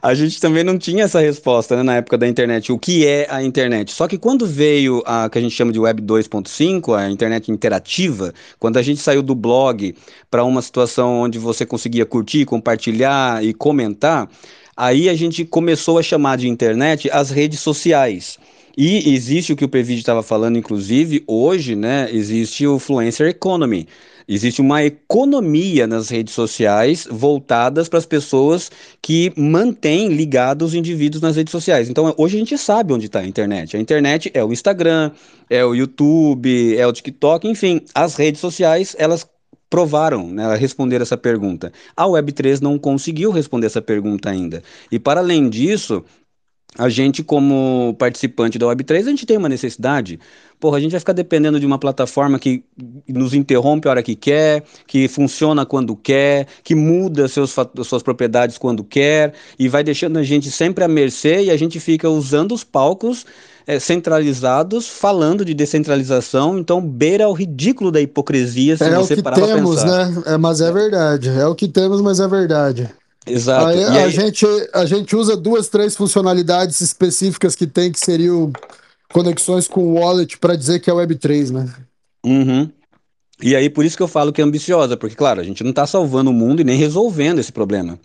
A gente também não tinha essa resposta né, na época da internet. O que é a internet? Só que quando veio a que a gente chama de Web 2.5, a internet interativa, quando a gente saiu do blog para uma situação onde você conseguia curtir, compartilhar e comentar, aí a gente começou a chamar de internet as redes sociais. E existe o que o Previd estava falando, inclusive, hoje, né? Existe o Fluencer Economy. Existe uma economia nas redes sociais voltadas para as pessoas que mantêm ligados os indivíduos nas redes sociais. Então, hoje a gente sabe onde está a internet. A internet é o Instagram, é o YouTube, é o TikTok, enfim, as redes sociais, elas provaram né, responder essa pergunta. A Web3 não conseguiu responder essa pergunta ainda. E para além disso, a gente, como participante da Web3, a gente tem uma necessidade. Porra, a gente vai ficar dependendo de uma plataforma que nos interrompe a hora que quer, que funciona quando quer, que muda seus, suas propriedades quando quer, e vai deixando a gente sempre à mercê e a gente fica usando os palcos é, centralizados, falando de descentralização, então beira o ridículo da hipocrisia se é você parar temos, pra pensar. Né? É, mas é verdade. É o que temos, mas é verdade. Exato. Aí, aí... A, gente, a gente usa duas, três funcionalidades específicas que tem, que seriam conexões com o wallet para dizer que é Web3, né? Uhum. E aí, por isso que eu falo que é ambiciosa, porque, claro, a gente não está salvando o mundo e nem resolvendo esse problema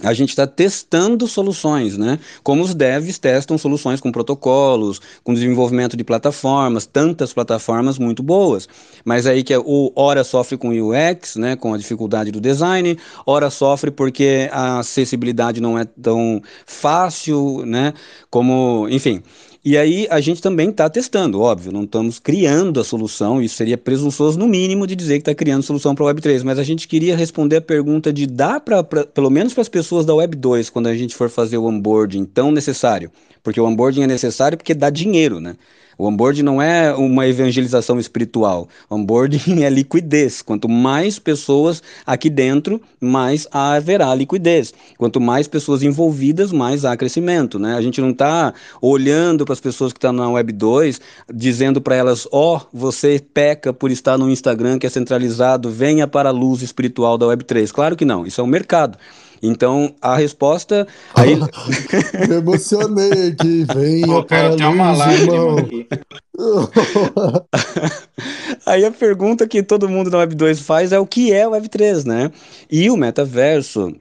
a gente está testando soluções, né? Como os devs testam soluções com protocolos, com desenvolvimento de plataformas, tantas plataformas muito boas. Mas aí que é, o ora sofre com UX, né? Com a dificuldade do design, ora sofre porque a acessibilidade não é tão fácil, né? Como, enfim. E aí a gente também está testando, óbvio, não estamos criando a solução, isso seria presunçoso no mínimo de dizer que está criando solução para a Web3, mas a gente queria responder a pergunta de dar para, pelo menos para as pessoas da Web2, quando a gente for fazer o onboarding tão necessário, porque o onboarding é necessário porque dá dinheiro, né? O onboarding não é uma evangelização espiritual. O onboarding é liquidez. Quanto mais pessoas aqui dentro, mais haverá liquidez. Quanto mais pessoas envolvidas, mais há crescimento. Né? A gente não está olhando para as pessoas que estão na Web 2, dizendo para elas: ó, oh, você peca por estar no Instagram que é centralizado, venha para a luz espiritual da Web 3. Claro que não, isso é um mercado. Então, a resposta. Aí... Me emocionei aqui, venha Pô, para tem uma lágrima aqui. Aí a pergunta que todo mundo na Web 2 faz é o que é o Web 3, né? E o metaverso,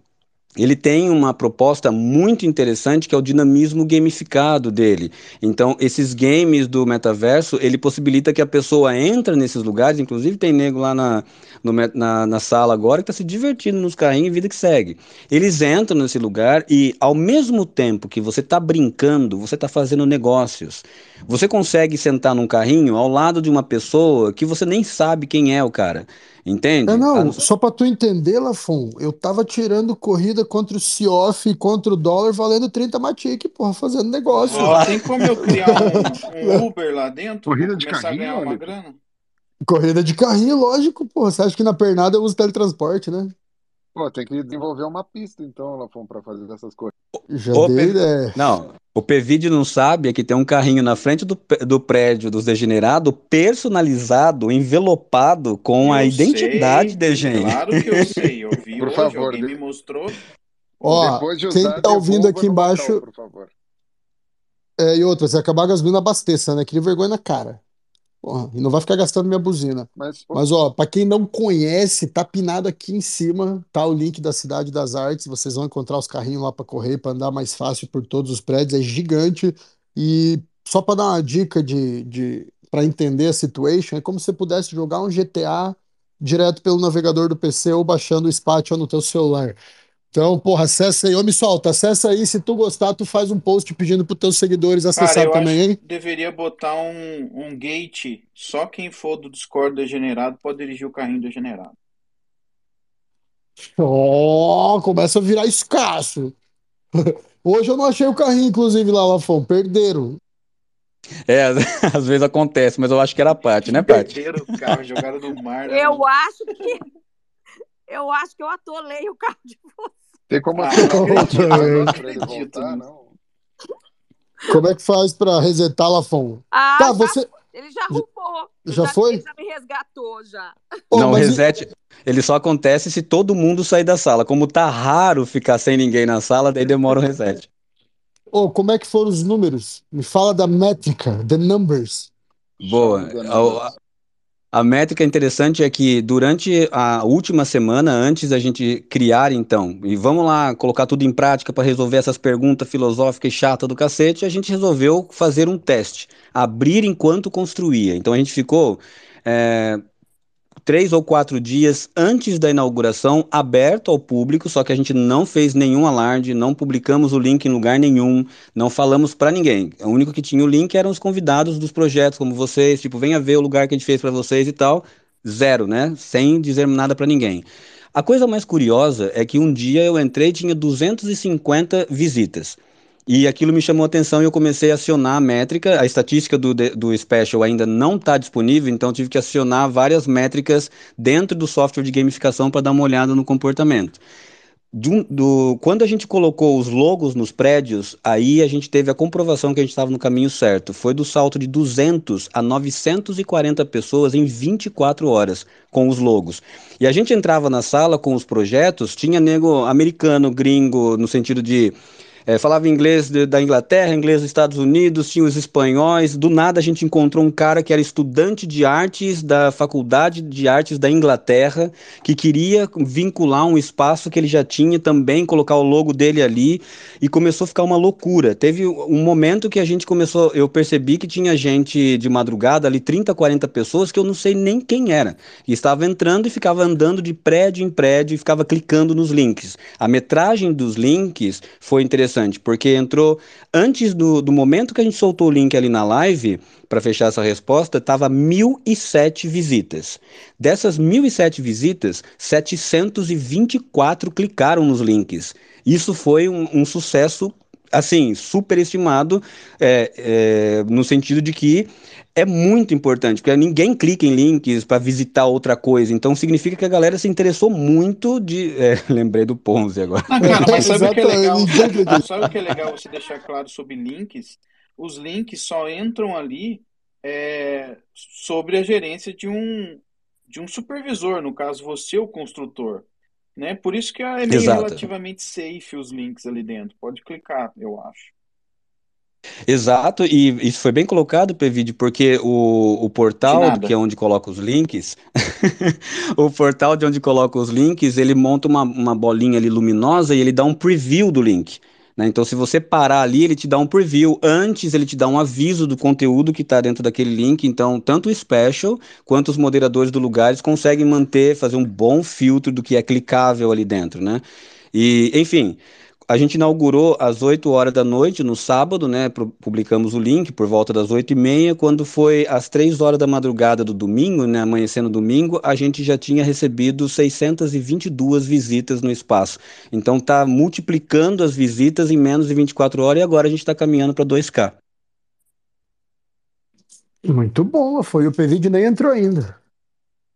ele tem uma proposta muito interessante que é o dinamismo gamificado dele. Então, esses games do metaverso, ele possibilita que a pessoa entre nesses lugares, inclusive tem nego lá na, no, na, na, sala agora que está se divertindo nos carrinhos e vida que segue. Eles entram nesse lugar e, ao mesmo tempo que você está brincando, você está fazendo negócios. Você consegue sentar num carrinho ao lado de uma pessoa que você nem sabe quem é o cara. Entende? É, não, só para tu entender, Lafon, eu tava tirando corrida contra o Cioff e contra o dólar valendo 30 matique, porra, fazendo negócio. Tem como eu criar um, um Uber lá dentro? Corrida de carrinho, uma grana? Corrida de carrinho, lógico, porra. Você acha que na pernada eu uso teletransporte, né? Pô, tem que desenvolver uma pista, então, Lafon, para fazer essas coisas. Já o dei. Não, o PVD não sabe é que tem um carrinho na frente do, do prédio dos degenerados, personalizado, envelopado com eu a identidade de gente. Claro que eu sei, eu vi por hoje, favor, alguém de... me mostrou. Ó, de usar, quem tá ouvindo aqui embaixo... Por favor. É, e outra, se acabar a gasolina, abasteça, né? Cria vergonha na cara. Porra, e não vai ficar gastando minha buzina. Mas, Mas ó, para quem não conhece, tá pinado aqui em cima, tá o link da Cidade das Artes. Vocês vão encontrar os carrinhos lá para correr, para andar mais fácil por todos os prédios. É gigante. E só para dar uma dica de, de para entender a situation, é como se você pudesse jogar um GTA direto pelo navegador do PC ou baixando o Spatial no teu celular. Então, porra, acessa aí. Ô, me solta, acessa aí. Se tu gostar, tu faz um post pedindo pros teus seguidores acessar Cara, eu também, acho hein? que deveria botar um, um gate. Só quem for do Discord degenerado pode dirigir o carrinho degenerado. Ó, começa a virar escasso. Hoje eu não achei o carrinho, inclusive, lá, Lafon. Perderam. É, às vezes acontece, mas eu acho que era a Paty, né, Paty? Perderam o carro, jogaram no mar. né? Eu acho que. Eu acho que eu atolei o carro de vocês. Tem como Ah, não acredito, não ele voltar? Como é que faz pra resetar, Lafon? Ah, Tá, já- você. ele já arrumou. Já foi? Ele já me resgatou, já. Ô, não, o e- reset, ele só acontece se todo mundo sair da sala. Como tá raro ficar sem ninguém na sala, daí demora o reset. Ô, como é que foram os números? Me fala da métrica, the numbers. Boa. A métrica interessante é que durante a última semana, antes da gente criar, então, e vamos lá colocar tudo em prática para resolver essas perguntas filosóficas e chatas do cacete, a gente resolveu fazer um teste, abrir enquanto construía. Então a gente ficou é, três ou quatro dias antes da inauguração, aberto ao público, só que a gente não fez nenhum alarde, não publicamos o link em lugar nenhum, não falamos para ninguém. O único que tinha o link eram os convidados dos projetos, como vocês, tipo, venha ver o lugar que a gente fez para vocês e tal. Zero, né? Sem dizer nada para ninguém. A coisa mais curiosa é que um dia eu entrei e tinha 250 visitas. E aquilo me chamou a atenção e eu comecei a acionar a métrica. A estatística do, do Special ainda não está disponível, então tive que acionar várias métricas dentro do software de gamificação para dar uma olhada no comportamento. Um- do- quando a gente colocou os logos nos prédios, aí a gente teve a comprovação que a gente estava no caminho certo. Foi do salto de 200 a 940 pessoas em 24 horas com os logos. E a gente entrava na sala com os projetos, tinha nego americano, gringo, no sentido de é, falava inglês de- da Inglaterra, inglês dos Estados Unidos, tinha os espanhóis. Do nada a gente encontrou um cara que era estudante de artes da Faculdade de Artes da Inglaterra, que queria vincular um espaço que ele já tinha também, colocar o logo dele ali, e começou a ficar uma loucura. Teve um momento que a gente começou, eu percebi que tinha gente de madrugada ali, 30, 40 pessoas, que eu não sei nem quem era. E estava entrando e ficava andando de prédio em prédio e ficava clicando nos links. A metragem dos links foi interessante, porque entrou antes do, do momento que a gente soltou o link ali na live, para fechar essa resposta, estava 1.007 visitas. Dessas 1.007 visitas, 724 clicaram nos links. Isso foi um, um sucesso, assim, superestimado, é, é, no sentido de que é muito importante, porque ninguém clica em links para visitar outra coisa. Então significa que a galera se interessou muito de. é, lembrei do Ponzi agora. Não, cara, mas sabe o que é legal? Sabe o que é legal você deixar claro sobre links? Os links só entram ali é, sobre a gerência de um, de um supervisor, no caso, você, o construtor. Né? Por isso que é meio Exato. relativamente safe os links ali dentro. Pode clicar, eu acho. Exato, e isso foi bem colocado, Pevide, porque o, o portal, que é onde coloca os links, o portal de onde coloca os links, ele monta uma, uma bolinha ali luminosa e ele dá um preview do link. Né? Então, se você parar ali, ele te dá um preview. Antes, ele te dá um aviso do conteúdo que está dentro daquele link. Então, tanto o special quanto os moderadores do lugar conseguem manter, fazer um bom filtro do que é clicável ali dentro, né? E, enfim, a gente inaugurou às 8 horas da noite, no sábado, né? Publicamos o link por volta das 8 e meia. Quando foi às 3 horas da madrugada do domingo, né? Amanhecendo domingo, a gente já tinha recebido 622 visitas no espaço. Então tá multiplicando as visitas em menos de 24 horas e agora a gente está caminhando para 2K. Muito bom, foi o PVD nem entrou ainda.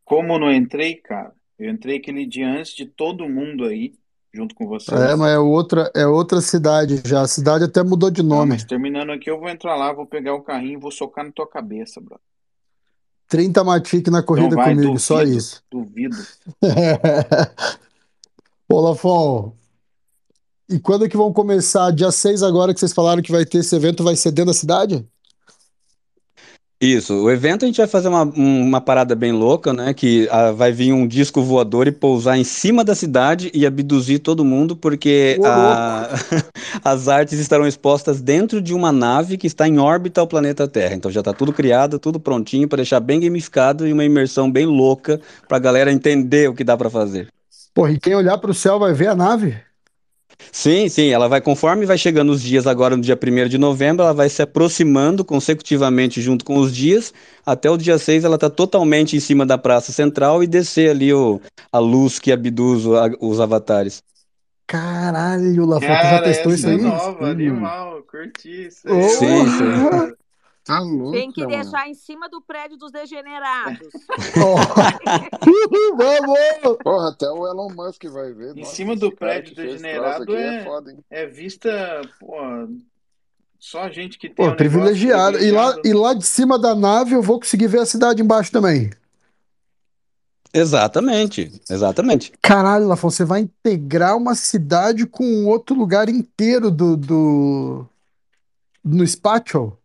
Como não entrei, cara? Eu entrei aquele dia antes de todo mundo aí junto com você. É, mas é outra, é outra cidade já. A cidade até mudou de nome. Não, mas terminando aqui, eu vou entrar lá, vou pegar o carrinho e vou socar na tua cabeça, bro. 30 matique na corrida vai, comigo, duvido, só isso. Duvido. Ô, Lafon, e quando é que vão começar? Dia 6 agora que vocês falaram que vai ter esse evento, vai ser dentro da cidade? Isso, o evento a gente vai fazer uma, uma parada bem louca, né? Que ah, vai vir um disco voador e pousar em cima da cidade e abduzir todo mundo, porque a, as artes estarão expostas dentro de uma nave que está em órbita ao planeta Terra. Então já está tudo criado, tudo prontinho para deixar bem gamificado e uma imersão bem louca para a galera entender o que dá para fazer. Porra, e quem olhar para o céu vai ver a nave? Sim, sim, ela vai conforme vai chegando os dias agora no dia 1 de novembro, ela vai se aproximando consecutivamente junto com os dias, até o dia 6 ela está totalmente em cima da praça central e descer ali o, a luz que abduz o, a, os avatares. Caralho, Lafon, já testou isso aí? nova, animal, curti isso aí. Sim, sim. Tá louco, Tem que mano. deixar em cima do prédio dos degenerados. Vamos! Porra, até o Elon Musk vai ver. Em Nossa, cima do prédio degenerado é, é, foda, é, vista, pô, só gente que tem. Pô, um privilegiado. E lá, e lá de cima da nave eu vou conseguir ver a cidade embaixo também. Exatamente, exatamente. Caralho, Lafon, você vai integrar uma cidade com outro lugar inteiro do, do... no Spatial?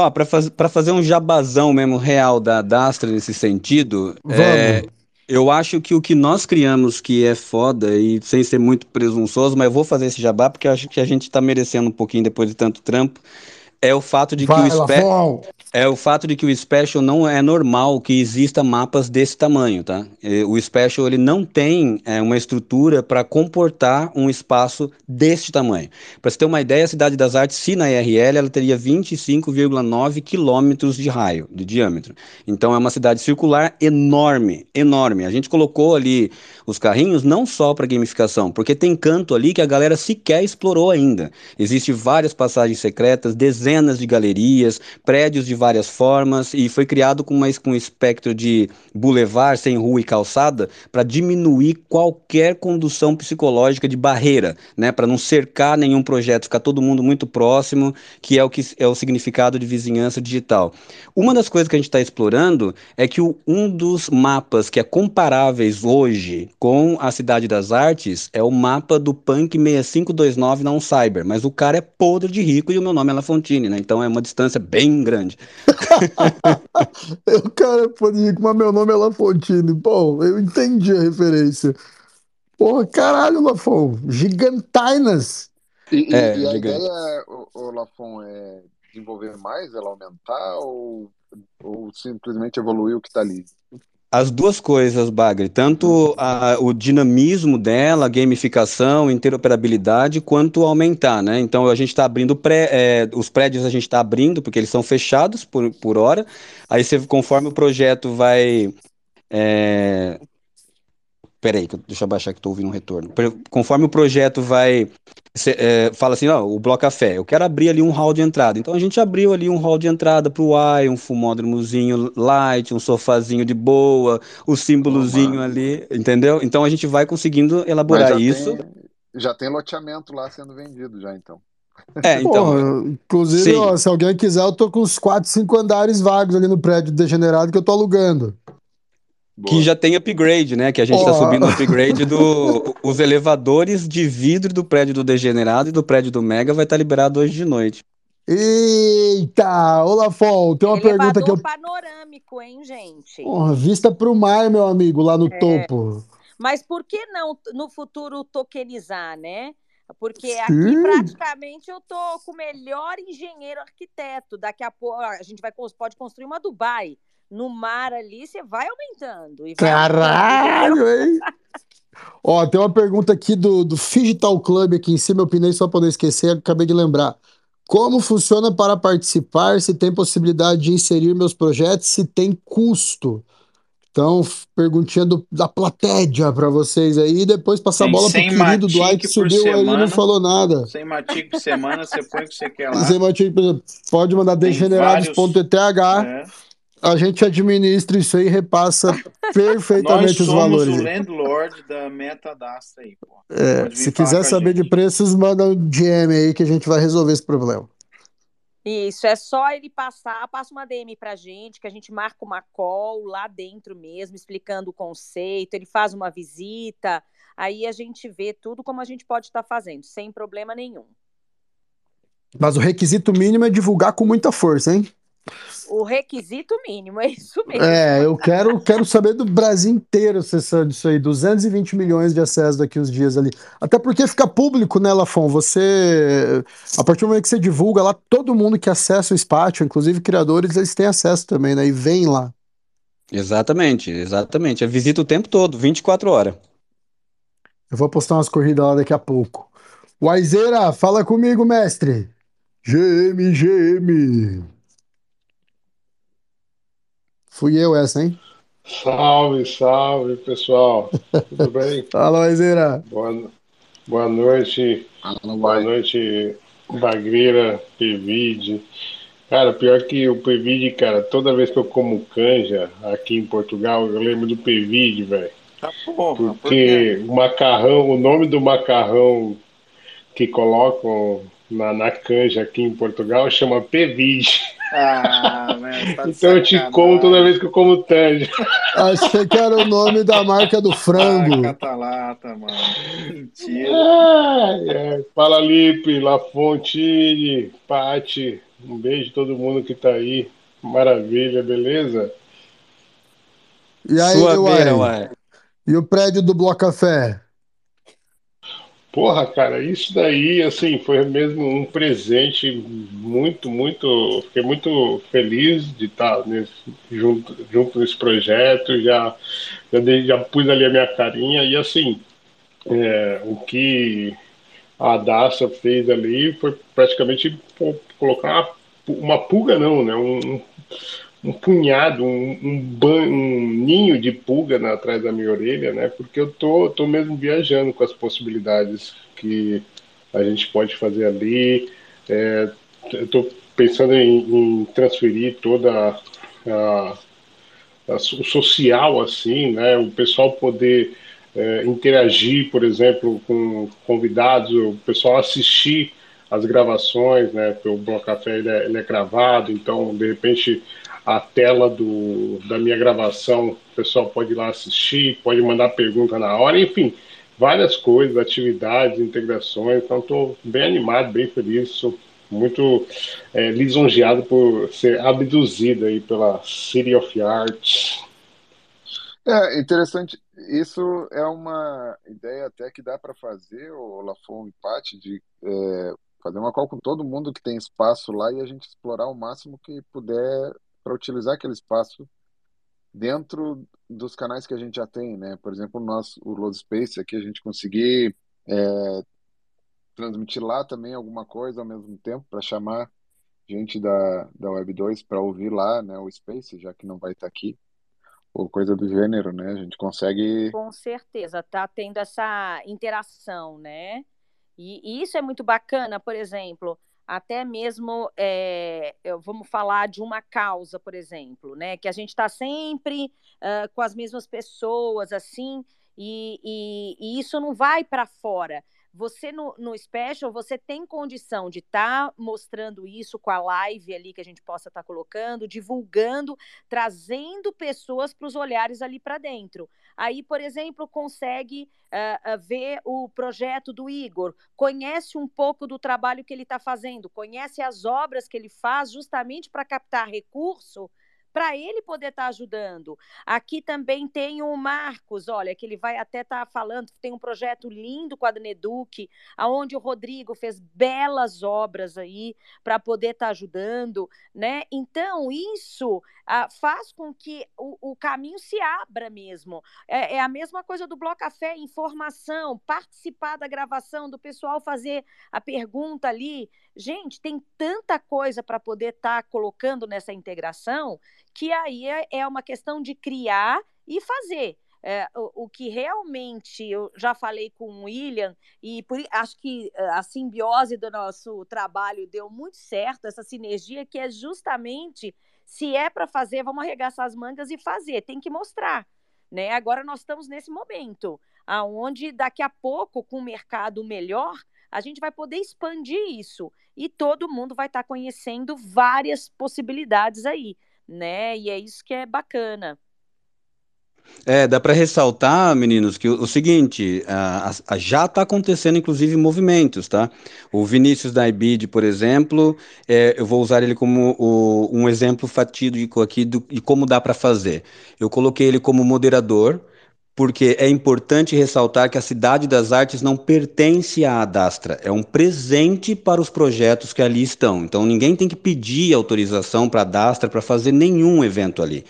Ó, para faz, fazer um jabazão mesmo real da, Dastra nesse sentido, é, eu acho que o que nós criamos que é foda, e sem ser muito presunçoso, mas eu vou fazer esse jabá porque eu acho que a gente está merecendo um pouquinho depois de tanto trampo, é o fato de Vai, que o Spectrum. É o fato de que o Special não é normal que exista mapas desse tamanho, tá? O Special ele não tem é, uma estrutura para comportar um espaço deste tamanho. Para você ter uma ideia, a Cidade das Artes, se na IRL, ela teria 25,9 quilômetros de raio, de diâmetro. Então é uma cidade circular enorme, enorme. A gente colocou ali os carrinhos não só para gamificação, porque tem canto ali que a galera sequer explorou ainda. Existem várias passagens secretas, dezenas de galerias, prédios de várias formas e foi criado com, uma, com um espectro de bulevar sem rua e calçada para diminuir qualquer condução psicológica de barreira, né, para não cercar nenhum projeto, ficar todo mundo muito próximo, que é o que é o significado de vizinhança digital. Uma das coisas que a gente está explorando é que o, um dos mapas que é comparáveis hoje com a Cidade das Artes é o mapa do Punk 6529 na Cyber, mas o cara é podre de rico e o meu nome é Né? Então é uma distância bem grande. o cara é podre de rico, mas meu nome é Lafontine. Bom, eu entendi a referência. Porra, caralho, Lafon, gigantainas. E, é, e a ideia, o, o Lafon, é desenvolver mais, ela aumentar ou, ou simplesmente evoluir o que está ali? As duas coisas, Bagre, tanto a, o dinamismo dela, a gamificação, interoperabilidade, quanto aumentar, né? Então a gente está abrindo pré, é, os prédios a gente está abrindo porque eles são fechados por, por hora. Aí você, conforme o projeto vai é, Peraí, deixa eu baixar que estou ouvindo um retorno. Conforme o projeto vai. Cê, é, fala assim, ó, o Bloco Café, eu quero abrir ali um hall de entrada. Então a gente abriu ali um hall de entrada para o Y, um fumódromozinho light, um sofazinho de boa, o símbolozinho oh, ali, entendeu? Então a gente vai conseguindo elaborar já isso. Tem, já tem loteamento lá sendo vendido, já então. É, então. Pô, inclusive, ó, se alguém quiser, eu tô com uns 4, 5 andares vagos ali no prédio degenerado que eu tô alugando. Boa. Que já tem upgrade, né? Que a gente está subindo o upgrade do. Os elevadores de vidro do prédio do Degenerado e do prédio do Mega vai estar tá liberado hoje de noite. Eita! Olafon, tem uma Elevador pergunta que eu. panorâmico, hein, gente? Porra, vista para o mar, meu amigo, lá no É. topo. Mas por que não no futuro tokenizar, né? Porque Sim. aqui praticamente eu tô com o melhor engenheiro arquiteto. Daqui a pouco a gente vai, pode construir uma Dubai. No mar ali, você vai aumentando. E vai aumentando? Caralho, hein? Ó, tem uma pergunta aqui do, do Digital Club aqui em cima, eu pinei só para não esquecer, acabei de lembrar. Como funciona para participar? Se tem possibilidade de inserir meus projetos? Se tem custo? Então, perguntinha do- da platéia para vocês aí, e depois passar a bola pro 100 querido Dwight que subiu aí e não semana. falou nada. Sem matic por semana, você põe o que você quer lá. Por exemplo, pode mandar degenerados.eth, É. a gente administra isso aí e repassa Nós perfeitamente os somos valores. o aí. landlord da Metadasta aí, pô. É, se quiser saber de preços, manda um DM aí que a gente vai resolver esse problema. Isso, é só ele passar, passa uma DM pra gente, que a gente marca uma call lá dentro mesmo, explicando o conceito, ele faz uma visita, aí a gente vê tudo como a gente pode estar fazendo, sem problema nenhum. Mas o requisito mínimo é divulgar com muita força, hein? O requisito mínimo, é isso mesmo. É, eu quero, quero saber do Brasil inteiro acessando isso aí. 220 milhões de acessos daqui uns dias ali. Até porque fica público, né, Lafon? Você, a partir do momento que você divulga lá, todo mundo que acessa o Spatio, inclusive criadores, eles têm acesso também, né? E vem lá. Exatamente, exatamente. Eu visito o tempo todo, 24 horas. Eu vou postar umas corridas lá daqui a pouco. Waizeira, fala comigo, mestre. GM, GM. Fui eu essa, hein? Salve, salve, pessoal. Tudo bem? Fala, Waizeira. Boa, boa noite. Boa noite, Bagreira, Pevide. Cara, pior que o Pevide, cara, toda vez que eu como canja aqui em Portugal, eu lembro do Pevide, velho. Tá porra, por quê? Porque o macarrão, o nome do macarrão que colocam na, na canja aqui em Portugal chama Pevide. Ah, tá Então eu te como toda vez que eu como canja. Achei que era o nome da marca do Ah, frango. catalata, mano. Mentira. Ai, ai. Fala Lipe, Lafontine, Pati, um beijo a todo mundo que tá aí. Maravilha, beleza? E aí, Sua beira, uai? uai. E o prédio do Bloco Café? Porra, cara, isso daí, assim, foi mesmo um presente muito, muito. Fiquei muito feliz de estar nesse, junto, junto nesse projeto. Já, já, dei- já pus ali a minha carinha e, assim, é, o que a Daça fez ali foi praticamente colocar uma, uma pulga, não, né? Um, um punhado, um, um, ban- um ninho de pulga atrás da minha orelha, né? Porque eu tô, tô mesmo viajando com as possibilidades que a gente pode fazer ali. É, eu tô pensando em, em transferir toda a, a- o social assim, né? O pessoal poder é, interagir, por exemplo, com convidados, o pessoal assistir as gravações, né? Porque o Bloco Café ele é, ele é gravado, então de repente a tela do, da minha gravação, o pessoal pode ir lá assistir, pode mandar pergunta na hora, enfim, várias coisas, atividades, integrações. Então estou bem animado, bem feliz, muito é, lisonjeado por ser abduzido aí pela City of Arts. É interessante. Isso é uma ideia até que dá para fazer, o Lafon e Paty, de é, fazer uma call com todo mundo que tem espaço lá e a gente explorar o máximo que puder para utilizar aquele espaço dentro dos canais que a gente já tem, né? Por exemplo, o nosso, o Load Space aqui, a gente conseguir é, transmitir lá também alguma coisa ao mesmo tempo para chamar gente da, da Web 2 para ouvir lá, né, o Space, já que não vai estar aqui, ou coisa do gênero, né? A gente consegue. Com certeza, tá tendo essa interação, né? E, e isso é muito bacana, por exemplo, até mesmo é, vamos falar de uma causa, por exemplo, né? Que a gente está sempre ah, com as mesmas pessoas, assim, e, e- e isso não vai para fora. Você no, no special, você tem condição de estar tá mostrando isso com a live ali que a gente possa estar tá colocando, divulgando, trazendo pessoas para os olhares ali para dentro. Aí, por exemplo, consegue uh, uh, ver o projeto do Igor, conhece um pouco do trabalho que ele está fazendo, conhece as obras que ele faz justamente para captar recurso para ele poder estar tá ajudando. Aqui também tem o Marcos, olha, que ele vai até estar tá falando tem um projeto lindo com a Daneduc, aonde o Rodrigo fez belas obras aí para poder estar tá ajudando, né? Então, isso ah, faz com que o, o, caminho se abra mesmo. É, é, a mesma coisa do Bloco Café, informação, participar da gravação, do pessoal fazer a pergunta ali. Gente, tem tanta coisa para poder estar tá colocando nessa integração que aí é, é uma questão de criar e fazer. É, o, o, que realmente eu já falei com o William, e por, acho que é, a simbiose do nosso trabalho deu muito certo, essa sinergia, que é justamente se é para fazer, vamos arregaçar as mangas e fazer, tem que mostrar. Né? Agora nós estamos nesse momento, aonde daqui a pouco, com o mercado melhor, a gente vai poder expandir isso e todo mundo vai estar tá conhecendo várias possibilidades aí, né? E é isso que é bacana. É, dá para ressaltar, meninos, que o, o seguinte, a, a, já está acontecendo, inclusive, movimentos, tá? O Vinícius da IBID, por exemplo, é, eu vou usar ele como o, um exemplo fatídico aqui do, de como dá para fazer. Eu coloquei ele como moderador, porque é importante ressaltar que a Cidade das Artes não pertence à Adastra, é um presente para os projetos que ali estão. Então ninguém tem que pedir autorização para a Adastra para fazer nenhum evento ali.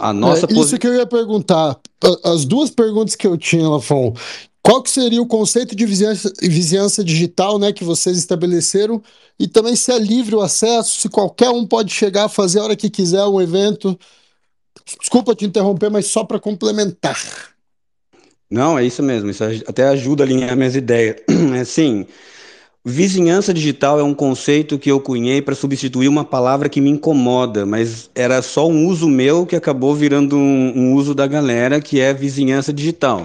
A nossa é, isso que eu ia perguntar. As duas perguntas que eu tinha, Lafon. Qual que seria o conceito de vizinhança, vizinhança digital né, que vocês estabeleceram? E também se é livre o acesso, se qualquer um pode chegar a fazer a hora que quiser um evento. Desculpa te interromper, mas só para complementar. Não, é isso mesmo. Isso até ajuda a alinhar minhas ideias. Assim, vizinhança digital é um conceito que eu cunhei para substituir uma palavra que me incomoda, mas era só um uso meu que acabou virando um, um uso da galera, que é vizinhança digital.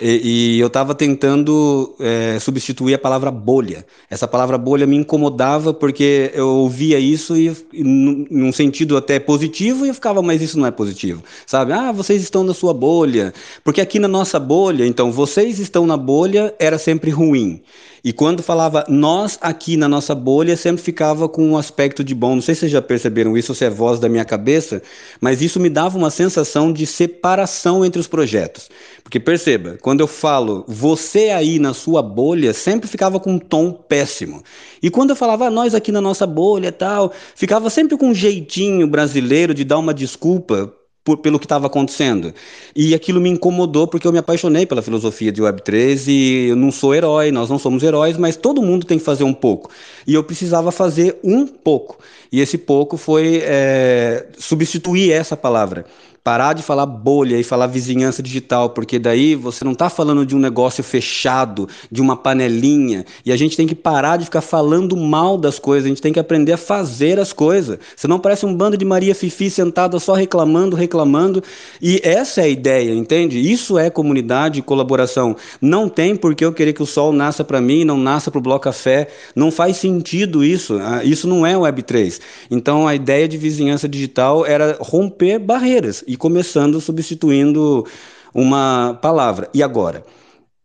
E, e eu estava tentando é, substituir a palavra bolha. Essa palavra bolha me incomodava porque eu ouvia isso e, e num sentido até positivo e eu ficava, mas isso não é positivo, sabe? Ah, vocês estão na sua bolha. Porque aqui na nossa bolha, então, vocês estão na bolha era sempre ruim. E quando falava nós aqui na nossa bolha, sempre ficava com um aspecto de bom. Não sei se vocês já perceberam isso, se é voz da minha cabeça, mas isso me dava uma sensação de separação entre os projetos. Porque perceba, quando eu falo você aí na sua bolha, sempre ficava com um tom péssimo. E quando eu falava ah, nós aqui na nossa bolha tal, ficava sempre com um jeitinho brasileiro de dar uma desculpa por, pelo que estava acontecendo. E aquilo me incomodou porque eu me apaixonei pela filosofia de Web3 e eu não sou herói, nós não somos heróis, mas todo mundo tem que fazer um pouco. E eu precisava fazer um pouco. E esse pouco foi é, substituir essa palavra parar de falar bolha e falar vizinhança digital, porque daí você não está falando de um negócio fechado, de uma panelinha, e a gente tem que parar de ficar falando mal das coisas, a gente tem que aprender a fazer as coisas. Você não parece um bando de Maria Fifi sentada só reclamando, reclamando, e essa é a ideia, entende? Isso é comunidade e colaboração. Não tem por que eu querer que o sol nasça para mim, não nasça para o Bloco Café, não faz sentido isso, ah, isso não é Web3. Então a ideia de vizinhança digital era romper barreiras, e começando substituindo uma palavra. E agora?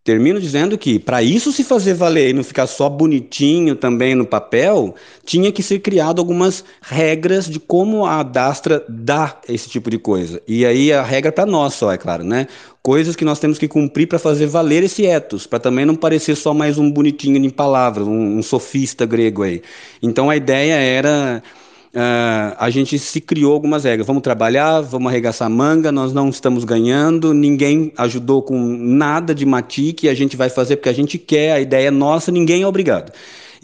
Termino dizendo que, para isso se fazer valer e não ficar só bonitinho também no papel, tinha que ser criado algumas regras de como a Adastra dá esse tipo de coisa. E aí a regra para nós só, é claro, né? Coisas que nós temos que cumprir para fazer valer esse ethos, para também não parecer só mais um bonitinho em palavras, um, um sofista grego aí. Então a ideia era Uh, a gente se criou algumas regras. Vamos trabalhar, vamos arregaçar manga, nós não estamos ganhando, ninguém ajudou com nada de matique, a gente vai fazer porque a gente quer, a ideia é nossa, ninguém é obrigado.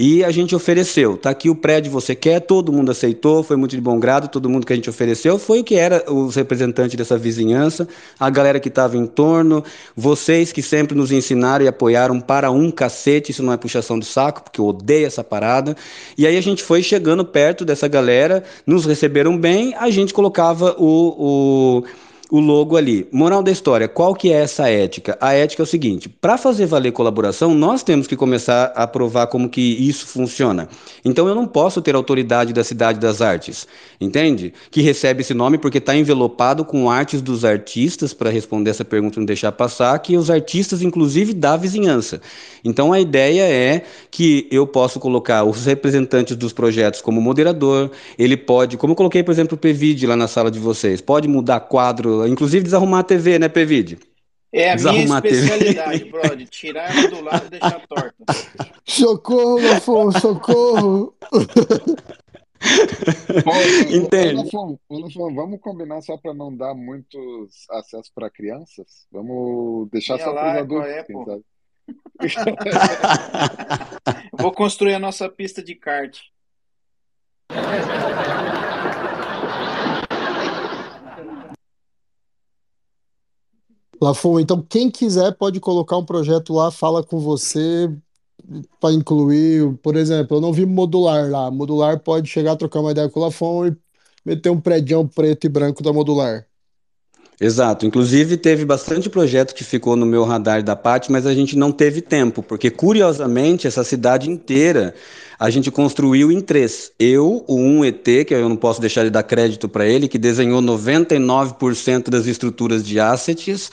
E a gente ofereceu, tá aqui o prédio, você quer, todo mundo aceitou, foi muito de bom grado, todo mundo que a gente ofereceu foi o que era os representantes dessa vizinhança, a galera que estava em torno, vocês que sempre nos ensinaram e apoiaram para um cacete, isso não é puxação de saco, porque eu odeio essa parada. E aí a gente foi chegando perto dessa galera, nos receberam bem, a gente colocava o, o o logo ali. Moral da história, qual que é essa ética? A ética é o seguinte, para fazer valer colaboração, nós temos que começar a provar como que isso funciona. Então eu não posso ter autoridade da Cidade das Artes, entende? Que recebe esse nome porque está envelopado com artes dos artistas, para responder essa pergunta e não deixar passar, que os artistas, inclusive, da vizinhança. Então a ideia é que eu posso colocar os representantes dos projetos como moderador, ele pode, como eu coloquei, por exemplo, o PVD lá na sala de vocês, pode mudar quadro, inclusive desarrumar a TV, né, PVD? É a minha especialidade, brother. Tirar ela do lado e deixar torta. Socorro, Afonso, socorro! Entende? Olafon, vamos combinar só para não dar muitos acessos para crianças? Vamos deixar Minha só para os lá, adultos, qual é, quem sabe? Vou construir a nossa pista de kart. Lafon, então quem quiser pode colocar um projeto lá, fala com você para incluir, por exemplo, eu não vi modular lá. Modular pode chegar a trocar uma ideia com o Lafon e meter um prédio preto e branco da modular. Exato. Inclusive, teve bastante projeto que ficou no meu radar da Pat, mas a gente não teve tempo, porque curiosamente essa cidade inteira a gente construiu em três. Eu, o 1ET, que eu não posso deixar de dar crédito para ele, que desenhou 99% das estruturas de assets,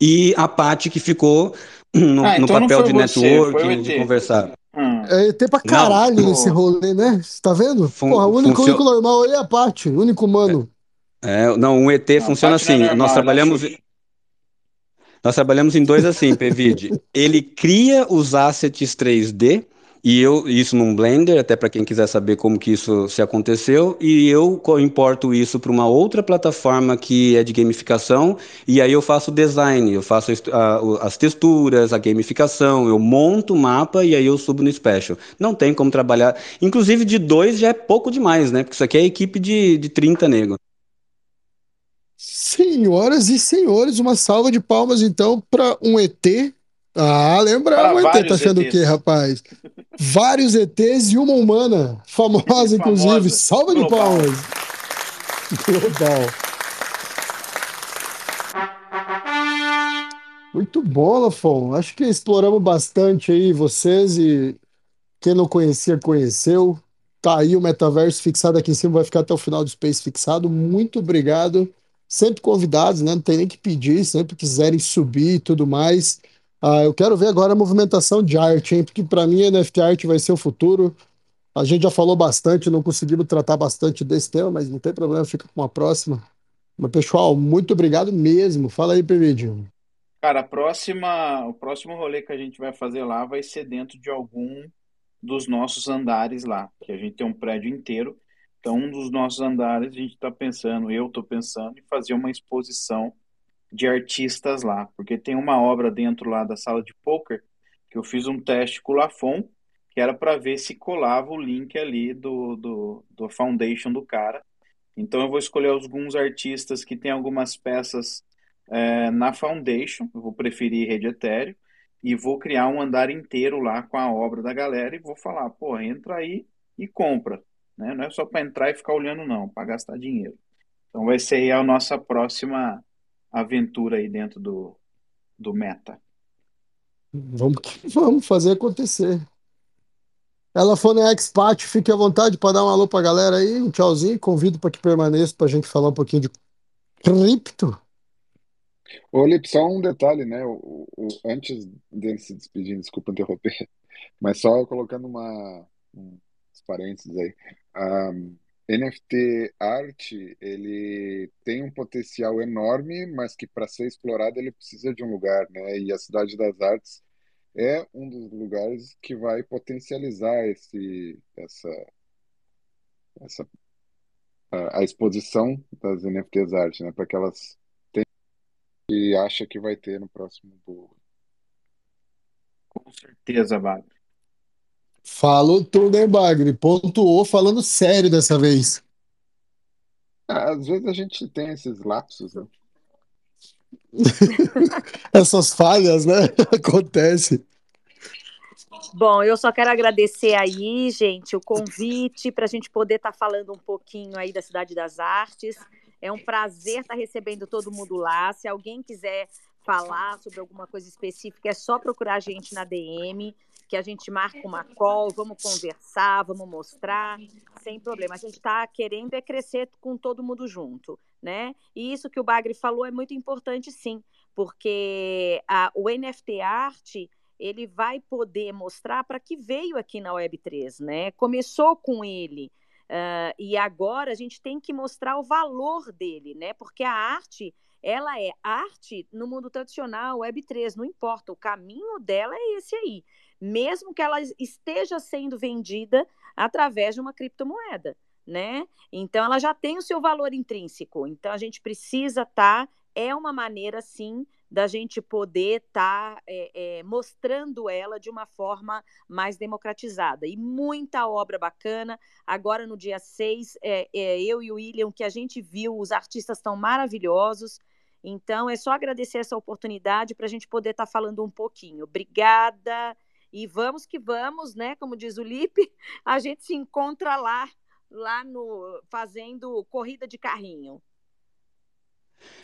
e a Pat que ficou no, Ah, no então não papel de networking, de conversar. Hum. É ET pra caralho Não. esse rolê, né? Você tá vendo? Fun- Porra, o único, único normal aí é a parte, o único humano. É, não, um ET Não, funciona é assim. normal, Nós é trabalhamos, nós trabalhamos em dois assim, PVD. Ele cria os assets 3D e eu isso num Blender, até para quem quiser saber como que isso se aconteceu, e eu importo isso para uma outra plataforma que é de gamificação e aí eu faço o design, eu faço a as texturas, a gamificação, eu monto o mapa e aí eu subo no Special. Não tem como trabalhar, inclusive de dois já é pouco demais, né? Porque isso aqui é equipe de, de 30 nego. Senhoras e senhores, uma salva de palmas então para um ET. Ah, lembra Para um ET, tá achando o quê, ETs. rapaz? Vários ETs e uma humana, famosa inclusive. Salva de global. palmas. Global. Muito bom, Lafon. Acho que exploramos bastante aí vocês e quem não conhecia, conheceu. Tá aí o metaverso fixado aqui em cima, vai ficar até o final do Space fixado. Muito obrigado. Sempre convidados, né? Não tem nem que pedir, sempre quiserem subir e tudo mais. Ah, eu quero ver agora a movimentação de arte, hein? Porque para mim NFT arte vai ser o futuro. A gente já falou bastante, não conseguimos tratar bastante desse tema, mas não tem problema, fica com uma próxima. Mas, pessoal, muito obrigado mesmo. Fala aí, Perídio. Cara, a próxima, o próximo rolê que a gente vai fazer lá vai ser dentro de algum dos nossos andares lá, que a gente tem um prédio inteiro. Então, um dos nossos andares, a gente está pensando, eu estou pensando em fazer uma exposição de artistas lá, porque tem uma obra dentro lá da sala de poker que eu fiz um teste com o Lafon, que era para ver se colava o link ali do, do, do foundation do cara. Então, eu vou escolher alguns artistas que têm algumas peças é, na Foundation, eu vou preferir rede Ethereum, e vou criar um andar inteiro lá com a obra da galera e vou falar, pô, entra aí e compra, né? Não é só para entrar e ficar olhando não, para gastar dinheiro. Então vai ser aí a nossa próxima aventura aí dentro do, do Meta. Vamos, que vamos fazer acontecer. Ela foi na Expat, fique à vontade para dar um alô para a galera aí, um tchauzinho, convido para que permaneça para a gente falar um pouquinho de cripto. Ô, Lip, só um detalhe, né? O, o- antes dele se despedir, desculpa interromper, mas só colocando uma, uns parênteses aí. A NFT arte, ele tem um potencial enorme, mas que para ser explorado ele precisa de um lugar, né? E a Cidade das Artes é um dos lugares que vai potencializar esse, essa, essa, a, a exposição das NFTs arte, né? Para que elas tenham e acha que vai ter no próximo Bull. Com certeza, Wagner. Falou tudo, hein, Bagre? Pontuou falando sério dessa vez. Ah, Às vezes a gente tem esses lapsos, né? Essas falhas, né? Acontece. Bom, eu só quero agradecer aí, gente, o convite para a gente poder estar falando um pouquinho aí da Cidade das Artes. É um prazer estar recebendo todo mundo lá. Se alguém quiser falar sobre alguma coisa específica, é só procurar a gente na DM, que a gente marca uma call, vamos conversar, vamos mostrar, sem problema. A gente está querendo é crescer com todo mundo junto, né? E isso que o Bagre falou é muito importante, sim, porque a, o NFT Art ele vai poder mostrar para que veio aqui na Web3, né? Começou com ele. Uh, e agora a gente tem que mostrar o valor dele, né? Porque a arte ela é arte no mundo tradicional, Web3, não importa, o caminho dela é esse aí, mesmo que ela esteja sendo vendida através de uma criptomoeda, né? Então ela já tem o seu valor intrínseco, então a gente precisa estar, tá, é uma maneira sim da gente poder estar tá, é, é, mostrando ela de uma forma mais democratizada. E muita obra bacana. Agora, no dia 6, é, é, eu e o William, que a gente viu, os artistas estão maravilhosos. Então, é só agradecer essa oportunidade para a gente poder estar tá falando um pouquinho. Obrigada. E vamos que vamos, né? Como diz o Lipe, a gente se encontra lá, lá no fazendo corrida de carrinho.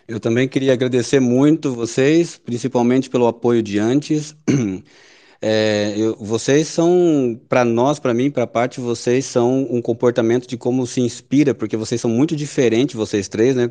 Eu também queria agradecer muito vocês, principalmente pelo apoio de antes. É, eu, vocês são, para nós, para mim, para a parte, vocês são um comportamento de como se inspira, porque vocês são muito diferentes, vocês três, né?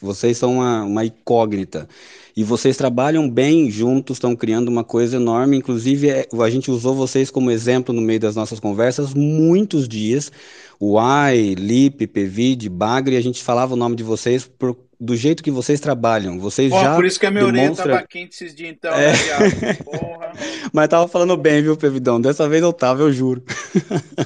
Vocês são uma, uma incógnita. E vocês trabalham bem juntos, estão criando uma coisa enorme. Inclusive, é, a gente usou vocês como exemplo no meio das nossas conversas muitos dias. O Ai, Lipe, Pevide, Bagre, a gente falava o nome de vocês por do jeito que vocês trabalham. Vocês já por isso que a minha demonstra... orelha tava quente esses dias, então, é... né, Porra. Mas tava falando bem, viu, Pevidão? Dessa vez eu tava, eu juro.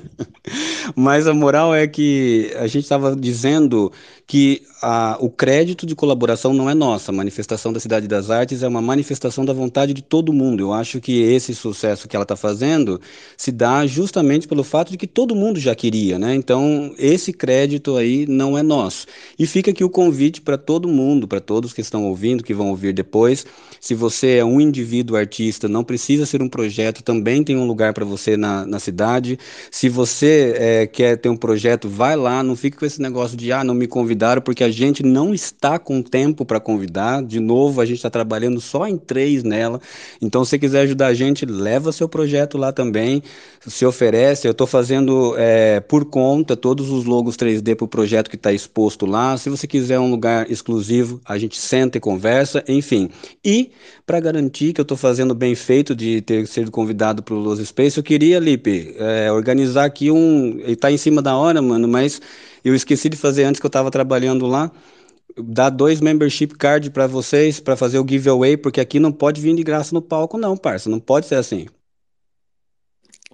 Mas a moral é que a gente estava dizendo que a, o crédito de colaboração não é nossa. A manifestação da Cidade das Artes é uma manifestação da vontade de todo mundo. Eu acho que esse sucesso que ela está fazendo se dá justamente pelo fato de que todo mundo já queria, né? Então, esse crédito aí não é nosso. E fica aqui o convite para todo mundo, para todos que estão ouvindo, que vão ouvir depois. Se você é um indivíduo artista, não precisa ser um projeto, também tem um lugar para você na, na cidade. Se você é, quer ter um projeto, vai lá, não fique com esse negócio de, ah, não me convidaram, porque a gente não está com tempo para convidar. De novo, a gente está trabalhando só em três nela. Então, se quiser ajudar a gente, leva seu projeto lá também, se oferece. Eu estou fazendo é, por conta todos os logos 3D para o projeto que está exposto lá. Se você quiser um lugar exclusivo, a gente senta e conversa, enfim. E, para garantir que eu estou fazendo bem feito de ter sido convidado para o Los Space, eu queria, Lipe, é, organizar aqui um. Está em cima da hora, mano, mas eu esqueci de fazer antes que eu estava trabalhando lá. Dar dois membership card para vocês para fazer o giveaway, porque aqui não pode vir de graça no palco, não, parça. Não pode ser assim.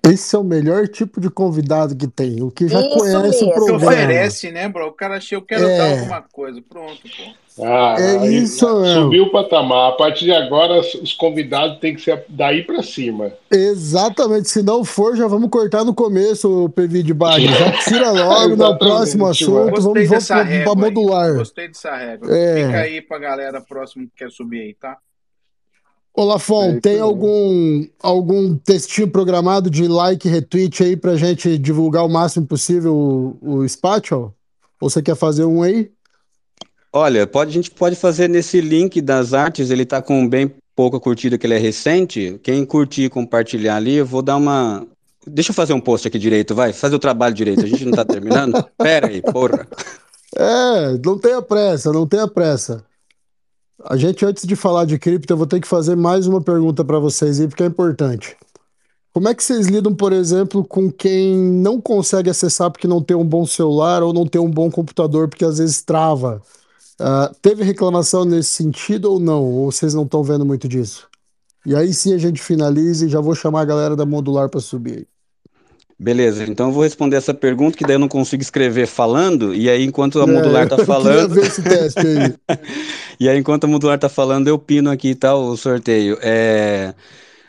Esse é o melhor tipo de convidado que tem, o que já Isso conhece mesmo. o programa. oferece, né, bro? O cara achou, eu quero é. dar alguma coisa. Pronto, pô. Ah, é isso Subiu o patamar. A partir de agora, os convidados têm que ser daí para cima. Exatamente. Se não for, já vamos cortar no começo o PV de Bagre. Já tira logo no próximo assunto. Gostei vamos para modular. Gostei dessa regra. É. Fica aí para galera próximo que quer subir aí, tá? Ô Lafon, é tem algum, algum textinho programado de like, retweet aí pra gente divulgar o máximo possível o, o Spatial? Ou você quer fazer um aí? Olha, pode, a gente pode fazer nesse link das artes, ele tá com bem pouca curtida, que ele é recente. Quem curtir e compartilhar ali, eu vou dar uma. Deixa eu fazer um post aqui direito, vai. Fazer o trabalho direito. A gente não tá terminando? Pera aí, porra. É, não tenha pressa, não tenha pressa. A gente, antes de falar de cripto, eu vou ter que fazer mais uma pergunta para vocês aí, porque é importante. Como é que vocês lidam, por exemplo, com quem não consegue acessar porque não tem um bom celular ou não tem um bom computador porque às vezes trava? Uh, teve reclamação nesse sentido ou não? Ou vocês não estão vendo muito disso? E aí sim a gente finaliza e já vou chamar a galera da Modular para subir. Beleza, então eu vou responder essa pergunta, que daí eu não consigo escrever falando, e aí enquanto a é, Modular tá falando. ver esse teste aí. e aí, enquanto a Modular tá falando, eu pino aqui tá, tal o sorteio. É.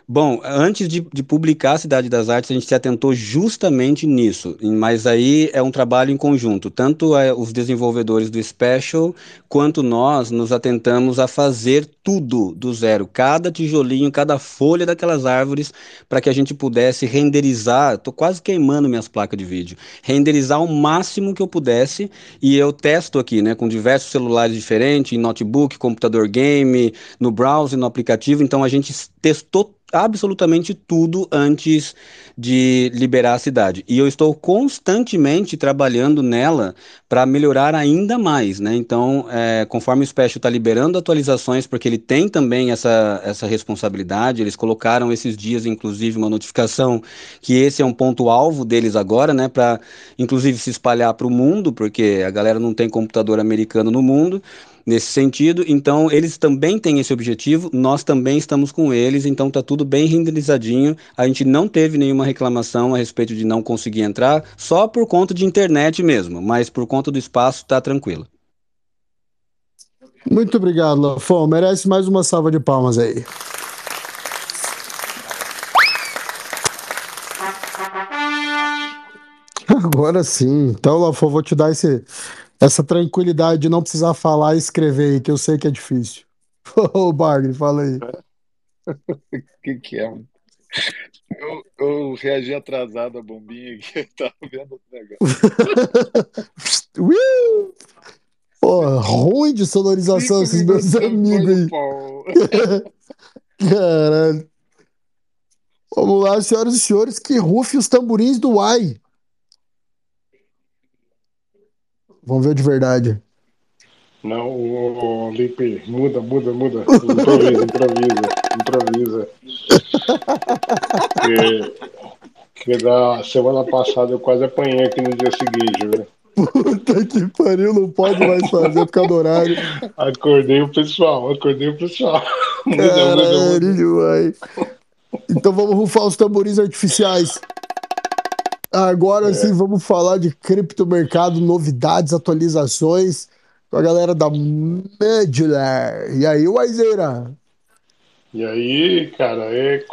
Bom, antes de, de, publicar a Cidade das Artes, a gente se atentou justamente nisso, mas aí é um trabalho em conjunto. Tanto é, os desenvolvedores do Special, quanto nós nos atentamos a fazer tudo do zero, cada tijolinho, cada folha daquelas árvores, para que a gente pudesse renderizar. Estou quase queimando minhas placas de vídeo. Renderizar o máximo que eu pudesse, e eu testo aqui, né, com diversos celulares diferentes, em notebook, computador game, no browser, no aplicativo. Então a gente testou absolutamente tudo antes de liberar a cidade. E eu estou constantemente trabalhando nela para melhorar ainda mais, né? Então, é, conforme o Special está liberando atualizações, porque ele tem também essa, essa responsabilidade, eles colocaram esses dias, inclusive, uma notificação que esse é um ponto-alvo deles agora, né? Para, inclusive, se espalhar para o mundo, porque a galera não tem computador americano no mundo nesse sentido. Então, eles também têm esse objetivo, nós também estamos com eles, então está tudo bem renderizadinho. A gente não teve nenhuma reclamação a respeito de não conseguir entrar, só por conta de internet mesmo, mas por conta do espaço está tranquilo. Muito obrigado, Lafon. Merece mais uma salva de palmas aí. Agora sim. Então, Lafon, vou te dar esse, essa tranquilidade de não precisar falar e escrever aí, que eu sei que é difícil. Ô, Bagre, fala aí. O que, que é, mano? Eu, eu reagi atrasado a bombinha aqui, eu tava vendo o negócio. Pô, ruim de sonorização esses meus amigos aí. Caralho. Vamos lá, senhoras e senhores, que rufe os tamborins do Uai. Vamos ver de verdade. Não, o Lipe, muda, muda, muda. Improvisa, improvisa, improvisa. que, que da semana passada eu quase apanhei aqui no dia seguinte, velho. Puta que pariu, não pode mais fazer por causa do horário. Acordei o pessoal, acordei o pessoal. Muda, Caralho, muda, muda. Então vamos rufar os tamborins artificiais. Agora é. sim, vamos falar de criptomercado, novidades, atualizações com a galera da Medular. E aí, Waizeira? E aí, cara, é,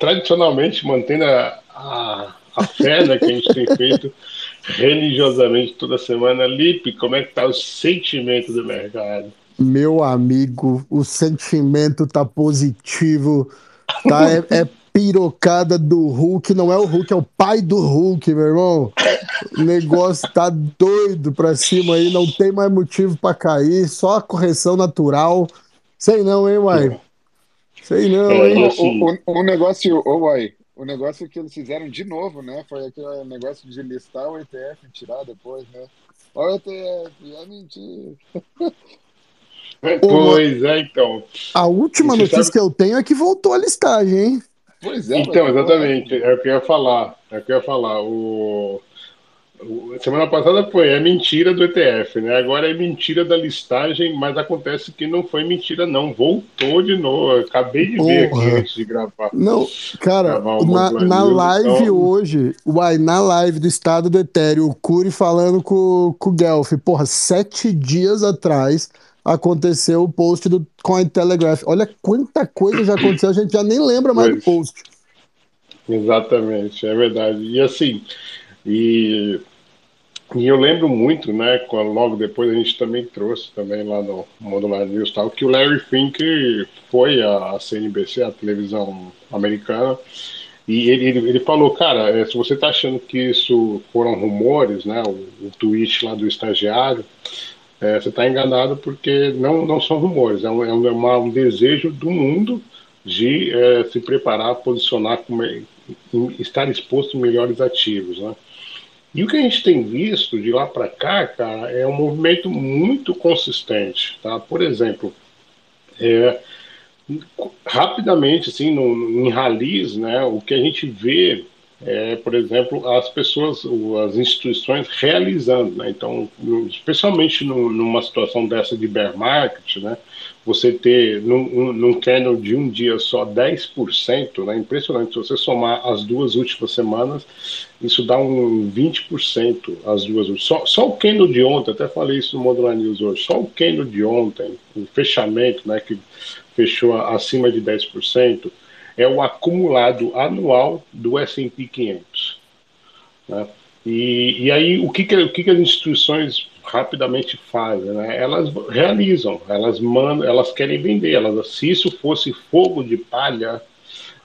tradicionalmente mantendo a, a, a fé né, que a gente tem feito religiosamente toda semana. Lipe, como é que tá o sentimento do mercado? Meu amigo, o sentimento tá positivo, tá? É, é pirocada do Hulk. Não é o Hulk, é o pai do Hulk, meu irmão. O negócio tá doido pra cima aí, não tem mais motivo para cair, só a correção natural. Sei não, hein, Uai? Sei não, é, hein? Assim... O, o, o, negócio, ô, Uai, o negócio que eles fizeram de novo, né? Foi aquele negócio de listar o ETF e tirar depois, né? Olha o ETF, é mentira. Pois é, então. A última notícia sabe... que eu tenho é que voltou a listagem, hein? Pois é. Então, exatamente. É o que eu ia falar. É o que eu ia falar. O, o, semana passada foi é mentira do ETF, né? Agora é mentira da listagem, mas acontece que não foi mentira, não. Voltou de novo. Eu acabei de Porra. ver aqui antes de gravar. Não, cara, na, na live então... hoje, uai, na live do estado do Ethereum, o Curi falando com, com o Guelph, porra, sete dias atrás aconteceu o post do Cointelegraph. Olha quanta coisa já aconteceu, a gente já nem lembra mais pois. do post. Exatamente, é verdade. E assim, e, e eu lembro muito, né, logo depois a gente também trouxe também lá no Modular News tal, que o Larry Fink foi à CNBC, a televisão americana, e ele, ele, ele falou, cara, é, se você está achando que isso foram rumores, né, o, o tweet lá do estagiário, é, você está enganado porque não, não são rumores, é um, é um, é desejo do mundo de é, se preparar, posicionar, estar exposto em melhores ativos. Né? E o que a gente tem visto de lá para cá, cara, é um movimento muito consistente. Tá? Por exemplo, é, rapidamente, assim, no, em ralis, né, o que a gente vê é, por exemplo, as pessoas, as instituições realizando. Né? Então, especialmente no, numa situação dessa de bear market, né? você ter num, candle de um dia só 10%, né? impressionante. Se você somar as duas últimas semanas, isso dá um 20% as duas. Só, só o candle de ontem, até falei isso no Modular News hoje, só o candle de ontem, o fechamento, né, que fechou acima de 10%, é o acumulado anual do S&P 500. Né? E, e aí, o que, que, o que, que as instituições rapidamente fazem? Né? Elas realizam, elas mandam, elas querem vender. Elas, se isso fosse fogo de palha,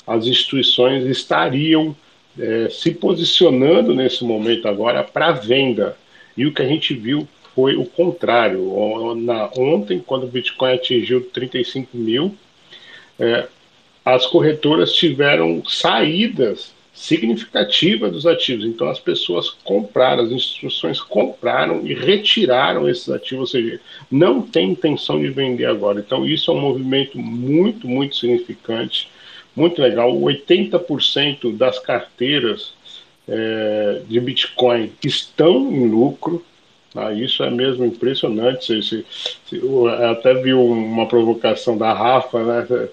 as instituições estariam é, se posicionando nesse momento agora para venda. E o que a gente viu foi o contrário. Na, ontem, quando o Bitcoin atingiu 35 mil, é, as corretoras tiveram saídas significativas dos ativos. Então, as pessoas compraram, as instituições compraram e retiraram esses ativos, ou seja, não tem intenção de vender agora. Então, isso é um movimento muito, muito significante, muito legal. 80% das carteiras é, de Bitcoin estão em lucro. Ah, isso é mesmo impressionante. Se, se, se, eu até vi uma provocação da Rafa, né?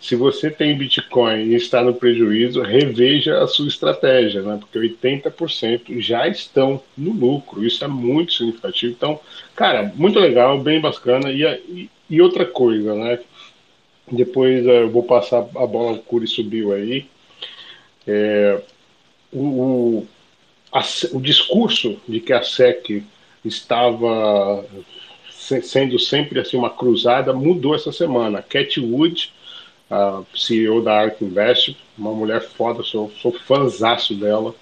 Se você tem Bitcoin e está no prejuízo, reveja a sua estratégia, né? Porque 80% já estão no lucro. Isso é muito significativo. Então, cara, muito legal, bem bacana. E, e, outra coisa, né? Depois eh, eu vou passar a bola, o Curi subiu aí. É, o, o, a, o discurso de que a SEC estava sendo sempre assim uma cruzada, mudou essa semana. Cat Wood, a CEO da Ark Invest, uma mulher foda, sou, sou fãzaço dela.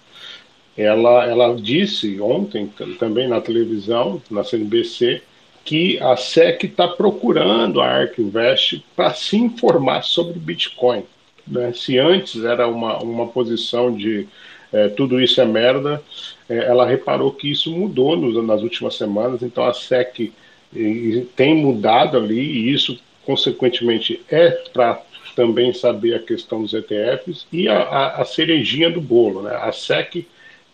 Ela, ela disse ontem, também na televisão, na CNBC, que a SEC está procurando a Ark Invest para se informar sobre Bitcoin. Né? Se antes era uma, uma posição de é, tudo isso é merda, ela reparou que isso mudou nos, nas últimas semanas, então a SEC tem mudado ali, e isso, consequentemente, é para também saber a questão dos ETFs e a, a, a, cerejinha do bolo. Né? A SEC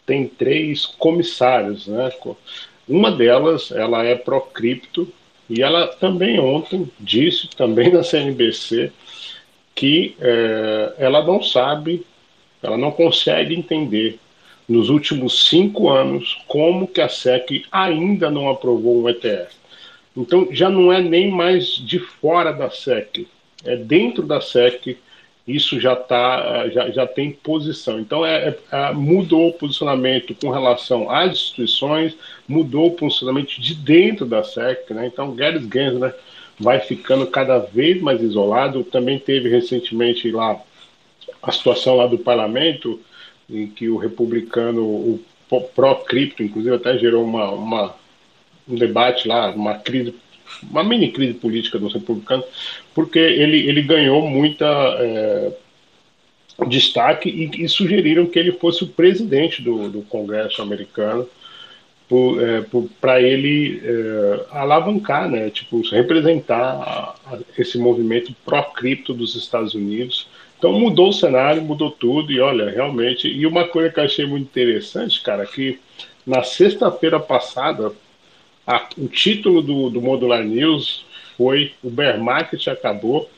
tem três comissários. Né? Uma delas ela é pró-cripto e ela também ontem disse, também na CNBC, que é, ela não sabe, ela não consegue entender nos últimos cinco anos como que a SEC ainda não aprovou um ETF. Então já não é nem mais de fora da SEC, é dentro da SEC isso já tá, já, já tem posição. Então é, é, é, mudou o posicionamento com relação às instituições, mudou o posicionamento de dentro da SEC, né? Então Gary Gensler vai ficando cada vez mais isolado. Também teve recentemente lá a situação lá do parlamento em que o republicano, o pró-cripto, inclusive até gerou uma, uma, um debate lá, uma crise, uma mini crise política dos republicanos, porque ele, ele ganhou muita é, destaque e, e, sugeriram que ele fosse o presidente do, do Congresso americano é, para ele é, alavancar, né, tipo, representar esse movimento pró-cripto dos Estados Unidos então mudou o cenário, mudou tudo, e olha, realmente. E uma coisa que eu achei muito interessante, cara, que na sexta-feira passada, a, o título do, do Modular News foi O Bear Market acabou.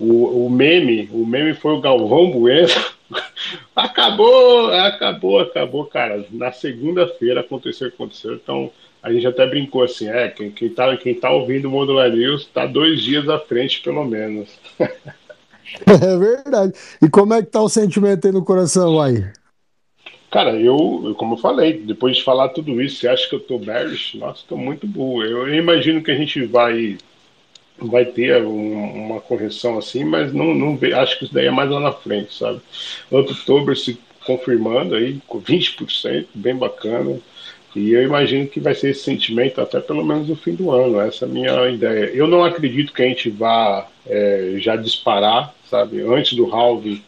O, o meme, o meme foi o Galvão Bueno. acabou, acabou, acabou, cara. Na segunda-feira aconteceu, aconteceu. Então a gente até brincou assim, é, quem, quem, tá, quem tá ouvindo o Modular News está dois dias à frente, pelo menos. É verdade. E como é que tá o sentimento aí no coração aí? Cara, eu, como eu falei, depois de falar tudo isso, você acha que eu tô bearish? Nossa, tô muito burro. Eu, imagino que a gente vai vai ter um, uma correção assim, mas não, não acho que isso daí é mais lá na frente, sabe? Outubro se confirmando aí, com 20%, bem bacana. E eu imagino que vai ser esse sentimento até pelo menos no fim do ano. Essa é a minha ideia. Eu não acredito que a gente vá é, já disparar, sabe? Antes do halving,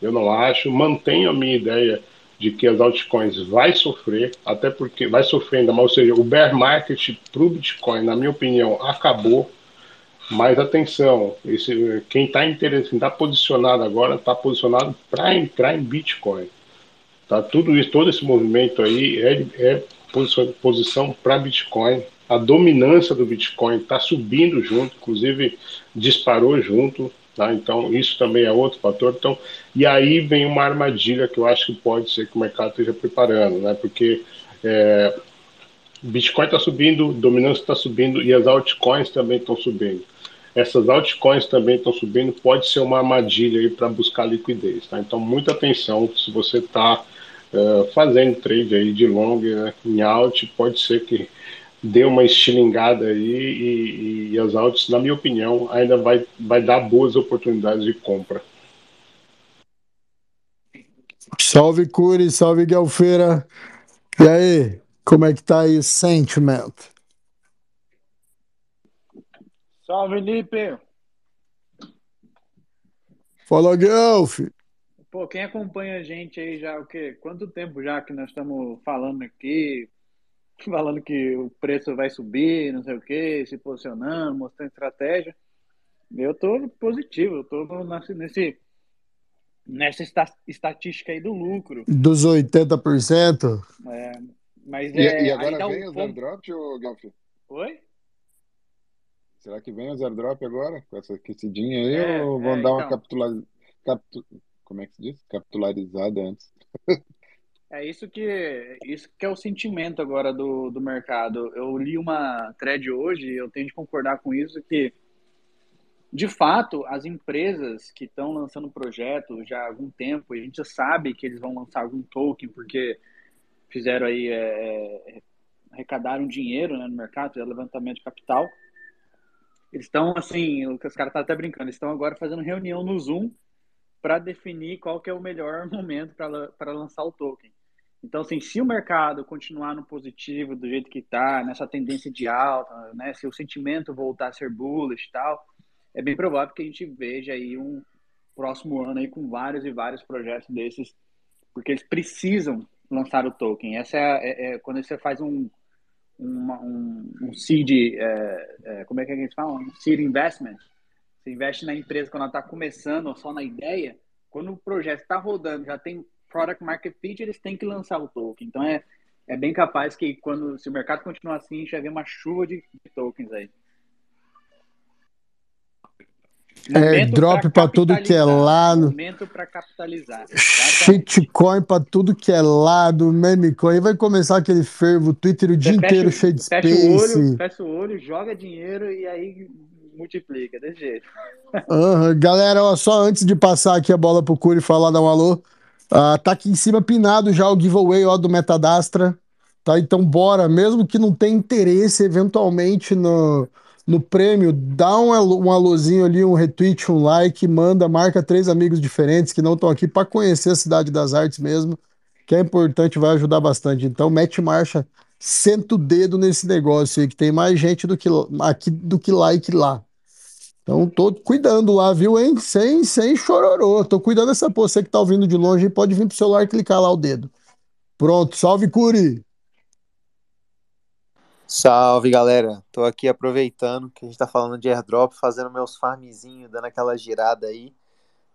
eu não acho. Mantenho a minha ideia de que as altcoins vai sofrer, até porque vai sofrer ainda mais, ou seja, o bear market para o Bitcoin, na minha opinião, acabou. Mas atenção, esse, quem está interessado, está posicionado agora, está posicionado para entrar em Bitcoin. Tá? Tudo isso, todo esse movimento aí é, é posição, posição para Bitcoin. A dominância do Bitcoin está subindo junto, inclusive disparou junto. Tá? Então, isso também é outro fator. Então, e aí vem uma armadilha que eu acho que pode ser que o mercado esteja preparando, né? porque é, Bitcoin está subindo, dominância está subindo e as altcoins também estão subindo. essas altcoins também estão subindo, pode ser uma armadilha aí para buscar liquidez, tá? Então, muita atenção se você está uh, fazendo trade aí de long né, em alt, pode ser que dê uma estilingada aí e, e, e as altas, na minha opinião, ainda vai, vai dar boas oportunidades de compra. Salve Curi, salve Galfeira. E aí, como é que tá aí o sentimento? Salve, Lipe! Fala, Guelph! Pô, quem acompanha a gente aí já, o quê? Quanto tempo já que nós estamos falando aqui, falando que o preço vai subir, não sei o quê, se posicionando, mostrando estratégia. Eu tô positivo, eu tô nesse, nessa estatística aí do lucro. Dos 80%? É, mas e, é, e agora vem um os ponto- airdrops, ô? Oi? Será que vem os airdrop agora? Com essa aquecidinha aí? É, ou vão é, dar uma então. capitula... Captu... Como é que se diz? Capitularizada antes. É isso que, isso que é o sentimento agora do, do mercado. Eu li uma thread hoje e eu tenho de concordar com isso que, de fato, as empresas que estão lançando projetos já há algum tempo, e a gente já sabe que eles vão lançar algum token porque fizeram aí, é, é, arrecadaram dinheiro né, no mercado, fizeram levantamento de capital. Eles estão, assim, os caras estão até brincando, eles estão agora fazendo reunião no Zoom para definir qual que é o melhor momento para lançar o token. Então, assim, se o mercado continuar no positivo do jeito que está, nessa tendência de alta, né, se o sentimento voltar a ser bullish e tal, é bem provável que a gente veja aí um próximo ano aí com vários e vários projetos desses, porque eles precisam lançar o token. Essa é, é- é quando você faz um uma- um, um seed, é, é, como é que a gente fala? Um seed investment. Você investe na empresa quando ela está começando ou só na ideia. Quando o projeto está rodando, já tem product market fit, eles têm que lançar o token. Então é, é bem capaz que quando se o mercado continuar assim, a gente vai ver uma chuva de, de tokens aí. Airdrop pra tudo que é lado. Momento para capitalizar. Shitcoin pra tudo que é lado, memecoin. Aí vai começar aquele fervo, o Twitter o dia Você fecha, inteiro o- cheio de fecha o olho, space. fecha o olho, joga dinheiro e aí multiplica, desse jeito. Aham. Galera, ó, só antes de passar aqui a bola pro Curi falar, dar um alô. Ah, tá aqui em cima pinado já o giveaway ó, do Metadastra. Tá? Então bora, mesmo que não tenha interesse eventualmente no, no prêmio, dá um, um alôzinho ali, um retweet, um like, manda, marca três amigos diferentes que não estão aqui para conhecer a Cidade das Artes mesmo, que é importante, vai ajudar bastante. Então mete marcha, senta o dedo nesse negócio aí, que tem mais gente do que aqui do que like lá. Então, tô cuidando lá, viu, hein? Sem, sem chororô. Tô cuidando dessa porra. Você que tá ouvindo de longe, aí, pode vir pro celular e clicar lá o dedo. Pronto, salve, Curi! Salve galera, tô aqui aproveitando que a gente tá falando de airdrop, fazendo meus farmzinhos, dando aquela girada aí.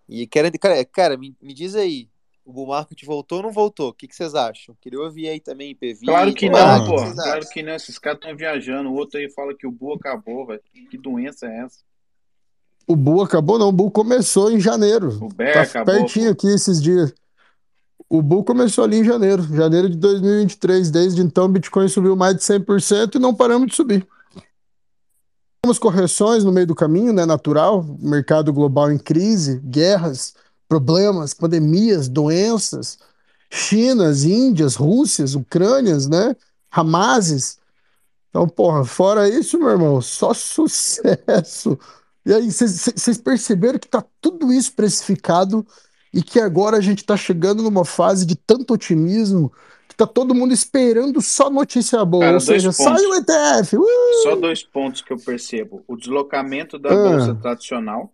E querendo, cara, cara me, me diz aí, o bull market voltou ou não voltou? O que, que vocês acham? Queria ouvir aí também, PV. Claro que não, pô. Claro acham? que não. Esses caras estão viajando. O outro aí fala que o Bu acabou, velho. Que doença é essa? O Bull acabou, não. O Bull começou em janeiro. O Bear Tá acabou, pertinho aqui esses dias. O Bull começou ali em janeiro, janeiro de 2023. Desde então, o Bitcoin subiu mais de 100% e não paramos de subir. Temos correções no meio do caminho, né? Natural. Mercado global em crise, guerras, problemas, pandemias, doenças. Chinas, Índias, Rússias, Ucrânias, né? Hamases. Então, porra, fora isso, meu irmão, só sucesso. E aí, vocês perceberam que tá tudo isso precificado e que agora a gente tá chegando numa fase de tanto otimismo que tá todo mundo esperando só notícia boa. Cara, Ou seja, sai o ETF. Uh! Só dois pontos que eu percebo. O deslocamento da Ah. bolsa tradicional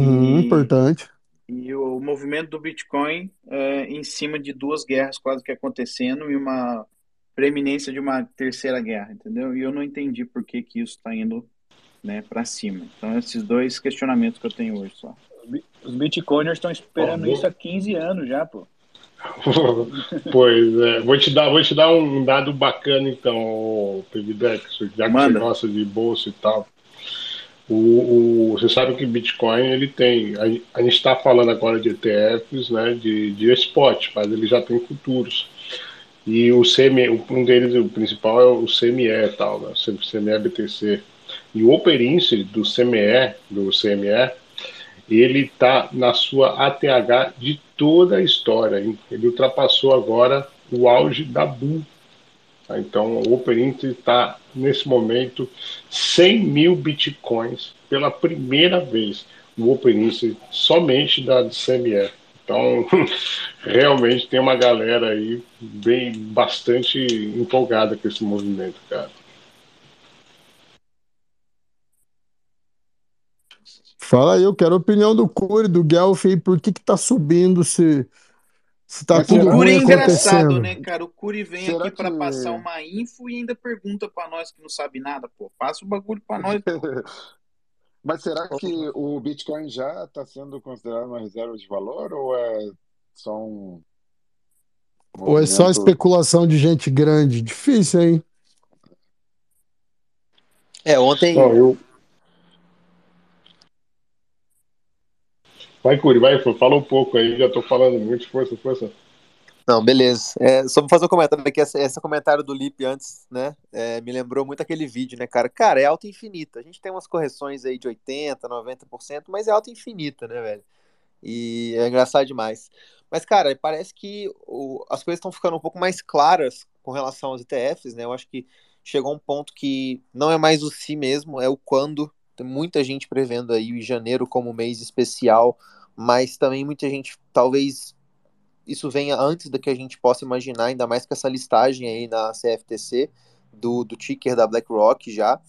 Hum, e, importante. e o movimento do Bitcoin é, em cima de duas guerras quase que acontecendo e uma preeminência de uma terceira guerra, entendeu? E eu não entendi por que que isso está indo, né, para cima. Então, esses dois questionamentos que eu tenho hoje só. Os bitcoiners estão esperando vou- isso há 15 anos já, pô. pois é, vou te dar, vou te dar um dado bacana então, Pevidex, já que Manda. você gosta de bolsa e tal. O, o- você sabe que Bitcoin ele tem. A, a gente está falando agora de ETFs, né, de, de spot, mas ele já tem futuros. E o CME, um deles, o principal é o CME e tal, né, CME BTC. E o Open do CME, do CME, ele está na sua ATH de toda a história. Hein? Ele ultrapassou agora o auge da Bull. Tá? Então, o Open está, nesse momento, 100 mil bitcoins pela primeira vez. O Open somente da CME. Então, realmente tem uma galera aí bem bastante empolgada com esse movimento, cara. Fala aí, eu quero a opinião do Curi, do Guelph aí, por que que tá subindo se, se tá Mas tudo o Curi ruim é engraçado, acontecendo? né, cara? O Curi vem Será aqui para que- passar uma info e ainda pergunta para nós que não sabe nada, pô. Passa o bagulho para nós. Mas será que o Bitcoin já está sendo considerado uma reserva de valor ou é só um Ou é só movimento- especulação de gente grande? Difícil, hein? É, ontem. Bom, eu... Vai, Curi, vai, fala um pouco aí, já tô falando muito, força, força. Não, beleza. É, só vou fazer um comentário aqui. Esse, esse comentário do Lip antes, né? é, me lembrou muito aquele vídeo, né, cara? Cara, é alta infinita. A gente tem umas correções aí de 80%, 90%, mas é alta infinita, né, velho? E é engraçado demais. Mas, cara, parece que o- as coisas estão ficando um pouco mais claras com relação aos ETFs, né? Eu acho que chegou um ponto que não é mais o se mesmo, é o quando. Tem muita gente prevendo aí janeiro como mês especial, mas também muita gente, talvez isso venha antes do que a gente possa imaginar, ainda mais com essa listagem aí na CFTC do, do ticker da BlackRock já.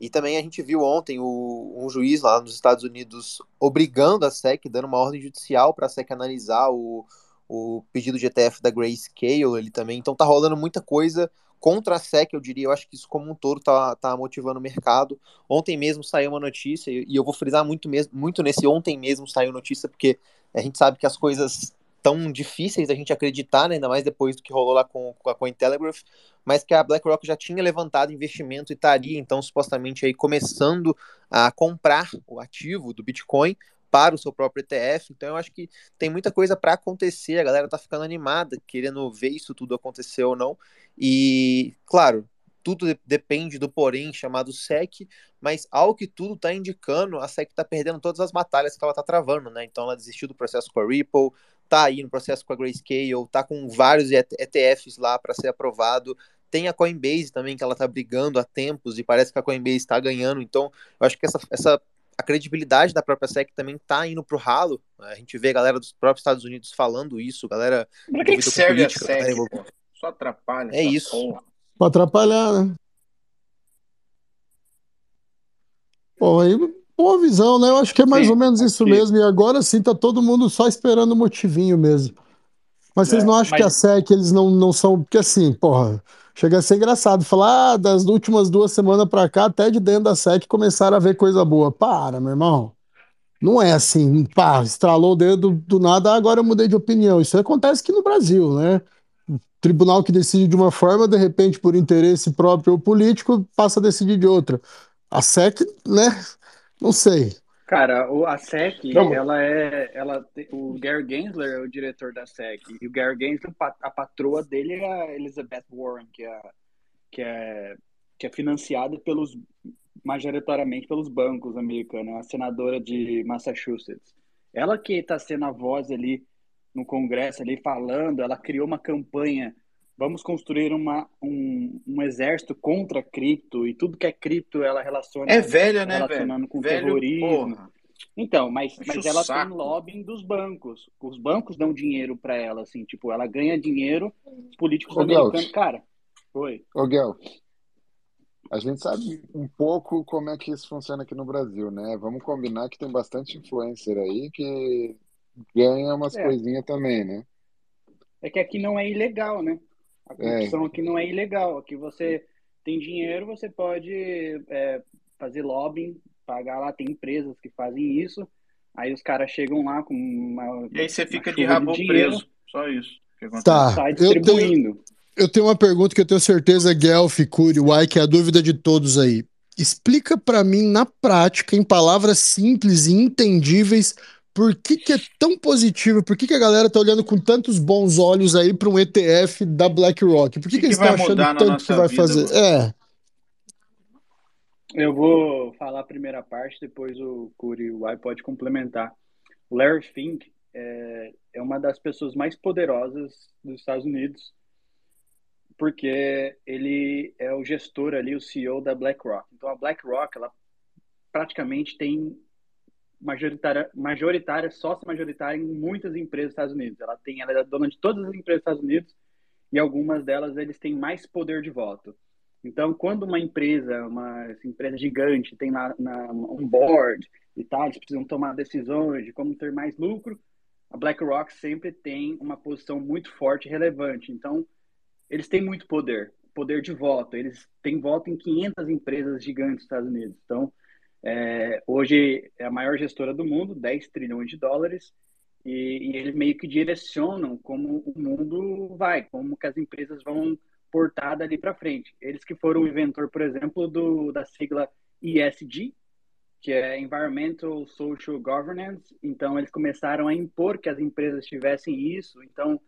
E também a gente viu ontem o, um juiz lá nos Estados Unidos obrigando a SEC, dando uma ordem judicial para a SEC analisar o, o pedido de ETF da Grayscale, ele também. Então tá rolando muita coisa contra a SEC, eu diria. Eu acho que isso como um todo tá, tá motivando o mercado. Ontem mesmo saiu uma notícia, e eu vou frisar muito, mesmo, muito nesse ontem mesmo saiu notícia, porque a gente sabe que as coisas tão difíceis da gente acreditar, né, ainda mais depois do que rolou lá com, com a Cointelegraph, mas que a BlackRock já tinha levantado investimento e estaria, então, supostamente aí começando a comprar o ativo do Bitcoin para o seu próprio ETF. Então, eu acho que tem muita coisa para acontecer, a galera tá ficando animada, querendo ver isso tudo acontecer ou não. E, claro, tudo de- depende do porém chamado SEC, mas ao que tudo está indicando, a SEC está perdendo todas as batalhas que ela está travando, né? Então ela desistiu do processo com a Ripple, tá aí no processo com a Grayscale, tá com vários ETFs lá para ser aprovado. Tem a Coinbase também, que ela tá brigando há tempos e parece que a Coinbase está ganhando. Então, eu acho que essa, essa a credibilidade da própria SEC também tá indo pro ralo. A gente vê a galera dos próprios Estados Unidos falando isso, galera Pra que, que serve a política, galera SEC? Só atrapalha. É essa isso. porra. Pra atrapalhar, né? Bom, aí, boa visão, né? Eu acho que é mais Sim, ou menos isso aqui. mesmo. E agora sim tá todo mundo só esperando o motivinho mesmo. Mas vocês É, não acham que a mas- SEC eles não, não são. Porque assim, porra, chega a ser engraçado falar, ah, das últimas duas semanas pra cá, até de dentro da SEC começaram a ver coisa boa. Para, meu irmão. Não é assim, pá, estralou o dedo do nada, agora eu mudei de opinião. Isso acontece aqui no Brasil, né? Tribunal que decide de uma forma, de repente, por interesse próprio ou político, passa a decidir de outra. A SEC, né? Não sei. Cara, o, a SEC, Não, ela é. Ela, o Gary Gensler é o diretor da SEC. E o Gary Gensler, a patroa dele é a Elizabeth Warren, que é, que é, que é financiada pelos, majoritariamente pelos bancos americanos, a senadora de Massachusetts. Ela que está sendo a voz ali no Congresso, ali falando, ela criou uma campanha. Vamos construir uma, um, um exército contra cripto e tudo que é cripto ela relaciona É velha, né, relacionando velho? com Velho, terrorismo. porra. Então, mas, mas ela saco. tem lobbying dos bancos. Os bancos dão dinheiro para ela, assim, tipo, ela ganha dinheiro, os políticos Ô, Gelt. americanos. Cara, oi. Ô, Guel, a gente sabe um pouco como é que isso funciona aqui no Brasil, né? Vamos combinar que tem bastante influencer aí que ganha umas É. coisinhas também, né? É que aqui não é ilegal, né? A É. corrupção aqui não é ilegal. Aqui você tem dinheiro, você pode é, fazer lobbying, pagar lá, tem empresas que fazem isso. Aí os caras chegam lá com uma. E aí você fica de rabo dinheiro, preso. Só isso. Tá, Sai eu tenho, distribuindo. eu tenho uma pergunta que eu tenho certeza, Guelph, Curi, Uai, que é a dúvida de todos aí. Explica pra mim, na prática, em palavras simples e entendíveis, por que que é tão positivo, por que que a galera tá olhando com tantos bons olhos aí para um ETF da BlackRock? Por que Que que que eles estão achando tanto que vai vida, fazer? mano? É, Eu vou falar a primeira parte, depois o Curi e o Ai pode complementar. O Larry Fink é, é uma das pessoas mais poderosas dos Estados Unidos, porque ele é o gestor ali, o CEO da BlackRock. Então a BlackRock, ela praticamente tem majoritária, majoritária, sócia majoritária em muitas empresas dos Estados Unidos. Ela tem, ela é dona de todas as empresas dos Estados Unidos e algumas delas eles têm mais poder de voto. Então, quando uma empresa, uma empresa gigante, tem lá na, um board e tal, eles precisam tomar decisões de como ter mais lucro, a BlackRock sempre tem uma posição muito forte e relevante. Então, eles têm muito poder, poder de voto. Eles têm voto em 500 empresas gigantes dos Estados Unidos. Então, é, hoje é a maior gestora do mundo, 10 trilhões de dólares, e, e, eles meio que direcionam como o mundo vai, como que as empresas vão portar dali para frente. Eles que foram o inventor, por exemplo, do, da sigla ESG, que é Environmental Social Governance. Então, eles começaram a impor que as empresas tivessem isso. Então,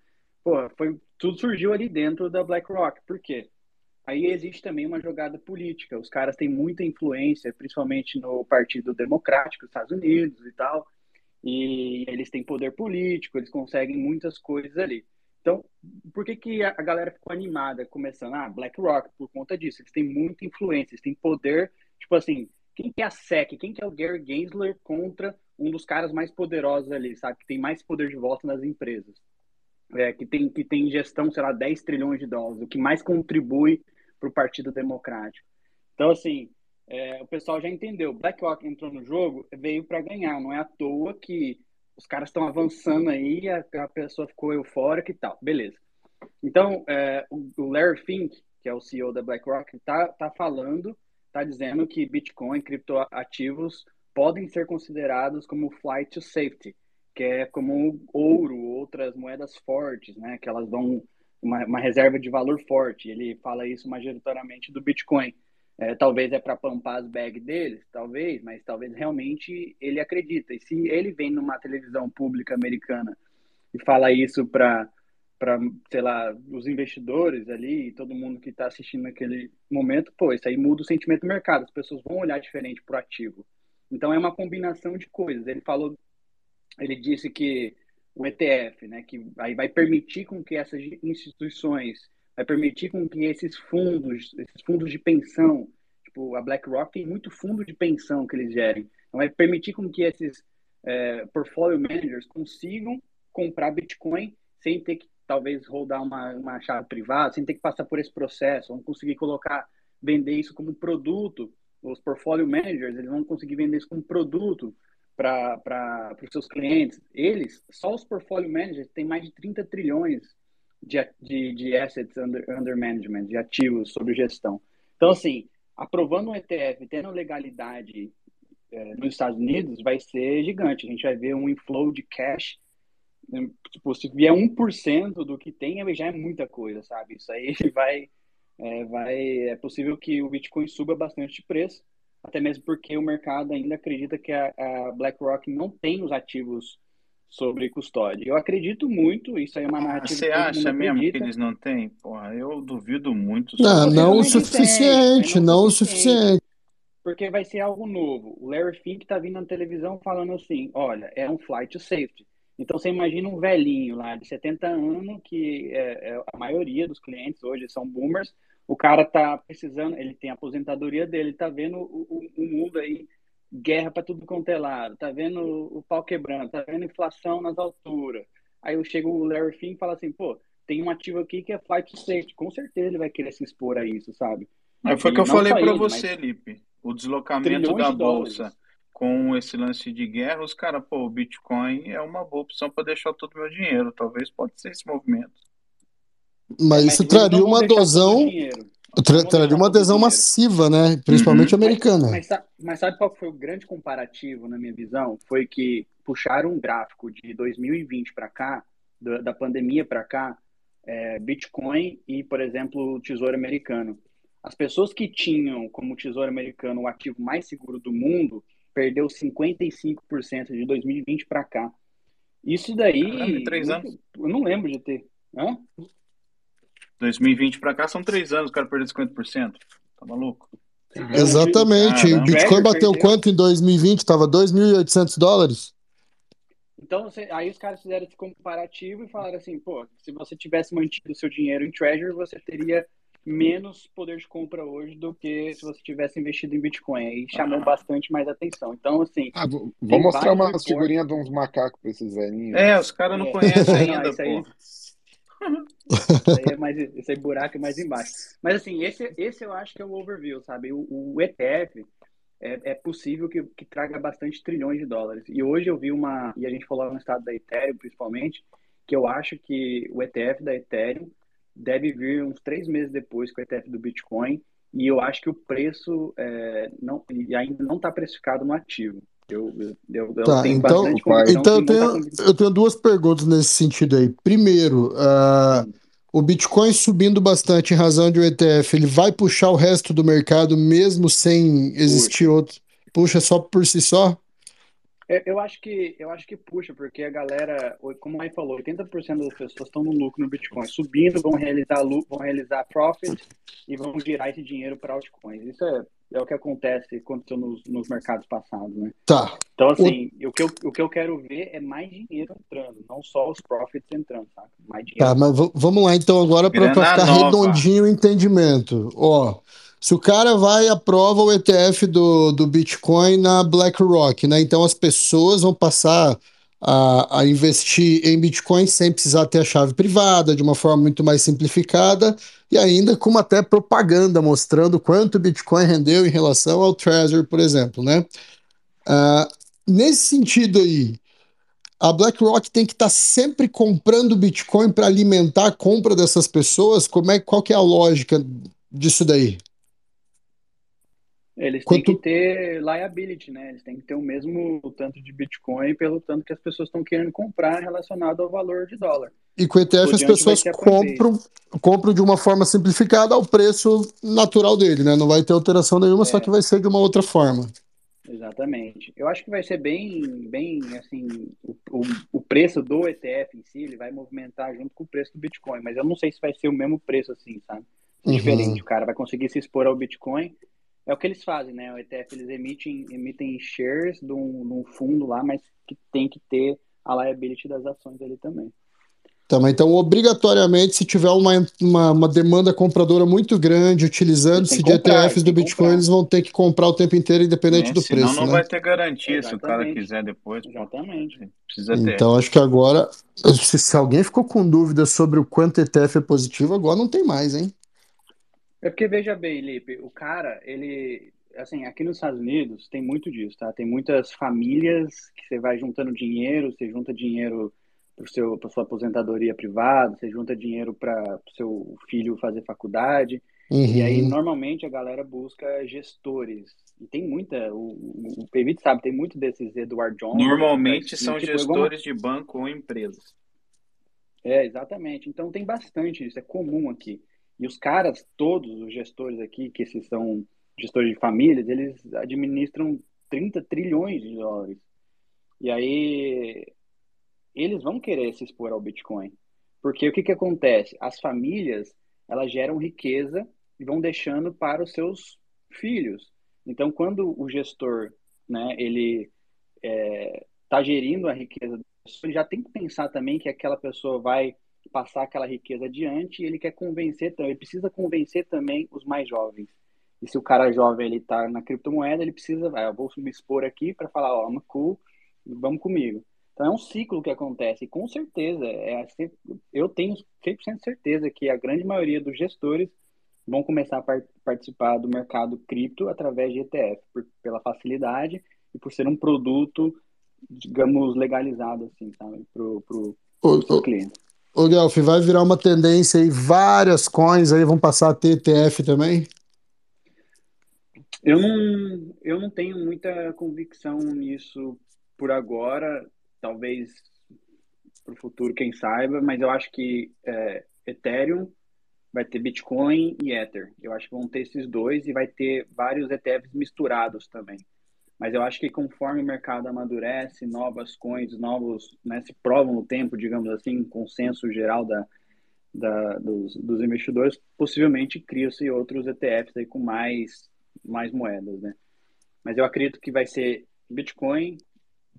pô, foi, tudo surgiu ali dentro da BlackRock. Por quê? Aí existe também uma jogada política. Os caras têm muita influência, principalmente no Partido Democrático dos Estados Unidos e tal. E eles têm poder político, eles conseguem muitas coisas ali. Então, por que, que a galera ficou animada começando? Ah, BlackRock, por conta disso. Eles têm muita influência, eles têm poder. Tipo assim, quem que é a SEC? Quem que é o Gary Gensler contra um dos caras mais poderosos ali, sabe? Que tem mais poder de volta nas empresas. É, que, tem, que tem gestão, sei lá, 10 trilhões de dólares, o que mais contribui para o Partido Democrático. Então, assim, é, o pessoal já entendeu. BlackRock entrou no jogo, veio para ganhar. Não é à toa que os caras estão avançando aí, a, a, pessoa ficou eufórica e tal. Beleza. Então, é, o, Larry Fink, que é o CEO da BlackRock, está tá falando, está dizendo que Bitcoin, criptoativos, podem ser considerados como flight to safety, que é como ouro, outras moedas fortes, né? Que elas dão uma, uma reserva de valor forte. Ele fala isso majoritariamente do Bitcoin. É, talvez é para pampar as bags deles, talvez, mas talvez realmente ele acredita. E se ele vem numa televisão pública americana e fala isso para, sei lá, os investidores ali, todo mundo que está assistindo naquele momento, pô, isso aí muda o sentimento do mercado. As pessoas vão olhar diferente para o ativo. Então é uma combinação de coisas. Ele falou, ele disse que o ETF, né, que aí vai permitir com que essas instituições, vai permitir com que esses fundos, esses fundos de pensão, tipo a BlackRock tem muito fundo de pensão que eles gerem, então vai permitir com que esses é, portfolio managers consigam comprar Bitcoin sem ter que talvez rodar uma, uma chave privada, sem ter que passar por esse processo, vão conseguir colocar, vender isso como produto, os portfolio managers, eles vão conseguir vender isso como produto para os seus clientes, eles, só os portfolio managers, têm mais de 30 trilhões de, de, de assets under, under management, de ativos sob gestão. Então, assim, aprovando um ETF, tendo legalidade é, nos Estados Unidos, vai ser gigante. A gente vai ver um inflow de cash. Né, tipo, se vier 1% do que tem, já é muita coisa, sabe? Isso aí vai, é, vai. É possível que o Bitcoin suba bastante de preço até mesmo porque o mercado ainda acredita que a, a BlackRock não tem os ativos sobre custódia. Eu acredito muito, isso aí é uma narrativa. Você acha mesmo acredita. que eles não têm? Porra, eu duvido muito. Não, não o suficiente, não, o suficiente. Porque vai ser algo novo. O Larry Fink está vindo na televisão falando assim: olha, é um flight to safety. Então você imagina um velhinho lá de 70 anos, que é, é, a maioria dos clientes hoje são boomers, o cara tá precisando, ele tem a aposentadoria dele, tá vendo o, o, mundo aí, guerra para tudo quanto é lado, tá vendo o, o pau quebrando, tá vendo inflação nas alturas. Aí eu chego o Larry Fink e fala assim, pô, tem um ativo aqui que é flight safety, com certeza ele vai querer se expor a isso, sabe? Mas foi o que eu falei para você, Lipe, o deslocamento da bolsa com esse lance de guerra, os caras, pô, o Bitcoin é uma boa opção para deixar todo o meu dinheiro, talvez pode ser esse movimento. Mas isso traria uma adesão. Tra traria uma adesão massiva, né? Principalmente uhum. americana. Mas, mas, mas, sabe qual foi o grande comparativo, na minha visão? Foi que puxaram um gráfico de 2020 para cá, da, da, pandemia para cá, é, Bitcoin e, por exemplo, o Tesouro Americano. As pessoas que tinham como Tesouro Americano o ativo mais seguro do mundo perdeu 55% de 2020 para cá. Isso daí. Caramba, três anos. Eu não lembro de ter. Hã? 2020 para cá são três anos, o cara perdeu 50%. Tá maluco? Exatamente. o Bitcoin bateu perdeu. quanto em 2020? Estava 2.800 dólares? Então, aí os caras fizeram esse comparativo e falaram assim, pô, se você tivesse mantido o seu dinheiro em Treasury, você teria menos poder de compra hoje do que se você tivesse investido em Bitcoin. Aí chamou ah. bastante mais atenção. Então, assim. Ah, vou, vou mostrar uma figurinha de uns macacos para esses velhinhos. É, os caras não é. conhecem ainda, isso aí, isso aí é mais, esse aí buraco é mais embaixo. Mas assim, esse, esse eu acho que é o overview, sabe? O, o ETF é, é possível que, que, traga bastante trilhões de dólares. E hoje eu vi uma, e a gente falou no estado da Ethereum principalmente, que eu acho que o ETF da Ethereum deve vir uns três meses depois que o ETF do Bitcoin, e eu acho que o preço é, não, ainda não está precificado no ativo. Eu, eu, eu tá, tenho então, então eu tenho, eu tenho duas perguntas nesse sentido aí. Primeiro, uh, o Bitcoin subindo bastante em razão de um ETF, ele vai puxar o resto do mercado mesmo sem existir Puxa. outro? Puxa só por si só? É, eu acho que eu acho que puxa, porque a galera, como aí falou, 80% das pessoas estão no lucro no Bitcoin, subindo, vão realizar vão realizar profit e vão girar esse dinheiro para altcoins. Isso é, é o que acontece aconteceu nos, nos mercados passados, né? Tá. Então, assim, o... o, que eu, o que eu quero ver é mais dinheiro entrando, não só os profits entrando, sabe? Mais dinheiro. Tá, mas vamos lá então agora para ficar nova. redondinho o entendimento. Ó, se o cara vai e aprova o ETF do, do Bitcoin na BlackRock, né? Então as pessoas vão passar a, a investir em Bitcoin sem precisar ter a chave privada, de uma forma muito mais simplificada e ainda com até propaganda mostrando quanto o Bitcoin rendeu em relação ao Trezor, por exemplo, né? Uh, nesse sentido aí, a BlackRock tem que estar tá sempre comprando Bitcoin para alimentar a compra dessas pessoas? Como é, qual que é a lógica disso daí? Eles Quanto... têm que ter liability, né? Eles têm que ter o mesmo tanto de Bitcoin pelo tanto que as pessoas estão querendo comprar relacionado ao valor de dólar. E com o ETF as pessoas compram, compram de uma forma simplificada ao preço natural dele, né? Não vai ter alteração nenhuma, é. só que vai ser de uma outra forma. Exatamente. Eu acho que vai ser bem, bem assim, o, o, o, preço do ETF em si, ele vai movimentar junto com o preço do Bitcoin, mas eu não sei se vai ser o mesmo preço assim, sabe? Uhum. Diferente, o cara vai conseguir se expor ao Bitcoin é o que eles fazem, né? O ETF eles emitem, emitem shares de um, de um fundo lá, mas que tem que ter a liability das ações ali também. Também, então, obrigatoriamente, se tiver uma, uma, uma demanda compradora muito grande utilizando-se de comprar, ETFs do Bitcoin, comprar. eles vão ter que comprar o tempo inteiro, independente é, do senão preço. Senão não né? vai ter garantia Exatamente. se o cara quiser depois. Exatamente. Precisa ter. Então, acho que agora, se, se alguém ficou com dúvida sobre o quanto ETF é positivo, agora não tem mais, hein? É porque, veja bem, Lipe, o cara, ele. Assim, aqui nos Estados Unidos tem muito disso, tá? Tem muitas famílias que você vai juntando dinheiro, você junta dinheiro para sua aposentadoria privada, você junta dinheiro para o seu filho fazer faculdade. Uhum. E aí, normalmente, a galera busca gestores. E tem muita, o, o Pevit sabe, tem muito desses Edward Jones. Normalmente são tipo, gestores de banco ou empresas. É, exatamente. Então tem bastante isso, é comum aqui. E os caras, todos os gestores aqui, que esses são gestores de famílias, eles administram 30 trilhões de dólares. E aí eles vão querer se expor ao Bitcoin. Porque o que, que acontece? As famílias, elas geram riqueza e vão deixando para os seus filhos. Então, quando o gestor, né, ele está é, tá gerindo a riqueza, ele já tem que pensar também que aquela pessoa vai passar aquela riqueza adiante e ele quer convencer, ele precisa convencer também os mais jovens. E se o cara jovem ele está na criptomoeda, ele precisa, ah, eu vou me expor aqui para falar, ó, oh, cool, vamos comigo. Então é um ciclo que acontece e com certeza, é, eu tenho 100% certeza que a grande maioria dos gestores vão começar a par participar do mercado cripto através de ETF, por, pela facilidade e por ser um produto, digamos, legalizado, assim, sabe, para o cliente. Ô, Guelph, vai virar uma tendência aí, várias coins aí vão passar a ter ETF também? Eu não, eu não tenho muita convicção nisso por agora, talvez para o futuro, quem saiba, mas eu acho que é, Ethereum vai ter Bitcoin e Ether. Eu acho que vão ter esses dois e vai ter vários ETFs misturados também. Mas eu acho que conforme o mercado amadurece, novas coins, novos, né, se provam no tempo, digamos assim, consenso geral da, da, dos, dos investidores, possivelmente criam-se outros ETFs aí com mais mais moedas, né? Mas eu acredito que vai ser Bitcoin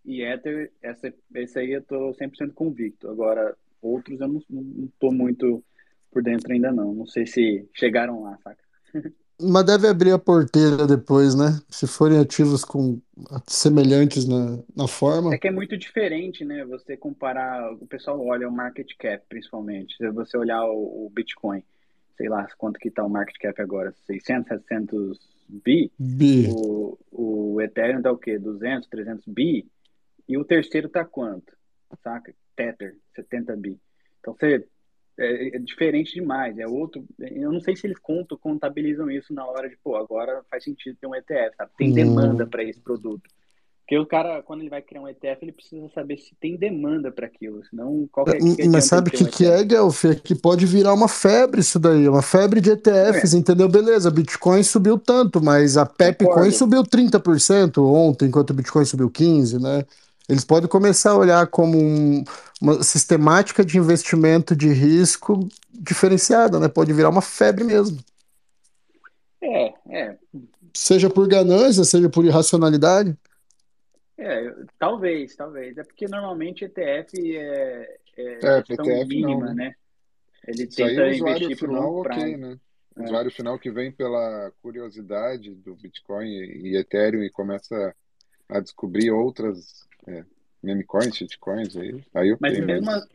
e Ether, essa, esse aí eu tô 100% convicto. Agora, outros eu não, não tô muito por dentro ainda não. Não sei se chegaram lá, saca? Mas deve abrir a porteira depois, né? Se forem ativos com semelhantes na, na forma. É que é muito diferente, né? Você comparar, o pessoal olha o market cap, principalmente. Se você olhar o, o Bitcoin, sei lá quanto que tá o market cap agora, 600, 700 bi. Bi. O, o Ethereum tá o quê? 200, 300 bi. E o terceiro tá quanto? Saca? Tether, 70 bi. Então você é, é, diferente demais. É outro. Eu não sei se eles contam, contabilizam isso na hora de, pô, agora faz sentido ter um ETF, sabe? Tem demanda Hum. para esse produto. Porque o cara, quando ele vai criar um ETF, ele precisa saber se tem demanda para aquilo. Senão, qualquer que Mas sabe o que, um que é? Guelph? É que pode virar uma febre isso daí, uma febre de ETFs, É, entendeu? Beleza, Bitcoin subiu tanto, mas a Pepcoin subiu 30% ontem, enquanto o Bitcoin subiu 15%, né? Eles podem começar a olhar como um- uma sistemática de investimento de risco diferenciada, né? Pode virar uma febre mesmo. É, é, Seja por ganância, seja por irracionalidade. é, talvez, talvez. É porque normalmente ETF é, é É, ETF não, mínima, né? né? Ele Isso aí tenta o usuário investir por final, longo ok, prazo. né? O É. usuário final que vem pela curiosidade do Bitcoin e Ethereum e começa a descobrir outras é, meme coins, shitcoins aí, aí Mas ok, mesmo, mas a-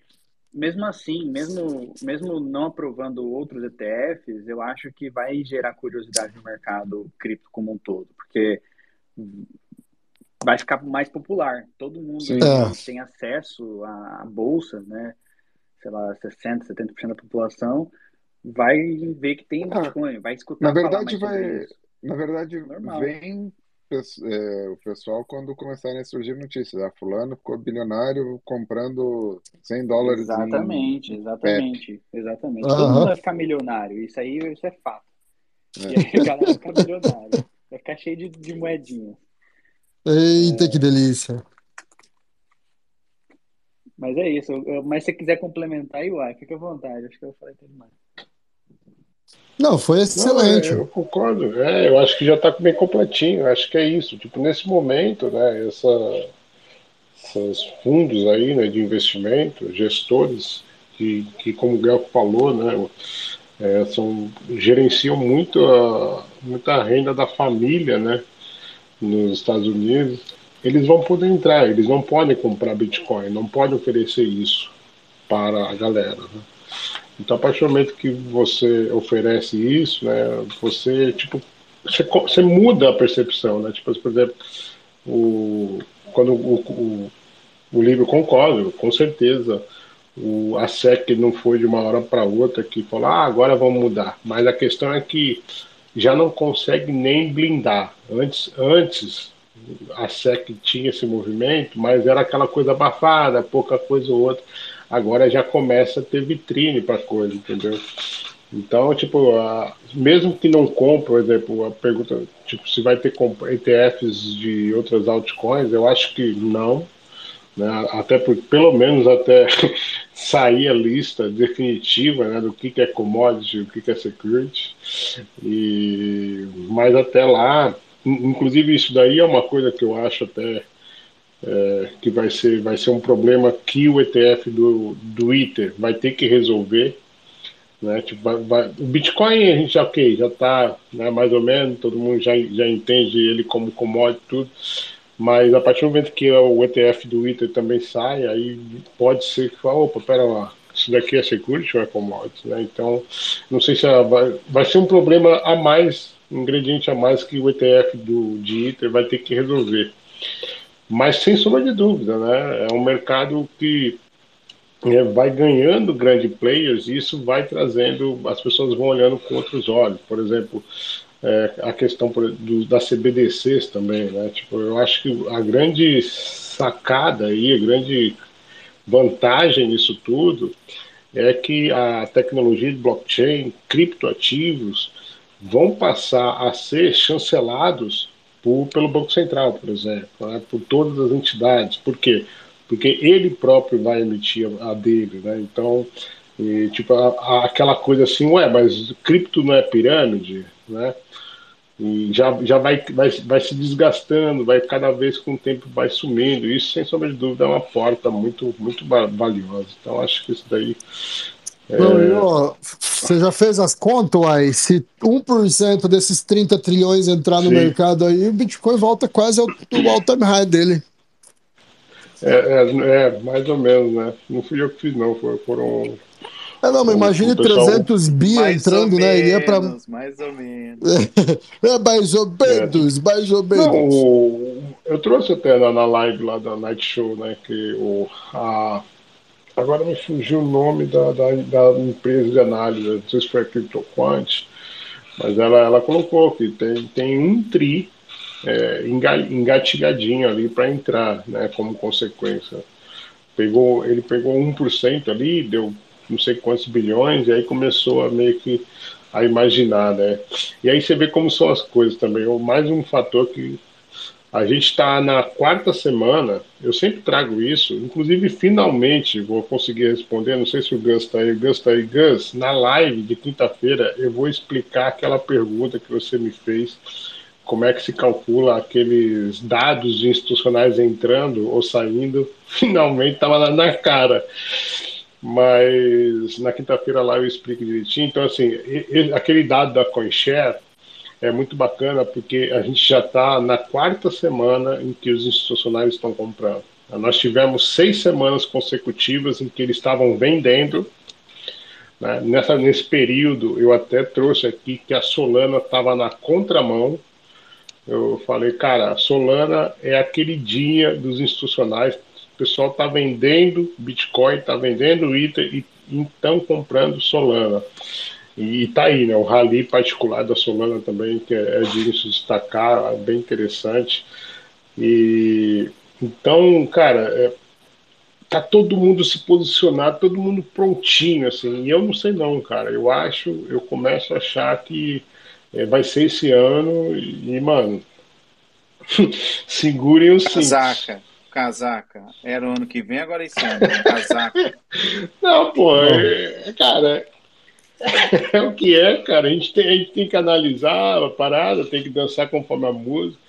mesmo assim, mesmo, mesmo não aprovando outros ETFs, eu acho que vai gerar curiosidade no mercado cripto como um todo, porque vai ficar mais popular. Todo mundo É. que tem acesso à à bolsa, né? Sei lá, 60, 70% da população vai ver que tem Ah, Bitcoin, vai na escutar falar verdade vai, na verdade Normal. vem é, o pessoal quando começarem a surgir notícias, ah, fulano ficou bilionário comprando 100 dólares em Exatamente, PEP, exatamente, exatamente. Todo mundo vai ficar milionário, isso aí isso é fato. E né? aí o cara vai ficar milionário, vai ficar cheio de, de moedinhas. Eita, que delícia. Mas é isso. mas se você quiser complementar aí, uai, fica à vontade. Acho que eu falei tudo mais. Não, foi Não, é, excelente. eu concordo. É, eu acho que já está bem completinho. Acho que é isso. Tipo, nesse momento, né, essa, esses fundos aí, né, de investimento, gestores, que, que como o Guelph falou, né, é, são, gerenciam muito a, muita renda da família, né, nos Estados Unidos, eles vão poder entrar, eles não podem comprar Bitcoin, não podem oferecer isso para a galera, né? Então, a partir do momento que você oferece isso, né, você, tipo, você, você muda a percepção, né? Tipo, por exemplo, o, quando o, o, o livro concorda, com certeza, o, a SEC não foi de uma hora para outra que falou, ah, agora vamos mudar. Mas a questão é que já não consegue nem blindar. Antes, antes a SEC tinha esse movimento, mas era aquela coisa abafada, pouca coisa ou outra. Agora já começa a ter vitrine para coisa, entendeu? Então, tipo, a- mesmo que não compre, por exemplo, a pergunta, tipo, se vai ter ETFs de outras altcoins, eu acho que não, né? Até por, pelo menos até sair a lista definitiva, né, do que que é commodity, o que que é security. E mas até lá, in- inclusive isso daí é uma coisa que eu acho até é, que vai ser vai ser um problema que o ETF do do Ether vai ter que resolver, né? Tipo, vai- vai- o Bitcoin a gente já ok, já está né, mais ou menos, todo mundo já já entende ele como commodity tudo. Mas a partir do momento que o ETF do Ether também sai, aí pode ser que fala, opa, pera lá, isso daqui é security ou é commodity, né? Então, não sei se vai, vai ser um problema a mais, um ingrediente a mais que o ETF do, de Ether vai ter que resolver. Mas sem sombra de dúvida, né? É um mercado que é, vai ganhando grandes players e isso vai trazendo, as pessoas vão olhando com outros olhos. Por exemplo, é, a questão do, das CBDCs também, né? Tipo, eu acho que a grande sacada aí, a grande vantagem nisso tudo é que a tecnologia de blockchain, criptoativos, vão passar a ser chancelados por, pelo Banco Central, por exemplo, né? por todas as entidades. Por quê? Porque ele próprio vai emitir a, a dele, né? Então, e, tipo, a- a- aquela coisa assim, ué, mas cripto não é pirâmide, né? E já, já vai, vai, vai se desgastando, vai cada vez com o tempo vai sumindo. Isso, sem sombra de dúvida, é uma porta muito, muito valiosa. Então, acho que isso daí. É... Não, e, ó, você já fez as contas aí? Se 1% desses 30 trilhões entrar no Sim. mercado aí, o Bitcoin volta quase ao, ao all-time high dele. É, é, é, mais ou menos, né? Não fui eu que fiz, não. Foram é, não, mas imagine pessoal... 300 bi mais entrando, né? Menos, Iria pra... Mais ou menos. é, mais ou menos, é. mais ou menos. Não, o... eu trouxe até na, na live lá da Night Show, né? Que o, a... Agora me fugiu o nome da, da, da empresa de análise, não sei se foi a CryptoQuant, mas ela, ela colocou que tem, tem um tri é, engatilhadinho ali para entrar, né? Como consequência. Pegou, ele pegou 1% ali, deu não sei quantos bilhões, e aí começou a meio que a imaginar, né? E aí você vê como são as coisas também. Mais um fator que a gente está na quarta semana, eu sempre trago isso, inclusive finalmente vou conseguir responder, não sei se o Gus está aí, Gus está aí, Gus, na live de quinta-feira eu vou explicar aquela pergunta que você me fez, como é que se calcula aqueles dados institucionais entrando ou saindo, finalmente estava na cara. Mas na quinta-feira lá eu explico direitinho. Então, assim, aquele dado da CoinShare é muito bacana porque a gente já está na quarta semana em que os institucionais estão comprando. Nós tivemos seis semanas consecutivas em que eles estavam vendendo. Né? Nessa, nesse período, eu até trouxe aqui que a Solana estava na contramão. Eu falei, cara, a Solana é a queridinha dos institucionais, pessoal está vendendo Bitcoin, está vendendo Ether e estão comprando Solana. E está aí, né? O rally particular da Solana também, que é, é de se destacar, é bem interessante. E então, cara, é, tá todo mundo se posicionado, todo mundo prontinho, assim. E eu não sei não, cara. Eu acho, eu começo a achar que é, vai ser esse ano e, mano, segurem o cinto. Casaca casaca. Era o ano que vem, agora é esse ano. Casaca. Não, pô, é, cara, é o que é, cara. A gente, tem, a gente tem que analisar a parada, tem que dançar conforme a música.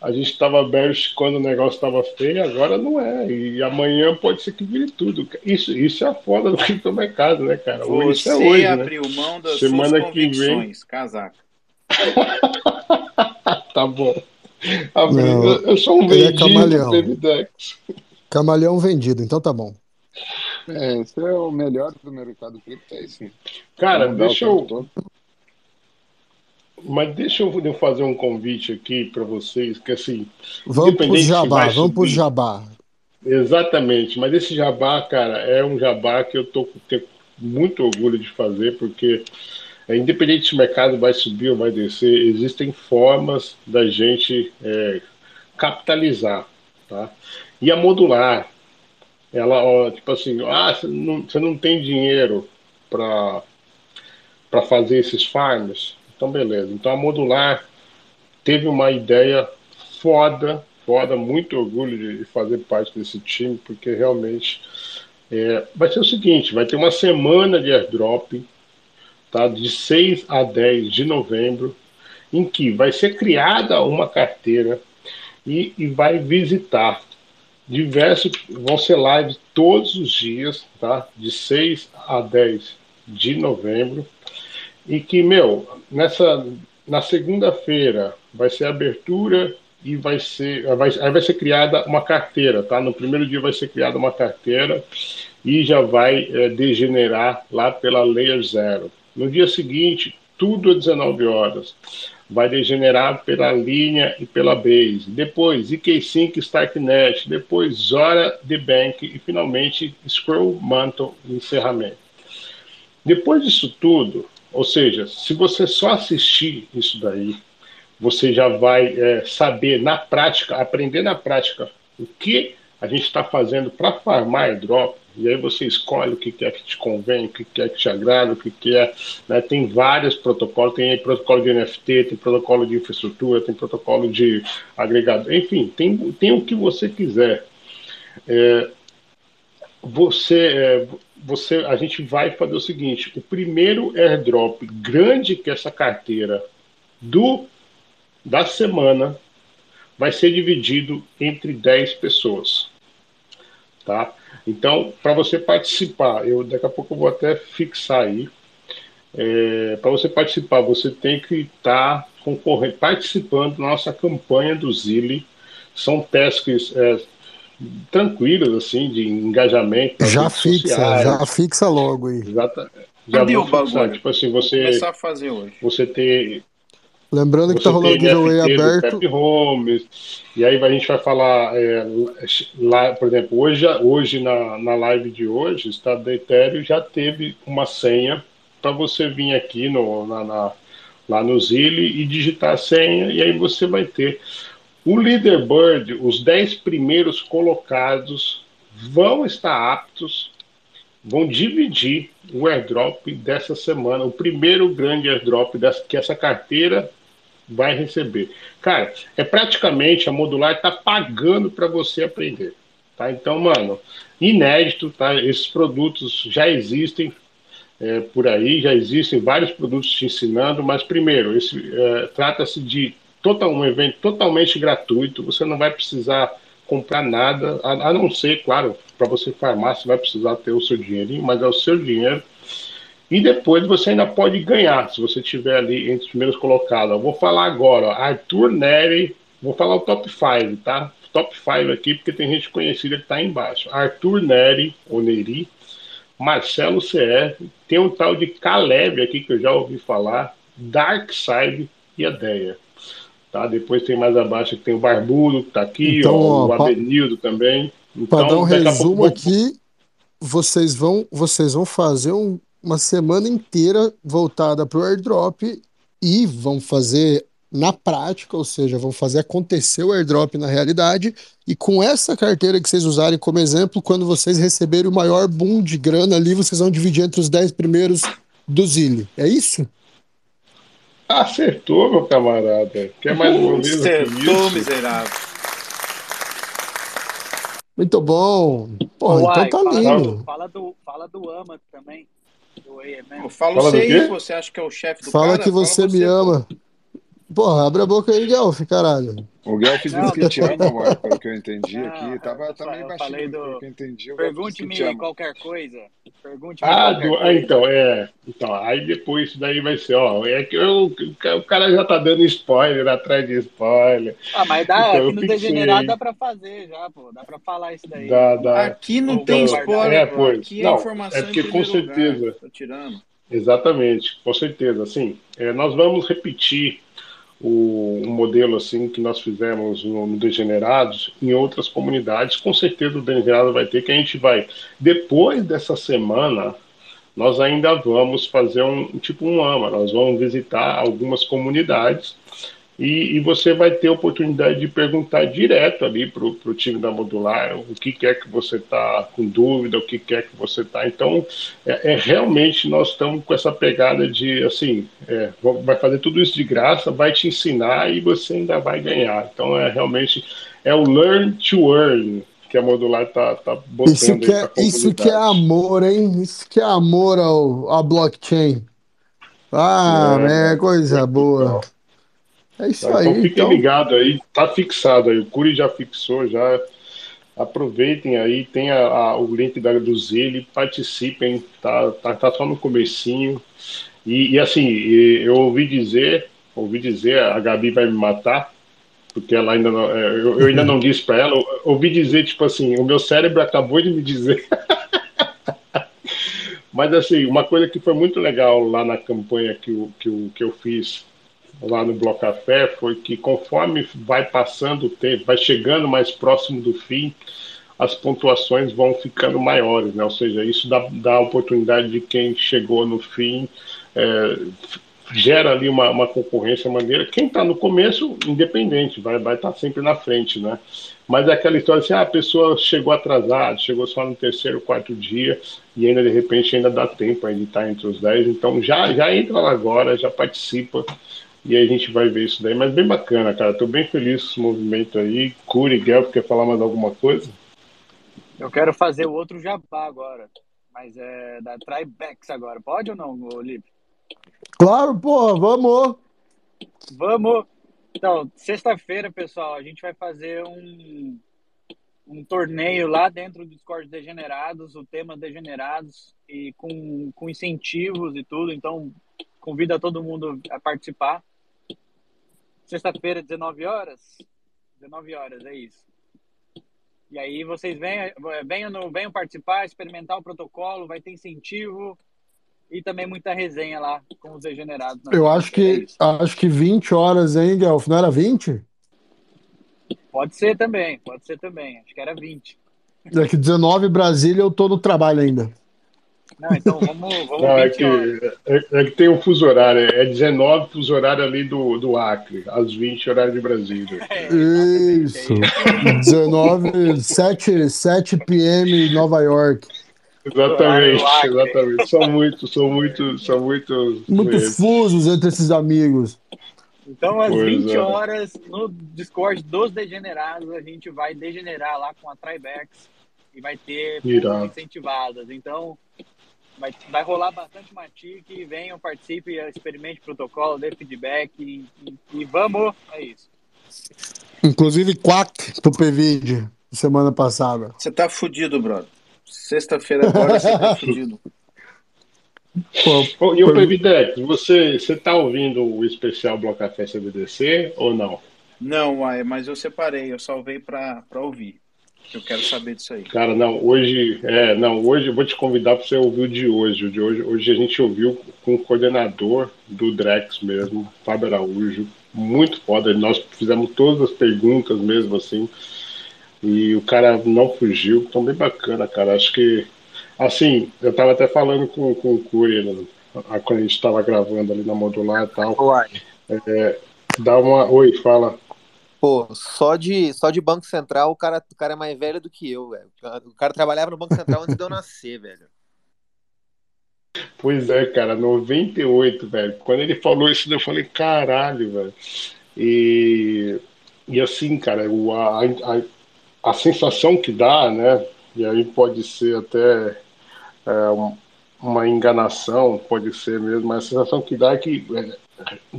A gente estava bearish quando o negócio estava feio, agora não é. E amanhã pode ser que vire tudo. Isso, isso é a foda do criptomercado, né, cara? Você isso é hoje, né? abriu né? mão das Semana suas que vem... casaca. tá bom. Não, eu sou um é vendido é camaleão. Camaleão vendido, então tá bom. É, esse é o melhor do mercado cripto, é isso. Cara, deixa eu. Mas deixa eu fazer um convite aqui para vocês, que assim. Vamos pro jabá, vamos pro jabá. Exatamente, mas esse jabá, cara, é um jabá que eu tô tenho muito orgulho de fazer, porque é, independente se o mercado vai subir ou vai descer, existem formas da gente é, capitalizar, tá? E a modular, ela, tipo assim, ah, você não, você não tem dinheiro para para fazer esses farms, então beleza. Então a modular teve uma ideia foda, foda, muito orgulho de fazer parte desse time, porque realmente é, vai ser o seguinte, vai ter uma semana de airdrop, tá, de 6 a 10 de novembro, em que vai ser criada uma carteira e, e vai visitar diversos, vão ser lives todos os dias, tá, de 6 a 10 de novembro, e que, meu, nessa, na segunda-feira vai ser abertura e vai ser, vai, aí vai ser criada uma carteira, tá? No primeiro dia vai ser criada uma carteira e já vai é, degenerar lá pela Layer Zero. No dia seguinte, tudo às 19 horas. Vai degenerar pela linha e pela base. Depois, EK5 Starknet. Depois, Zora The Bank. E finalmente, Scroll Mantle encerramento. Depois disso tudo, ou seja, se você só assistir isso daí, você já vai é, saber na prática, aprender na prática o que a gente está fazendo para farmar airdrop, e aí você escolhe o que quer que te convém, o que quer que te agrada, o que quer. Né? Tem vários protocolos, tem protocolo de NFT, tem protocolo de infraestrutura, tem protocolo de agregador, enfim, tem, tem o que você quiser. É, você, é, você, a gente vai fazer o seguinte: o primeiro airdrop grande que essa carteira do da semana vai ser dividido entre 10 pessoas. Tá? Então, para você participar, eu daqui a pouco eu vou até fixar aí. É, para você participar, você tem que estar tá concorrendo, participando da nossa campanha do Zile. São tasks é, tranquilos, assim, de engajamento. Já fixa, sociais. já fixa logo aí. Exato. Já Cadê o bagulho? Tipo assim, você. começar a fazer hoje. Você ter. Lembrando que tá rolando o giveaway aberto. Homes, e aí a gente vai falar é, lá, por exemplo, hoje, hoje na, na live de hoje, o Estado da Ethereum já teve uma senha para você vir aqui no, na, na, lá no Zile e digitar a senha, e aí você vai ter o leaderboard, os 10 primeiros colocados vão estar aptos, vão dividir o airdrop dessa semana, o primeiro grande airdrop dessa, que essa carteira vai receber. Cara, é praticamente a modular está pagando para você aprender. Tá? Então, mano, inédito, tá? Esses produtos já existem é, por aí, já existem vários produtos te ensinando, mas primeiro, esse é, trata-se de total, um evento totalmente gratuito, você não vai precisar comprar nada, a, a não ser, claro, para você você vai precisar ter o seu dinheirinho, mas é o seu dinheiro. E depois você ainda pode ganhar, se você estiver ali entre os primeiros colocados. Eu vou falar agora, ó, Arthur Neri, vou falar o top 5, tá? Top 5 aqui, porque tem gente conhecida que está embaixo. Arthur Neri, ou Neri, Marcelo CF, tem um tal de Caleb aqui que eu já ouvi falar, Darkside e a Deia. Tá? Depois tem mais abaixo que tem o Barbudo, que está aqui, então, ó, o Avenildo pra, também. Então, para dar um resumo pouco... aqui, vocês vão, vocês vão fazer um, uma semana inteira voltada para o airdrop e vão fazer na prática, ou seja, vão fazer acontecer o airdrop na realidade. E com essa carteira que vocês usarem como exemplo, quando vocês receberem o maior boom de grana ali, vocês vão dividir entre os 10 primeiros do Zilli. É isso? Acertou, meu camarada. Quer mais uma vez? Acertou, miserável. Muito bom. Pô, Uai, então tá fala lindo. Do, fala, do, fala do AMA também. AMM. Fala, fala você aí, você acha que é o chefe do fala cara? Que você fala você me ama. Porra, abre a boca aí, Guelph, caralho. O Guelph disse que te ama, amor, pelo que eu entendi não, aqui. Tava, tava meio baixinho, do... pelo que eu entendi. Pergunte-me qualquer coisa. Pergunte ah, do... ah, então, é. Então, aí depois isso daí vai ser, ó. É que eu, o cara já tá dando spoiler atrás de spoiler. Ah, mas dá, então, aqui no Degenerado dá pra fazer já, pô. Dá pra falar isso daí. Dá, dá. Aqui não tem spoiler, é, pois. Aqui é não, informação é porque com certeza. Lugar. Tô tirando. Exatamente, com certeza. Assim, é, nós vamos repetir o, um modelo assim que nós fizemos no, no Degenerados em outras comunidades, com certeza o Degenerado vai ter, que a gente vai, depois dessa semana, nós ainda vamos fazer um tipo um AMA, nós vamos visitar algumas comunidades e, e, você vai ter a oportunidade de perguntar direto ali para o time da Modular o que quer que você está com dúvida, o que quer que você está. Então, é, é, realmente nós estamos com essa pegada de assim, é, vai fazer tudo isso de graça, vai te ensinar e você ainda vai ganhar. Então, é realmente é o learn to earn que a Modular está tá botando isso que, é, isso que é amor, hein? Isso que é amor ao, à blockchain. Ah, é, é coisa boa. Legal. É isso tá, aí. Então fiquem então... ligados aí, tá fixado aí. O Curi já fixou, já aproveitem aí, tem a, a, o link da, do Zele, participem, tá, tá, tá só no comecinho. E, e assim, eu ouvi dizer, ouvi dizer, a Gabi vai me matar, porque ela ainda não, é, eu, eu ainda não disse para ela, ouvi dizer, tipo assim, o meu cérebro acabou de me dizer. Mas assim, uma coisa que foi muito legal lá na campanha que, eu, que, eu, que eu fiz lá no Bloco Café foi que conforme vai passando o tempo, vai chegando mais próximo do fim, as pontuações vão ficando maiores, né? Ou seja, isso dá, dá a oportunidade de quem chegou no fim é, gera ali uma, uma concorrência maneira. Quem está no começo, independente, vai vai estar tá sempre na frente, né? Mas é aquela história assim, ah, a pessoa chegou atrasada, chegou só no terceiro, quarto dia e ainda de repente ainda dá tempo de estar tá entre os dez. Então já já entra lá agora, já participa e aí a gente vai ver isso daí. Mas bem bacana, cara. Tô bem feliz com esse movimento aí. Curi, Guelph, quer falar mais alguma coisa? Eu quero fazer o outro jabá agora. Mas é da Tribex agora. Pode ou não, Olive? Claro, porra, vamos! Vamos! Então, sexta-feira, pessoal, a gente vai fazer um, um torneio lá dentro do Discord Degenerados, o tema Degenerados, e com, com incentivos e tudo. Então, convida todo mundo a participar. Sexta-feira, 19 horas? 19 horas, é isso. E aí vocês venham, venham, no, venham participar, experimentar o protocolo, vai ter incentivo e também muita resenha lá com os degenerados. Eu acho que, é acho que 20 horas, hein, Guelph? Não era 20? Pode ser também, pode ser também. Acho que era 20. É que 19 Brasília eu tô no trabalho ainda. Não, então vamos, vamos Não, é, que, é, é, que tem um fuso horário, é 19 fuso horário ali do, do Acre, às 20 horário de Brasília. É, Isso. 19, 7, 7 p.m. Nova York. Exatamente, exatamente. São muitos, são muitos, são muitos. Muitos fusos entre esses amigos. Então, às pois 20 é. horas, no Discord dos Degenerados, a gente vai degenerar lá com a Tribex e vai ter incentivadas. Então, vai, vai rolar bastante matique. Venham, participe, experimente o protocolo, dê feedback e, e, e, vamos. É isso. Inclusive, quack pro PVD semana passada. Você tá fudido, brother. Sexta-feira agora você tá fudido. Pô, e o Previdex, você, você tá ouvindo o especial Bloco Café CBDC ou não? Não, mas eu separei, eu salvei para ouvir. Eu quero saber disso aí. Cara, não, hoje, é, não, hoje eu vou te convidar para você ouvir o de hoje. O de hoje, hoje a gente ouviu com o coordenador do Drex mesmo, Fábio Araújo, muito foda. Nós fizemos todas as perguntas mesmo assim. E o cara não fugiu, então bem bacana, cara. Acho que, assim, eu tava até falando com, com o Cury, né, quando a gente tava gravando ali na modular e tal. É, dá uma. Oi, fala. Pô, só de, só de Banco Central, o cara, o cara é mais velho do que eu, velho. O cara trabalhava no Banco Central antes de eu nascer, velho. Pois é, cara, 98, velho. Quando ele falou isso, eu falei, caralho, velho. E, e assim, cara, o, a, a, a sensação que dá, né? E aí pode ser até é, uma enganação, pode ser mesmo, mas a sensação que dá é que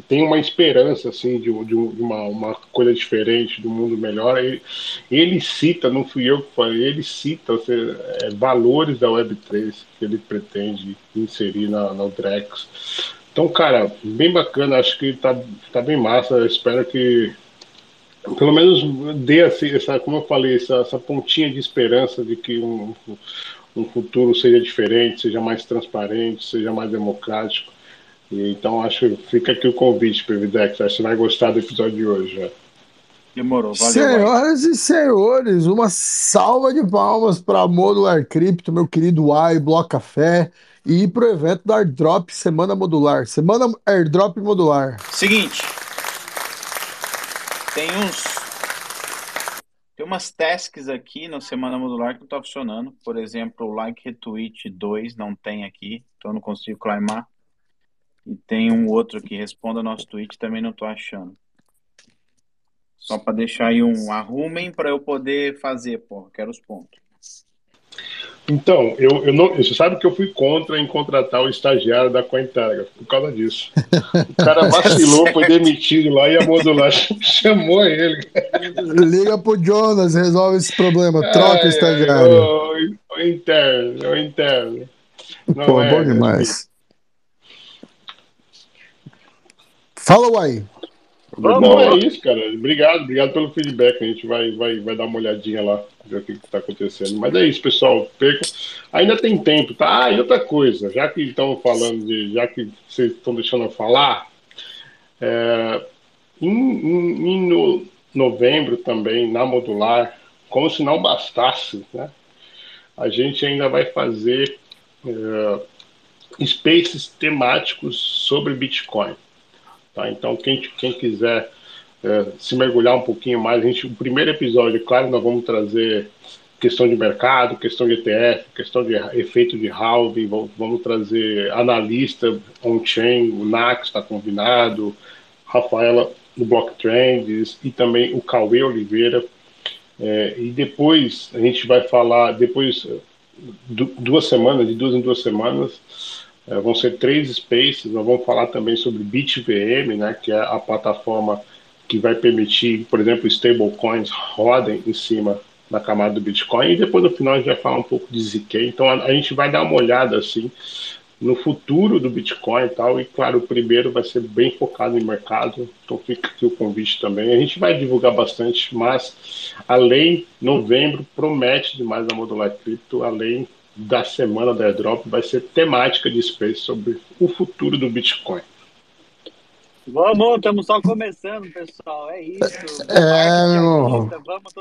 tem uma esperança assim de, de uma, uma coisa diferente, do mundo melhor. Ele, ele cita, não fui eu que falei, ele cita seja, é, valores da Web3 que ele pretende inserir na, na Drex. Então, cara, bem bacana, acho que tá, tá bem massa. Eu espero que pelo menos dê assim, essa, como eu falei, essa, essa pontinha de esperança de que um, um futuro seja diferente, seja mais transparente, seja mais democrático. Então acho que fica aqui o convite, Previdex. Acho que você vai gostar do episódio de hoje. Já. Demorou, valeu. Senhoras vai. e senhores, uma salva de palmas para Modular Crypto, meu querido AI, Bloco Café, e para o evento da Airdrop Semana Modular. Semana Airdrop Modular. Seguinte, tem uns. Tem umas tasks aqui na Semana Modular que não tá funcionando. Por exemplo, o Like Retweet 2 não tem aqui, então eu não consigo climar. E tem um outro que responda nosso tweet, também não tô achando. Só para deixar aí um arrumem para eu poder fazer, pô, quero os pontos. Então, eu, eu não, você sabe que eu fui contra em contratar o estagiário da Cointegra por causa disso. O cara vacilou, foi demitido lá e a modular chamou ele. Liga pro Jonas, resolve esse problema, troca o estagiário. O, o interno, o interno. Não Pô, é, bom demais. Fala aí. Não, é isso, cara. Obrigado, obrigado pelo feedback. A gente vai, vai, vai dar uma olhadinha lá, ver o que está acontecendo. Mas é isso, pessoal. Perca. Ainda tem tempo, tá? Ah, e outra coisa, já que estão falando de. Já que vocês estão deixando eu falar, é, em, em, em no, novembro também, na modular, como se não bastasse, né? A gente ainda vai fazer é, spaces temáticos sobre Bitcoin. Tá? Então, quem, quem quiser é, se mergulhar um pouquinho mais, a gente, o primeiro episódio, claro, nós vamos trazer questão de mercado, questão de ETF, questão de efeito de halving, vamos, trazer analista on-chain, o Nax está combinado, Rafaela do Block Trends e também o Cauê Oliveira. É, e depois a gente vai falar, depois duas semanas, de duas em duas semanas, é, vão ser três spaces, nós vamos falar também sobre BitVM, né, que é a plataforma que vai permitir, por exemplo, stablecoins rodem em cima da camada do Bitcoin, e depois no final a gente vai falar um pouco de ZK. Então a, a gente vai dar uma olhada assim no futuro do Bitcoin e tal. E claro, o primeiro vai ser bem focado em mercado, então fica aqui o convite também. A gente vai divulgar bastante, mas além, novembro promete demais a Modular Cripto, além da semana da airdrop, vai ser temática de Space sobre o futuro do Bitcoin. Vamos, estamos só começando, pessoal. É isso. É, meu.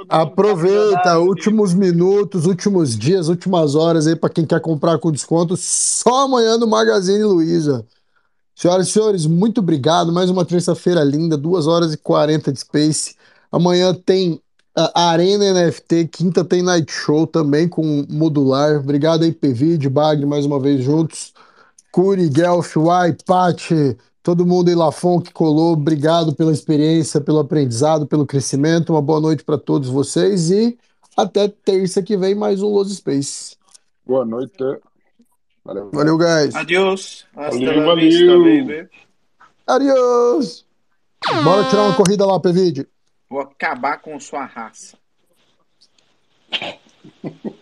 Aproveita, últimos minutos, últimos dias, últimas horas aí para quem quer comprar com desconto. Só amanhã no Magazine Luiza. Senhoras e senhores, muito obrigado. Mais uma terça-feira linda, 2 horas e 40 de Space. Amanhã tem a Arena NFT, quinta tem Night Show também com modular. Obrigado aí, PV, de Bag, mais uma vez juntos. Curi, Guelph, Uai, Paty todo mundo em Lafon que colou, obrigado pela experiência, pelo aprendizado, pelo crescimento. Uma boa noite para todos vocês e até terça que vem mais um Los Space. Boa noite. Valeu, valeu guys. Adiós. Hasta valeu, valeu. Vista. Adiós. Bora tirar uma corrida lá, Pevide. Vou acabar com sua raça.